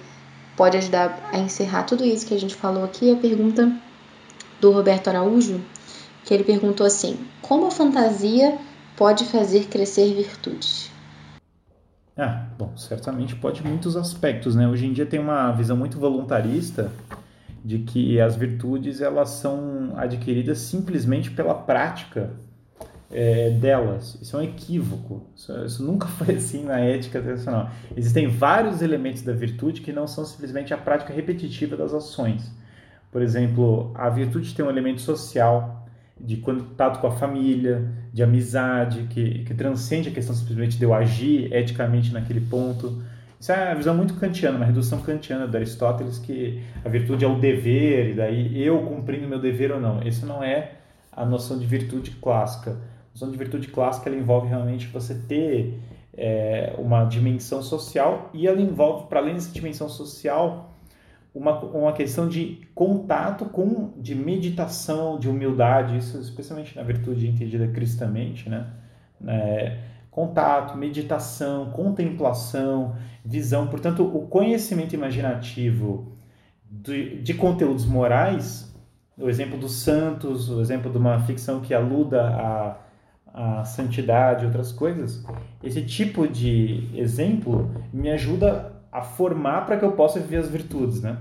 pode ajudar a encerrar tudo isso que a gente falou aqui, é a pergunta do Roberto Araújo, que ele perguntou assim: como a fantasia pode fazer crescer virtudes? Ah, bom, certamente pode muitos aspectos, né? Hoje em dia tem uma visão muito voluntarista de que as virtudes elas são adquiridas simplesmente pela prática é, delas. Isso é um equívoco. Isso, isso, nunca foi assim na ética tradicional. Existem vários elementos da virtude que não são simplesmente a prática repetitiva das ações. Por exemplo, a virtude tem um elemento social, de contato com a família, de amizade, que, que transcende a questão simplesmente de eu agir eticamente naquele ponto. Isso é uma visão muito kantiana, uma redução kantiana de Aristóteles, que a virtude é o dever, e daí eu cumprindo meu dever ou não. Isso não é a noção de virtude clássica. A noção de virtude clássica ela envolve realmente você ter é, uma dimensão social e ela envolve, para além dessa dimensão social, uma, uma questão de contato com, de meditação, de humildade, isso especialmente na virtude entendida cristamente, né? É, contato, meditação, contemplação, visão. Portanto, o conhecimento imaginativo de, de conteúdos morais, o exemplo dos santos, o exemplo de uma ficção que aluda a a santidade, outras coisas, esse tipo de exemplo me ajuda a formar para que eu possa viver as virtudes, né?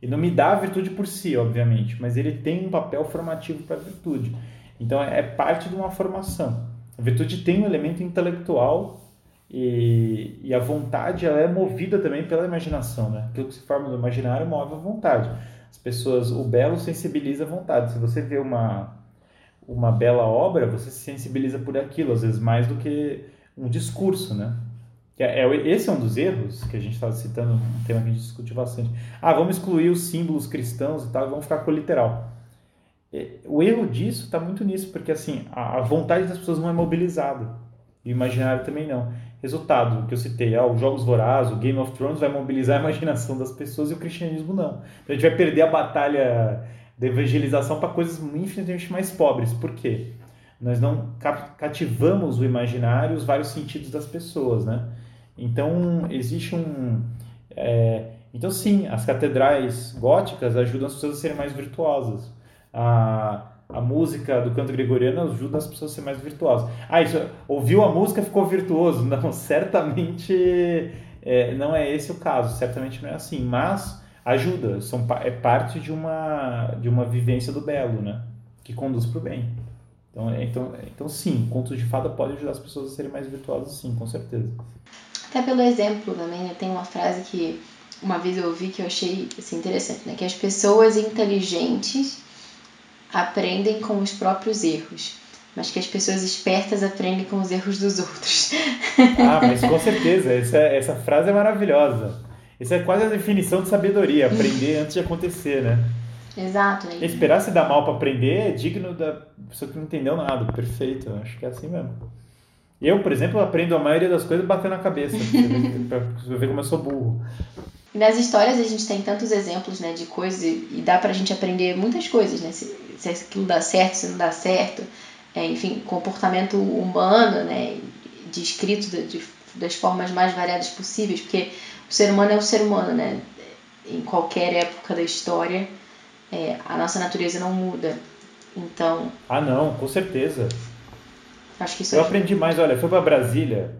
E não me dá a virtude por si, obviamente, mas ele tem um papel formativo para a virtude. Então é parte de uma formação. A virtude tem um elemento intelectual e, e a vontade ela é movida também pela imaginação, né? Aquilo que se forma no imaginário move a vontade. As pessoas, o belo sensibiliza a vontade. Se você vê uma uma bela obra, você se sensibiliza por aquilo, às vezes mais do que um discurso, né? É, é, esse é um dos erros que a gente estava citando, um tema que a gente discute bastante. Ah, vamos excluir os símbolos cristãos e tal, vamos ficar com o literal. É, o erro disso está muito nisso, porque assim, a, vontade das pessoas não é mobilizada. E o imaginário também não. Resultado que eu citei, ah, os Jogos Vorazes, o Game of Thrones vai mobilizar a imaginação das pessoas e o cristianismo não. Então a gente vai perder a batalha da evangelização para coisas infinitamente mais pobres. Por quê? Nós não cativamos o imaginário, os vários sentidos das pessoas, né? Então, existe um... É, então, sim, as catedrais góticas ajudam as pessoas a serem mais virtuosas. A, a música do canto gregoriano ajuda as pessoas a serem mais virtuosas. Ah, isso, ouviu a música, ficou virtuoso. Não, certamente é, não é esse o caso. Certamente não é assim. Mas ajuda, são, é parte de uma, de uma vivência do belo, né? Que conduz para o bem. Então, é, então, então, sim, contos de fada podem ajudar as pessoas a serem mais virtuosas, sim, com certeza. Até pelo exemplo também, né? tem uma frase que uma vez eu ouvi que eu achei assim, interessante, né? Que as pessoas inteligentes aprendem com os próprios erros, mas que as pessoas espertas aprendem com os erros dos outros. Ah, mas com certeza, essa, essa frase é maravilhosa. Isso é quase a definição de sabedoria, aprender antes de acontecer, né? Exato. Né? Esperar se dar mal para aprender é digno da pessoa que não entendeu nada. Perfeito, acho que é assim mesmo. Eu, por exemplo, aprendo a maioria das coisas batendo na cabeça, você ver como eu sou burro. Nas histórias a gente tem tantos exemplos né, de coisas e dá pra gente aprender muitas coisas, né? Se, se aquilo dá certo, se não dá certo. É, enfim, comportamento humano, né? Descrito de, de, das formas mais variadas possíveis, porque o ser humano é o ser humano, né? Em qualquer época da história, é, a nossa natureza não muda. Então. Ah, não, com certeza. Acho que isso Eu aprendi mais, olha, fui para Brasília.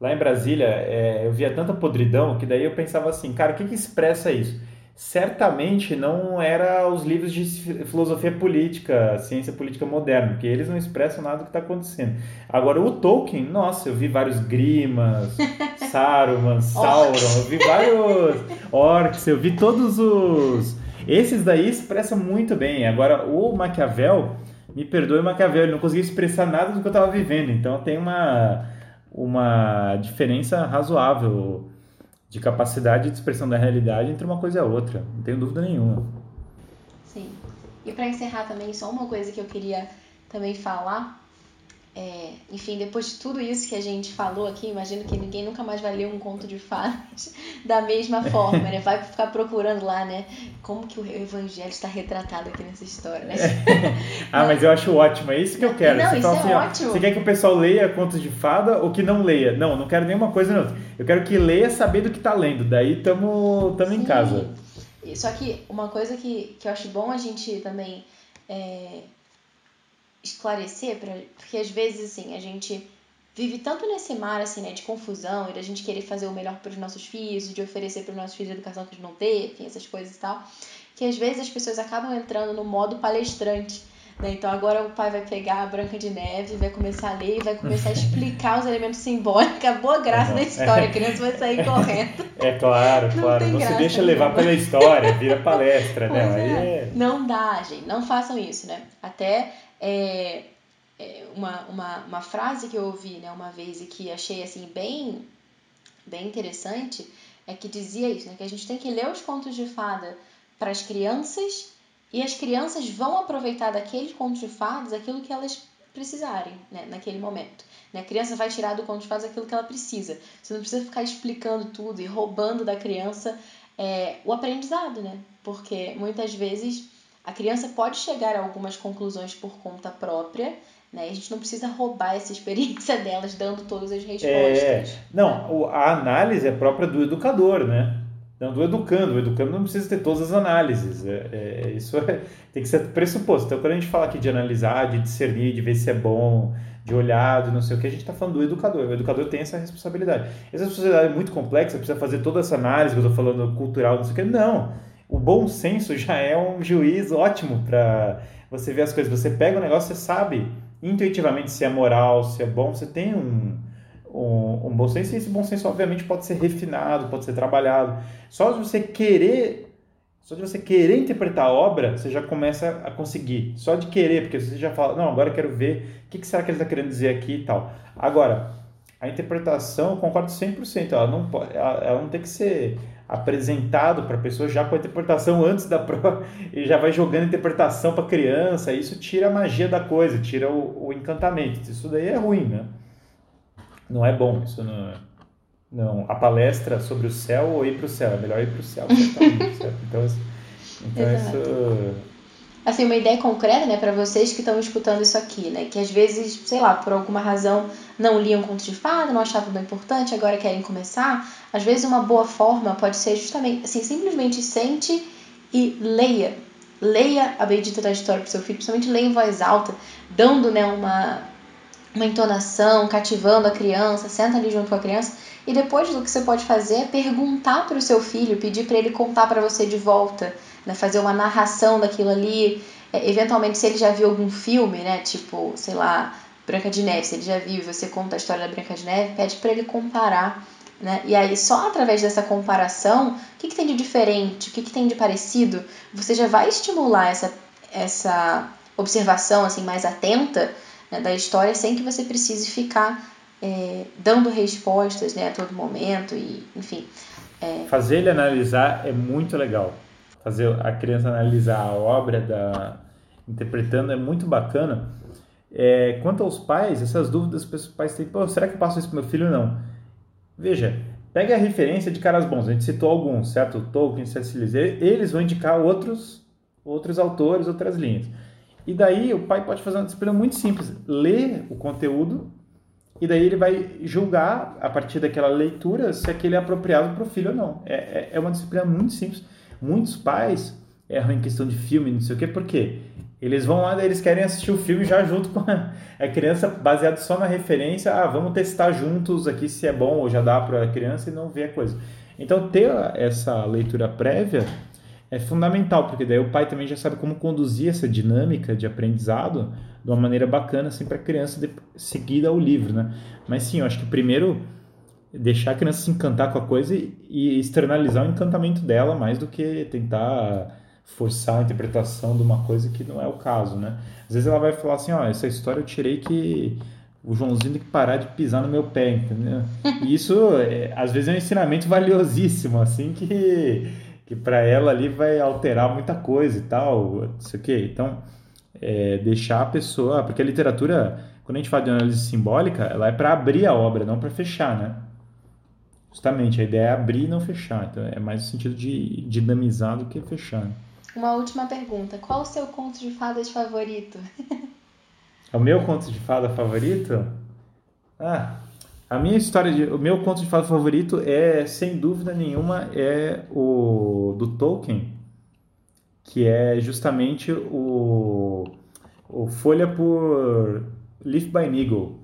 Lá em Brasília, é, eu via tanta podridão que daí eu pensava assim, cara, o que, que expressa isso? certamente não era os livros de filosofia política, ciência política moderna, porque eles não expressam nada do que está acontecendo. Agora, o Tolkien, nossa, eu vi vários Grimas, Saruman, Sauron, eu vi vários orcs, eu vi todos os... Esses daí expressam muito bem. Agora, o Maquiavel, me perdoe Maquiavel, ele não conseguia expressar nada do que eu estava vivendo, então tem uma, uma diferença razoável de capacidade de expressão da realidade entre uma coisa e a outra, não tenho dúvida nenhuma. Sim. E para encerrar também, só uma coisa que eu queria também falar. É, enfim, depois de tudo isso que a gente falou aqui, imagino que ninguém nunca mais vai ler um conto de fadas da mesma forma, né? Vai ficar procurando lá, né? Como que o evangelho está retratado aqui nessa história, né? ah, mas eu acho ótimo, é isso que eu quero. Não, você isso é assim, ótimo. Ó, você quer que o pessoal leia contos de fada ou que não leia? Não, não quero nenhuma coisa não. Eu quero que leia saber do que está lendo, daí estamos em casa. Só que uma coisa que, que eu acho bom a gente também é, esclarecer, pra, porque às vezes assim, a gente vive tanto nesse mar assim, né, de confusão e da gente querer fazer o melhor para os nossos filhos, de oferecer para os nossos filhos a educação que eles não têm, enfim, essas coisas e tal, que às vezes as pessoas acabam entrando no modo palestrante. Né? Então agora o pai vai pegar a Branca de Neve, vai começar a ler e vai começar a explicar os elementos simbólicos, a boa graça da história, a criança vai sair correndo. É claro, não claro. Não se deixa levar pela história, vira palestra, né? É. é. Não dá, gente. Não façam isso, né? Até é, é uma, uma, uma frase que eu ouvi né, uma vez e que achei assim bem, bem interessante é que dizia isso, né? Que a gente tem que ler os contos de fada para as crianças e as crianças vão aproveitar daqueles contos de fadas aquilo que elas precisarem, né? Naquele momento. Né? A criança vai tirar do conto de fadas aquilo que ela precisa. Você não precisa ficar explicando tudo e roubando da criança é, o aprendizado, né? Porque muitas vezes a criança pode chegar a algumas conclusões por conta própria, né? A gente não precisa roubar essa experiência delas dando todas as respostas. É, não, a análise é própria do educador, né? Não, do educando. O educando não precisa ter todas as análises. É, é, isso é, tem que ser pressuposto. Então, quando a gente fala aqui de analisar, de discernir, de ver se é bom, de olhado, não sei o que, a gente está falando do educador. O educador tem essa responsabilidade. Essa responsabilidade é muito complexa, precisa fazer toda essa análise que eu estou falando cultural, não sei o que. Não. O bom senso já é um juiz ótimo para você ver as coisas. Você pega o negócio, você sabe intuitivamente se é moral, se é bom, você tem um, um, um bom senso, e esse bom senso, obviamente, pode ser refinado, pode ser trabalhado. Só de você querer só de você querer interpretar a obra, você já começa a conseguir. Só de querer, porque você já fala, não, agora eu quero ver o que, será que ele está querendo dizer aqui e tal. Agora, a interpretação, eu concordo 100%, ela não, pode, ela, ela não tem que ser apresentado para a pessoa já com a interpretação antes da prova e já vai jogando interpretação para criança, isso tira a magia da coisa, tira o, o, encantamento. Isso daí é ruim, né? Não é bom, isso não é. Não, a palestra sobre o céu ou ir para o céu, é melhor ir para o céu? Então, então isso assim, uma ideia concreta, né, para vocês que estão escutando isso aqui, né, que às vezes, sei lá, por alguma razão não liam contos de fada, não achavam bem importante, agora querem começar, às vezes uma boa forma pode ser justamente, assim, simplesmente sente e leia. Leia a bendita da história para seu filho, principalmente leia em voz alta, dando, né, uma uma entonação, cativando a criança, senta ali junto com a criança e depois o que você pode fazer é perguntar para o seu filho, pedir para ele contar para você de volta né, fazer uma narração daquilo ali. É, eventualmente, se ele já viu algum filme, né, tipo, sei lá, Branca de Neve, se ele já viu e você conta a história da Branca de Neve, pede para ele comparar. Né? E aí, só através dessa comparação, o que, que tem de diferente, o que, que tem de parecido, você já vai estimular essa, essa observação assim mais atenta né, da história sem que você precise ficar é, dando respostas né, a todo momento e enfim. É... Fazer ele analisar é muito legal fazer a criança analisar a obra da interpretando é muito bacana. É, quanto aos pais, essas dúvidas que os pais têm, Pô, será que eu passo isso para meu filho ou não? Veja, pega a referência de caras bons, a gente citou alguns, certo? Tolkien, C.S. Lewis, eles vão indicar outros, outros autores, outras linhas. E daí o pai pode fazer uma disciplina muito simples, ler o conteúdo e daí ele vai julgar a partir daquela leitura se aquele é apropriado para o filho ou não. É, é, é uma disciplina muito simples Muitos pais erram em questão de filme, não sei o quê, por quê? Eles vão lá, eles querem assistir o filme já junto com a criança, baseado só na referência. Ah, vamos testar juntos aqui se é bom ou já dá para a criança e não ver a coisa. Então, ter essa leitura prévia é fundamental, porque daí o pai também já sabe como conduzir essa dinâmica de aprendizado de uma maneira bacana, assim, para a criança seguir ao livro, né? Mas sim, eu acho que primeiro deixar a criança se encantar com a coisa e, externalizar o encantamento dela mais do que tentar forçar a interpretação de uma coisa que não é o caso, né? Às vezes ela vai falar assim, ó, essa história eu tirei que o Joãozinho tem que parar de pisar no meu pé, entendeu? E isso, é, às vezes, é um ensinamento valiosíssimo, assim, que, que para ela ali vai alterar muita coisa e tal, não sei o quê. Então, é, deixar a pessoa... Porque a literatura, quando a gente fala de análise simbólica, ela é para abrir a obra, não para fechar, né? Justamente, a ideia é abrir e não fechar. Então, é mais no sentido de dinamizar do que fechar. Uma última pergunta. Qual o seu conto de fadas favorito? o meu conto de fada favorito? Ah, a minha história de, o meu conto de fada favorito é, sem dúvida nenhuma, é o do Tolkien, que é justamente o, o Folha por Leaf by Niggle,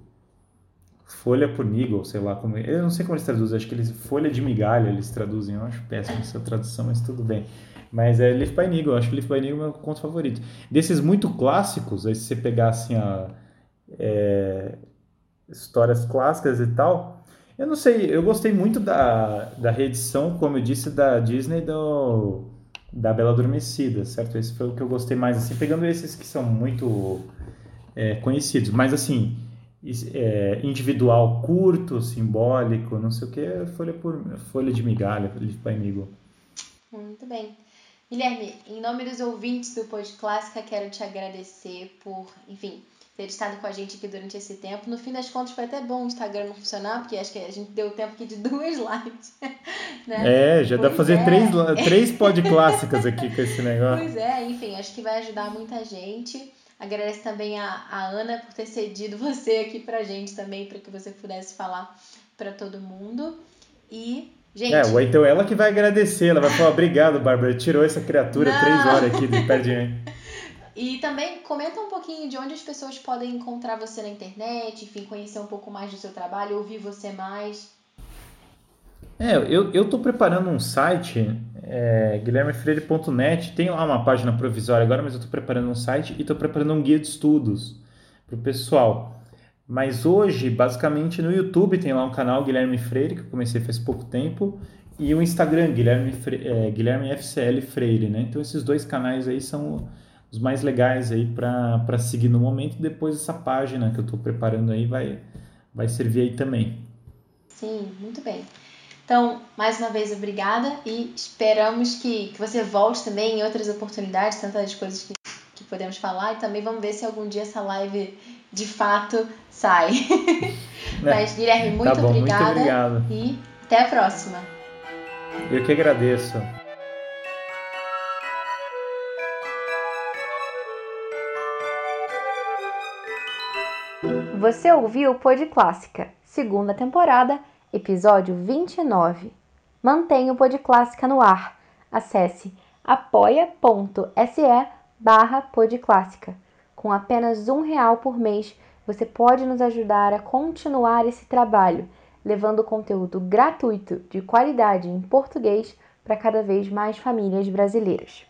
folha por niggle, sei lá como. Eu não sei como eles traduzem, acho que eles. Folha de migalha eles traduzem, eu acho péssimo essa tradução, mas tudo bem. Mas é Leaf by Niggle, acho que Leaf by Niggle é o meu conto favorito. Desses muito clássicos, aí se você pegar assim a. É, histórias clássicas e tal. Eu não sei, eu gostei muito da, da reedição, como eu disse, da Disney do, da Bela Adormecida, certo? Esse foi o que eu gostei mais, assim, pegando esses que são muito é, conhecidos. Mas, assim, é, individual curto, simbólico, não sei o que, folha por folha de migalha, folha de pai amigo. Muito bem. Guilherme, em nome dos ouvintes do Pod Clássica, quero te agradecer por, enfim, ter estado com a gente aqui durante esse tempo. No fim das contas, foi até bom o Instagram não funcionar, porque acho que a gente deu tempo aqui de duas lives. Né? É, já pois dá pra fazer é. três, três pod clássicas aqui com esse negócio. Pois é, enfim, acho que vai ajudar muita gente. Agradeço também a, a Ana por ter cedido você aqui pra gente também, para que você pudesse falar para todo mundo. E, gente. É, ou então ela que vai agradecer, ela vai falar: obrigado, Bárbara, tirou essa criatura Não. três horas aqui de perto de mim. E também comenta um pouquinho de onde as pessoas podem encontrar você na internet, enfim, conhecer um pouco mais do seu trabalho, ouvir você mais. É, eu, eu tô preparando um site, é, guilhermefreire.net, tem lá uma página provisória agora, mas eu tô preparando um site e tô preparando um guia de estudos pro pessoal. Mas hoje, basicamente, no YouTube tem lá um canal Guilherme Freire, que eu comecei faz pouco tempo, e o Instagram, Guilherme, Freire, é, Guilherme FCL Freire, né? Então esses dois canais aí são os mais legais aí para seguir no momento. Depois essa página que eu estou preparando aí vai, vai servir aí também. Sim, muito bem. Então, mais uma vez, obrigada e esperamos que, que você volte também em outras oportunidades, tantas coisas que, que podemos falar e também vamos ver se algum dia essa live de fato sai. Mas, Guilherme, muito, tá bom, obrigada muito obrigado. e até a próxima. Eu que agradeço. Você ouviu o Pod Clássica, segunda temporada, episódio 29. Mantenha o Pod Clássica no ar. Acesse apoia.se barra podclássica. Com apenas um real por mês, você pode nos ajudar a continuar esse trabalho, levando conteúdo gratuito de qualidade em português para cada vez mais famílias brasileiras.